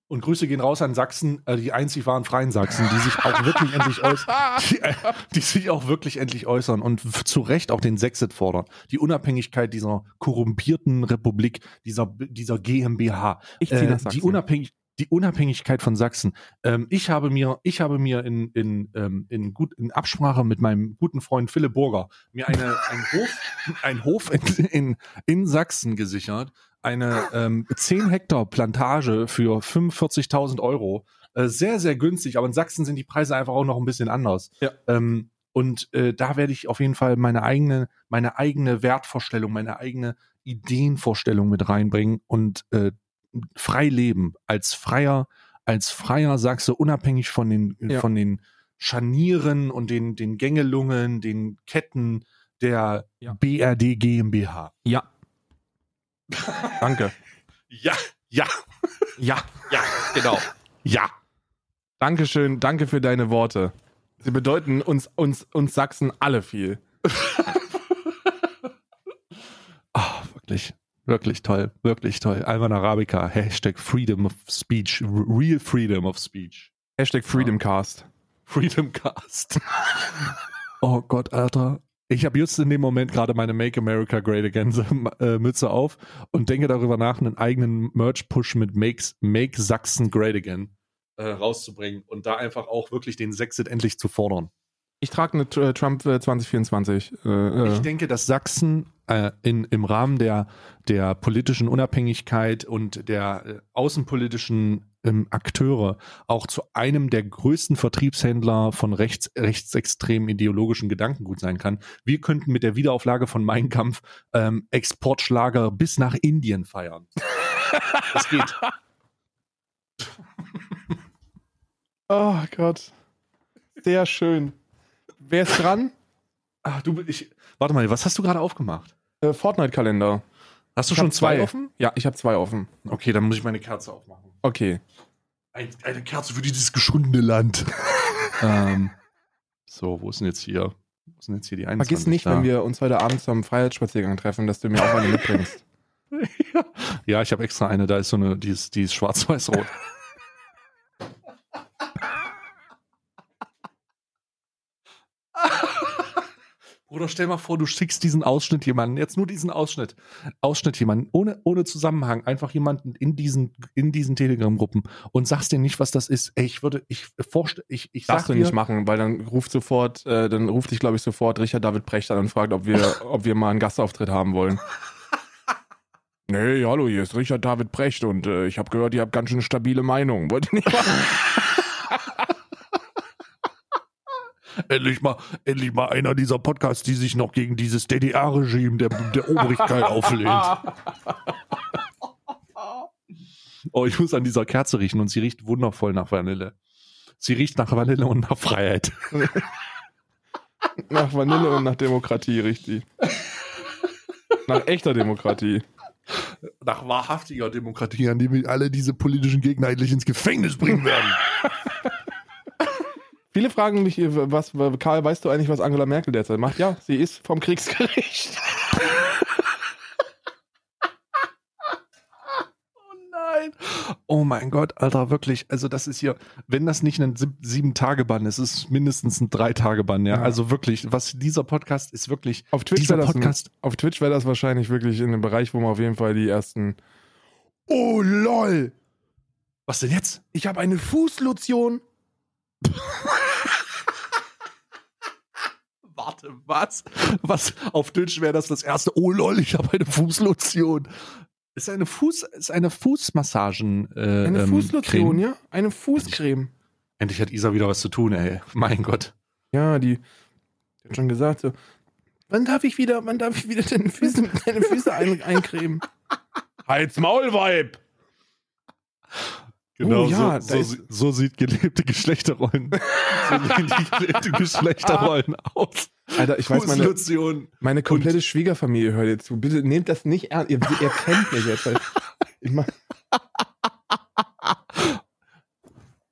Und Grüße gehen raus an Sachsen, äh, die einzig wahren freien Sachsen, die sich auch wirklich endlich äußern, die, äh, die, sich auch wirklich endlich äußern und zu Recht auch den Sexit fordern. Die Unabhängigkeit dieser korrumpierten Republik, dieser, dieser GmbH. Ich zieh äh, die Unabhängig, die Unabhängigkeit von Sachsen. Ähm, ich habe mir, ich habe mir in, in, ähm, in, gut, in Absprache mit meinem guten Freund Philipp Burger mir eine, ein Hof, ein Hof in, in, in Sachsen gesichert, eine ähm, 10 Hektar Plantage für 45.000 Euro. Äh, sehr, sehr günstig, aber in Sachsen sind die Preise einfach auch noch ein bisschen anders. Ja. Ähm, und äh, da werde ich auf jeden Fall meine eigene, meine eigene Wertvorstellung, meine eigene Ideenvorstellung mit reinbringen und äh, frei leben als freier, als freier Sachse, unabhängig von den, ja. von den Scharnieren und den, den Gängelungen, den Ketten der ja. BRD GmbH. Ja, Danke. Ja, ja. Ja. Ja, genau. Ja. Dankeschön, danke für deine Worte. Sie bedeuten uns, uns, uns Sachsen alle viel. oh, wirklich, wirklich toll, wirklich toll. Alman Arabica, Hashtag Freedom of Speech, Real Freedom of Speech. Hashtag Freedomcast. Freedomcast. oh Gott, Alter. Ich habe just in dem Moment gerade meine Make America Great Again äh, Mütze auf und denke darüber nach, einen eigenen Merch-Push mit Makes, Make Sachsen Great Again äh, rauszubringen und da einfach auch wirklich den Sexit endlich zu fordern. Ich trage eine äh, Trump 2024. Äh, äh, ich denke, dass Sachsen äh, in, im Rahmen der, der politischen Unabhängigkeit und der äh, außenpolitischen ähm, Akteure auch zu einem der größten Vertriebshändler von rechts, rechtsextremen ideologischen Gedankengut sein kann. Wir könnten mit der Wiederauflage von Mein Kampf ähm, Exportschlager bis nach Indien feiern. das geht. oh Gott. Sehr schön. Wer ist dran? Ach, du, ich, warte mal, was hast du gerade aufgemacht? Äh, Fortnite-Kalender. Hast du ich schon zwei, zwei offen? Ja, ich habe zwei offen. Okay, dann muss ich meine Kerze aufmachen. Okay. Ein, eine Kerze für dieses geschundene Land. ähm, so, wo ist denn jetzt hier? Wo sind jetzt hier die 21? Vergiss nicht, da? wenn wir uns heute Abend zum Freiheitsspaziergang treffen, dass du mir auch eine mitbringst. ja. ja, ich habe extra eine, da ist so eine, die ist, die ist schwarz-weiß-rot. Oder stell mal vor, du schickst diesen Ausschnitt jemanden, jetzt nur diesen Ausschnitt, Ausschnitt jemanden, ohne, ohne Zusammenhang, einfach jemanden in diesen, in diesen Telegram-Gruppen und sagst dir nicht, was das ist. Ey, ich würde, ich vorstelle, ich, ich Darfst du nicht machen, weil dann ruft sofort, äh, dann ruft dich, glaube ich, sofort Richard David Precht an und fragt, ob wir, ob wir mal einen Gastauftritt haben wollen. nee, hallo, hier ist Richard David Precht und äh, ich habe gehört, ihr habt ganz schön stabile Meinung. Wollt ihr nicht machen? endlich mal, endlich mal einer dieser Podcasts, die sich noch gegen dieses DDR-Regime der, der Obrigkeit auflehnt. Oh, ich muss an dieser Kerze riechen und sie riecht wundervoll nach Vanille. Sie riecht nach Vanille und nach Freiheit. Nach Vanille und nach Demokratie, richtig. Nach echter Demokratie. Nach wahrhaftiger Demokratie, an die wir alle diese politischen Gegner endlich ins Gefängnis bringen werden. Viele fragen mich, was, Karl, weißt du eigentlich, was Angela Merkel derzeit macht? Ja, sie ist vom Kriegsgericht. Nein. Oh mein Gott, Alter, wirklich. Also, das ist hier, wenn das nicht ein Sieben-Tage-Bann ist, ist es mindestens ein Drei-Tage-Bann, ja? Ja. Also wirklich, was dieser Podcast ist wirklich. Auf Twitch wäre das, Podcast. auf Twitch wär das wahrscheinlich wirklich in einem Bereich, wo man auf jeden Fall die ersten. Oh lol! Was denn jetzt? Ich habe eine Fußlotion. Warte, was? Was? Auf Twitch wäre das das erste. Oh lol, ich habe eine Fußlotion. Ist eine Fuß, ist eine Fußmassagen. Äh, Eine ähm, Fußlotion, Creme. ja? Eine Fußcreme. Endlich hat Isa wieder was zu tun, ey. Mein Gott. Ja, die, die hat schon gesagt so, wann darf ich wieder, wann darf ich wieder deine Füße, deine Füße ein, eincremen? Halt's Maul, Weib! Genau, Oh ja, so, so, so sieht gelebte Geschlechterrollen. so sehen die gelebte Geschlechterrollen aus. Alter, ich weiß, meine, meine komplette Schwiegerfamilie hört jetzt zu. Bitte nehmt das nicht ernst. Ihr, ihr kennt mich jetzt. Ich mach,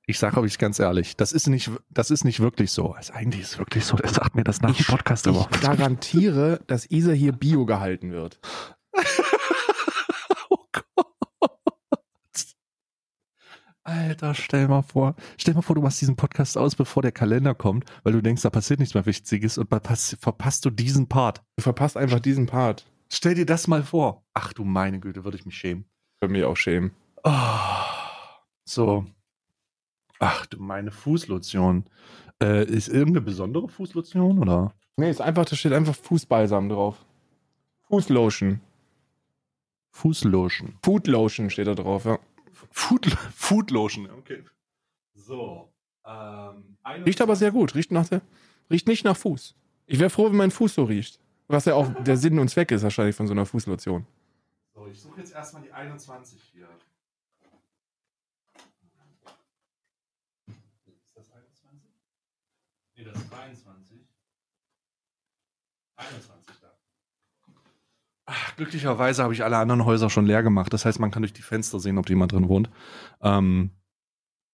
Ich sage euch ganz ehrlich, das ist nicht, das ist nicht wirklich so. Also eigentlich ist es wirklich so. Er sagt mir das nach dem Podcast immer. ich garantiere, dass Isa hier Bio gehalten wird. Oh Gott. Alter, stell mal vor, stell mal vor, du machst diesen Podcast aus, bevor der Kalender kommt, weil du denkst, da passiert nichts mehr Wichtiges und verpasst, verpasst du diesen Part. Du verpasst einfach diesen Part. Stell dir das mal vor. Ach du meine Güte, würde ich mich schämen. Für mich auch schämen. Oh, so. Ach du meine Fußlotion. Äh, ist irgendeine besondere Fußlotion oder? Nee, ist einfach, da steht einfach Fußbalsam drauf. Fußlotion. Fußlotion. Foodlotion steht da drauf, ja. Food, Foodlotion, okay. So. Ähm, Riecht aber sehr gut. Riecht, nach der, riecht nicht nach Fuß. Ich wäre froh, wenn mein Fuß so riecht. Was ja auch der Sinn und Zweck ist wahrscheinlich von so einer Fußlotion. So, ich suche jetzt erstmal die 21 hier. Ist das 21? Nee, das ist 23. 21 da. Ach, glücklicherweise habe ich alle anderen Häuser schon leer gemacht. Das heißt, man kann durch die Fenster sehen, ob jemand drin wohnt. Ähm,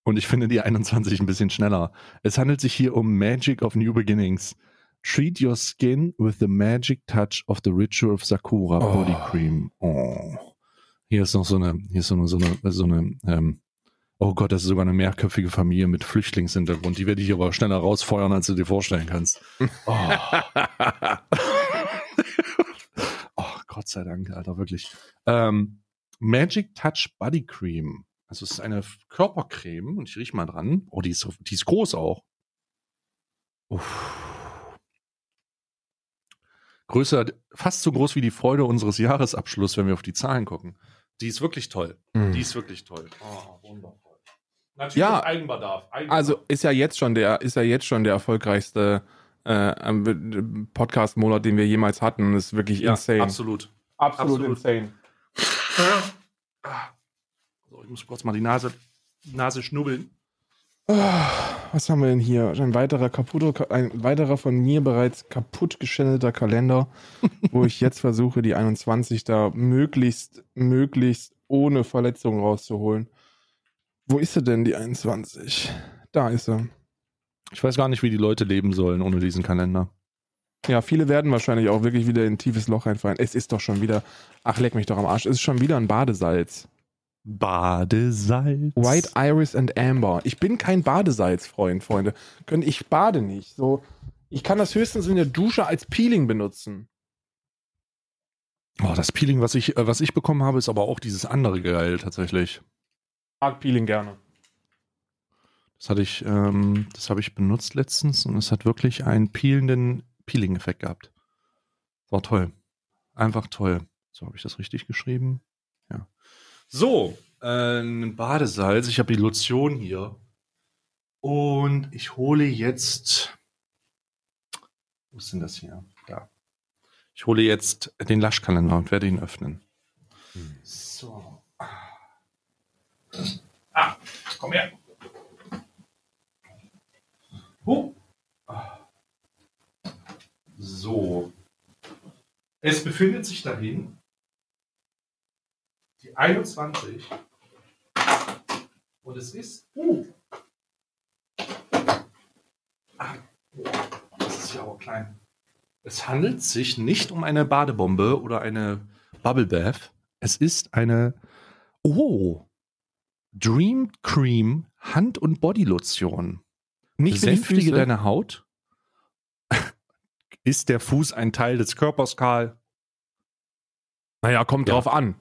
und ich finde die 21 ein bisschen schneller. Es handelt sich hier um Magic of New Beginnings. Treat your skin with the magic touch of the ritual of Sakura Oh. Body Cream. Oh. Hier ist noch so eine, hier ist so eine, so eine, so eine ähm, oh Gott, das ist sogar eine mehrköpfige Familie mit Flüchtlingshintergrund. Die werde ich aber schneller rausfeuern, als du dir vorstellen kannst. Oh, Gott sei Dank, Alter, wirklich. Ähm, Magic Touch Body Cream. Also es ist eine Körpercreme und ich riech mal dran. Oh, die ist, die ist groß auch. Uff. Größer, fast so groß wie die Freude unseres Jahresabschlusses, wenn wir auf die Zahlen gucken. Die ist wirklich toll. Hm. Die ist wirklich toll. Oh, wundervoll. Natürlich Ja, Eigenbedarf. Eigenbedarf. Also ist ja jetzt schon der, ist ja jetzt schon der erfolgreichste äh, Podcast-Monat, den wir jemals hatten. Das ist wirklich ja, insane. absolut. Absolut, absolut. insane. So, ich muss kurz mal die Nase, Nase schnubbeln. Was haben wir denn hier? Ein weiterer kaputter, ein weiterer von mir bereits kaputt geschändelter Kalender, wo ich jetzt versuche, die 21 da möglichst, möglichst ohne Verletzung rauszuholen. Wo ist sie denn, die 21? Da ist sie. Ich weiß gar nicht, wie die Leute leben sollen ohne diesen Kalender. Ja, viele werden wahrscheinlich auch wirklich wieder in ein tiefes Loch reinfallen. Es ist doch schon wieder, ach leck mich doch am Arsch, es ist schon wieder ein Badesalz. Badesalz. White Iris and Amber. Ich bin kein Badesalz-Freund, Freunde. Ich bade nicht. So, ich kann das höchstens in der Dusche als Peeling benutzen. Oh, das Peeling, was ich, äh, was ich bekommen habe, ist aber auch dieses andere geil tatsächlich. Mag Peeling gerne. Das hatte ich, ähm, das habe ich benutzt letztens und es hat wirklich einen peelenden Peeling-Effekt gehabt. War toll. Einfach toll. So habe ich das richtig geschrieben. Ja. So, äh, ein Badesalz. Ich habe die Lotion hier. Und ich hole jetzt. Wo ist denn das hier? Da. Ich hole jetzt den Laschkalender und werde ihn öffnen. So. Ah, komm her. Oh. So. Es befindet sich dahin die 21. Und es ist. Uh. Ah, das ist ja auch klein. Es handelt sich nicht um eine Badebombe oder eine Bubble Bath. Es ist eine. Oh. Dream Cream Hand- und Bodylotion. Nicht Füße. deine Haut. Ist der Fuß ein Teil des Körpers, Karl? Naja, kommt Ja. drauf an.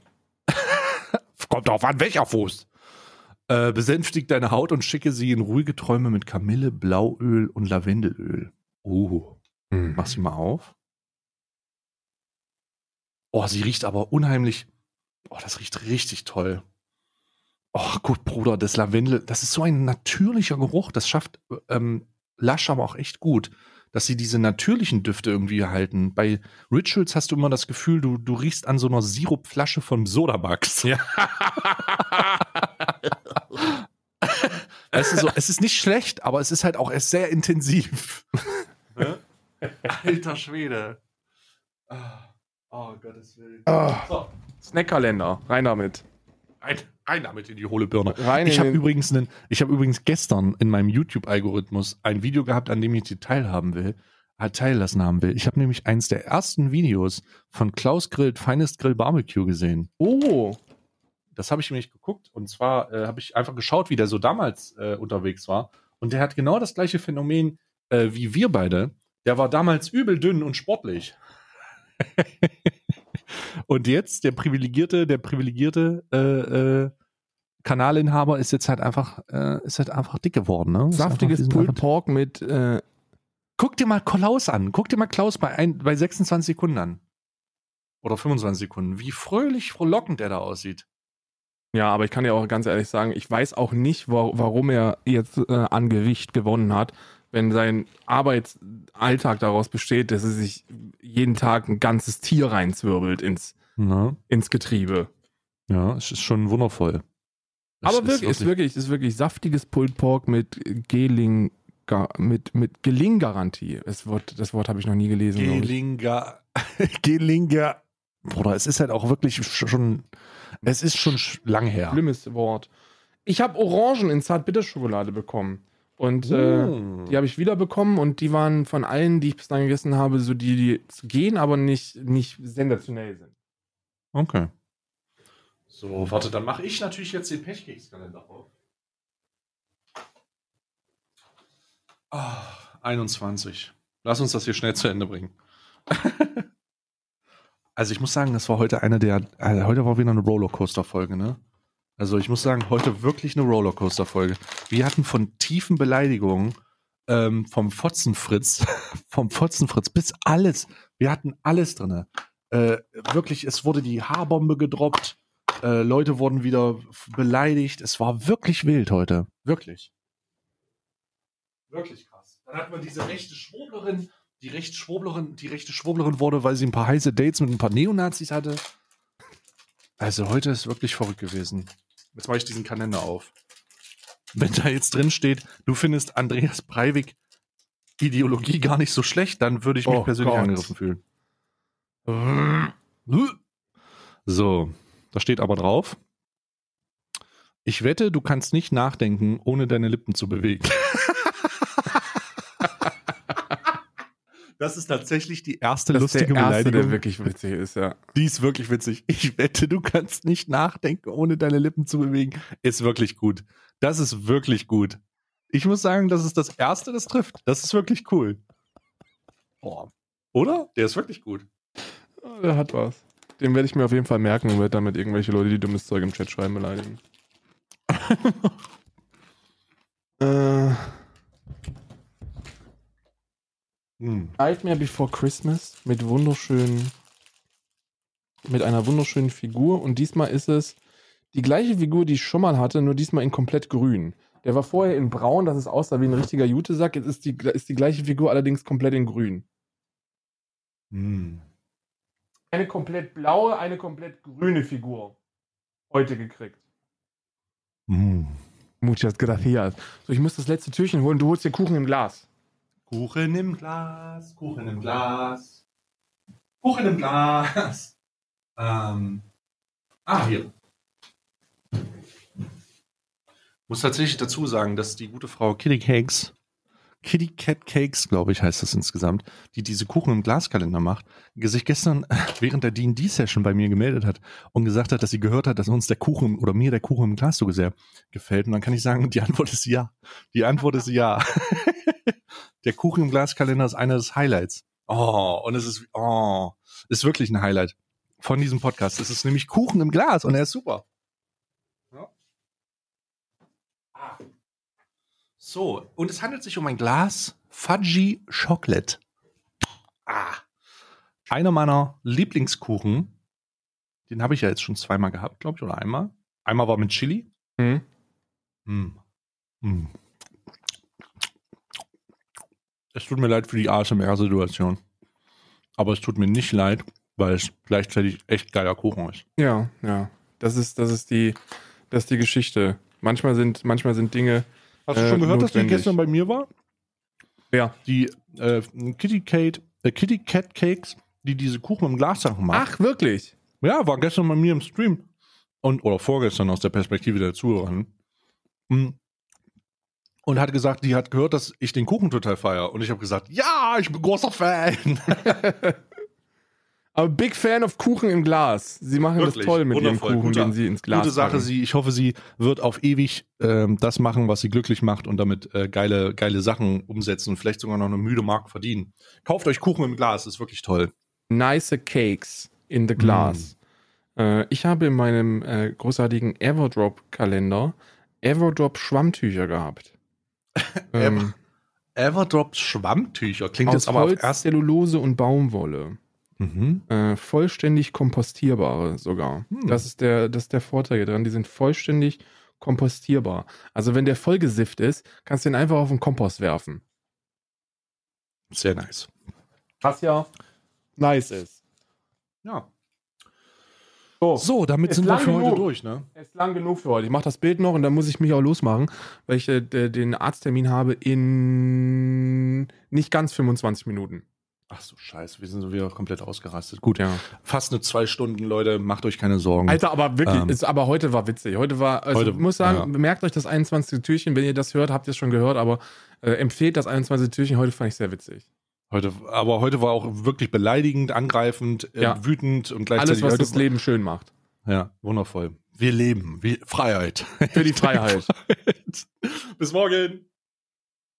Kommt drauf an, welcher Fuß. Äh, besänftigt deine Haut und schicke sie in ruhige Träume mit Kamille, Blauöl und Lavendelöl. Oh, mach sie mal auf. Oh, sie riecht aber unheimlich. Oh, das riecht richtig toll. Oh, gut, Bruder, das Lavendel, das ist so ein natürlicher Geruch. Das schafft ähm, Lush aber auch echt gut, dass sie diese natürlichen Düfte irgendwie erhalten. Bei Rituals hast du immer das Gefühl, du, du riechst an so einer Sirupflasche von Sodabugs. Ja. Es ist, so, es ist nicht schlecht, aber es ist halt auch erst sehr intensiv. Alter Schwede. Oh, Gottes Willen. Ah. So, Snackkalender, rein damit. rein, rein damit in die hohle Birne. Rein Ich habe übrigens, einen- ich habe übrigens gestern in meinem YouTube-Algorithmus ein Video gehabt, an dem ich dir teilhaben will, äh, teillassen haben will. Ich habe nämlich eins der ersten Videos von Klaus Grillt Finest Grill Barbecue gesehen. Oh. Das habe ich nämlich geguckt. Und zwar äh, habe ich einfach geschaut, wie der so damals äh, unterwegs war. Und der hat genau das gleiche Phänomen äh, wie wir beide. Der war damals übel dünn und sportlich. und jetzt der privilegierte, der privilegierte äh, äh, Kanalinhaber ist jetzt halt einfach, äh, ist halt einfach dick geworden. Ne? Saftiges Pulled Pork mit äh, Guck dir mal Klaus an. Guck dir mal Klaus bei, ein, bei 26 Sekunden an. Oder 25 Sekunden. Wie fröhlich, frohlockend er da aussieht. Ja, aber ich kann dir auch ganz ehrlich sagen, ich weiß auch nicht, wa warum er jetzt äh, an Gewicht gewonnen hat, wenn sein Arbeitsalltag daraus besteht, dass er sich jeden Tag ein ganzes Tier reinzwirbelt ins, ins Getriebe. Ja, es ist schon wundervoll. Es aber wirklich, ist wirklich, ist wirklich saftiges Pulled Pork mit Geling, mit, mit Gelinggarantie. Das Wort, das Wort habe ich noch nie gelesen. Gelinger. Gelinger. Bruder, es ist halt auch wirklich schon. Es ist schon sch- lang her. Schlimmes Wort. Ich habe Orangen in Zartbitterschokolade bekommen. Und äh, Mm. Die habe ich wieder bekommen und die waren von allen, die ich bislang gegessen habe, so die, die gehen, aber nicht, nicht sensationell sind. Okay. So, warte, dann mache ich natürlich jetzt den Pechkekskalender auf. Ah, 21. Lass uns das hier schnell zu Ende bringen. also ich muss sagen, das war heute eine der, also heute war wieder eine Rollercoaster-Folge, ne? Also ich muss sagen, heute wirklich eine Rollercoaster-Folge. Wir hatten von tiefen Beleidigungen ähm, vom Fotzenfritz, vom Fotzenfritz bis alles. Wir hatten alles drinne. Äh, wirklich, es wurde die Haarbombe gedroppt. Äh, Leute wurden wieder beleidigt. Es war wirklich wild heute. Wirklich. Wirklich krass. Dann hatten wir diese rechte Schwurblerin, die rechte Schwurblerin, die rechte Schwurblerin wurde, weil sie ein paar heiße Dates mit ein paar Neonazis hatte. Also heute ist wirklich verrückt gewesen. Jetzt mache ich diesen Kalender auf. Wenn da jetzt drin steht, du findest Andreas Breivik Ideologie gar nicht so schlecht, dann würde ich mich Oh persönlich Gott. angegriffen fühlen. So, da steht aber drauf. Ich wette, du kannst nicht nachdenken, ohne deine Lippen zu bewegen. Das ist tatsächlich die erste Das lustige der erste, Beleidigung. der wirklich witzig ist, ja. Die ist wirklich witzig. Ich wette, du kannst nicht nachdenken, ohne deine Lippen zu bewegen. Ist wirklich gut. Das ist wirklich gut. Ich muss sagen, das ist das Erste, das trifft. Das ist wirklich cool. Boah. Oder? Der ist wirklich gut. Oh, Der hat was. Den werde ich mir auf jeden Fall merken und werde damit irgendwelche Leute, die dummes Zeug im Chat schreiben, beleidigen. äh, Hm. Nightmare Before Christmas mit wunderschönen, mit einer wunderschönen Figur und diesmal ist es die gleiche Figur, die ich schon mal hatte, nur diesmal in komplett grün. Der war vorher in braun, dass es aussah wie ein richtiger Jutesack. Jetzt ist die, ist die gleiche Figur allerdings komplett in grün. Hm. Eine komplett blaue, eine komplett grüne Figur. Heute gekriegt. Hm. Muchas gracias. So, ich muss das letzte Türchen holen. Du holst den Kuchen im Glas. Kuchen im Glas, Kuchen im Glas, Kuchen im Glas. Ähm, ah, hier. Muss tatsächlich dazu sagen, dass die gute Frau Kitty Cakes, Kitty Cat Cakes, glaube ich, heißt das insgesamt, die diese Kuchen im Glaskalender macht, sich gestern während der D&D-Session bei mir gemeldet hat und gesagt hat, dass sie gehört hat, dass uns der Kuchen oder mir der Kuchen im Glas so sehr gefällt. Und dann kann ich sagen, die Antwort ist ja. Die Antwort ist ja. der Kuchen im Glaskalender ist einer des Highlights. Oh, und es ist, oh, ist wirklich ein Highlight von diesem Podcast. Es ist nämlich Kuchen im Glas und er ist super. So, und es handelt sich um ein Glas Fudgy Chocolate. Ah. Einer meiner Lieblingskuchen. Den habe ich ja jetzt schon zweimal gehabt, glaube ich, oder einmal. Einmal war mit Chili. Mhm. Mm. Mm. Es tut mir leid für die ASMR-Situation. Aber es tut mir nicht leid, weil es gleichzeitig echt geiler Kuchen ist. Ja, ja. Das ist, das ist die, das ist die Geschichte. Manchmal sind, manchmal sind Dinge. Hast du Äh, schon gehört, dass die notwendig. gestern bei mir war? Ja. Die äh, Kitty, Kate, äh, Kitty Cat Cakes, die diese Kuchen im Glassachen macht. Ach, wirklich? Ja, war gestern bei mir im Stream. Und, oder vorgestern aus der Perspektive der Zuhörer. Mm. Und hat gesagt, die hat gehört, dass ich den Kuchen total feiere. Und ich habe gesagt, ja, ich bin großer Fan. Aber big fan of Kuchen im Glas. Sie machen Wirklich, das toll mit ihrem Kuchen, guter- den sie ins Glas Gute Sache, packen. sie, ich hoffe, sie wird auf ewig ähm, das machen, was sie glücklich macht und damit äh, geile, geile Sachen umsetzen und vielleicht sogar noch eine müde Mark verdienen. Kauft euch Kuchen im Glas, ist wirklich toll. Nice Cakes in the Glass. Äh, ich habe in meinem äh, großartigen Everdrop-Kalender Everdrop-Schwammtücher gehabt. ähm, Everdrops Schwammtücher klingt jetzt aber auf Holz, erst. Zellulose und Baumwolle. Mhm. Äh, vollständig kompostierbare sogar. Hm. Das, ist der, das ist der Vorteil hier dran. Die sind vollständig kompostierbar. Also wenn der vollgesifft ist, kannst du den einfach auf den Kompost werfen. Sehr nice. Was ja nice ist. Ja. So, So, damit Ist sind wir für heute genug. durch, ne? ist lang genug für heute. Ich mache das Bild noch und dann muss ich mich auch losmachen, weil ich äh, de- den Arzttermin habe in nicht ganz 25 Minuten. Ach so, scheiße, wir sind so wieder komplett ausgerastet. Gut, Ja. fast eine zwei Stunden, Leute, macht euch keine Sorgen. Alter, aber wirklich, Ähm. ist, aber heute war witzig. Heute war, also Heute- ich muss sagen, ja. merkt euch das 21. Türchen, wenn ihr das hört, habt ihr es schon gehört, aber äh, empfehlt das 21. Türchen. Heute fand ich sehr witzig. Heute, aber heute war auch wirklich beleidigend, angreifend, äh, Ja. wütend und Alles, gleichzeitig was heute, das Leben schön macht. Ja, wundervoll. Wir leben, wir, Freiheit. Für die Freiheit. Bis morgen.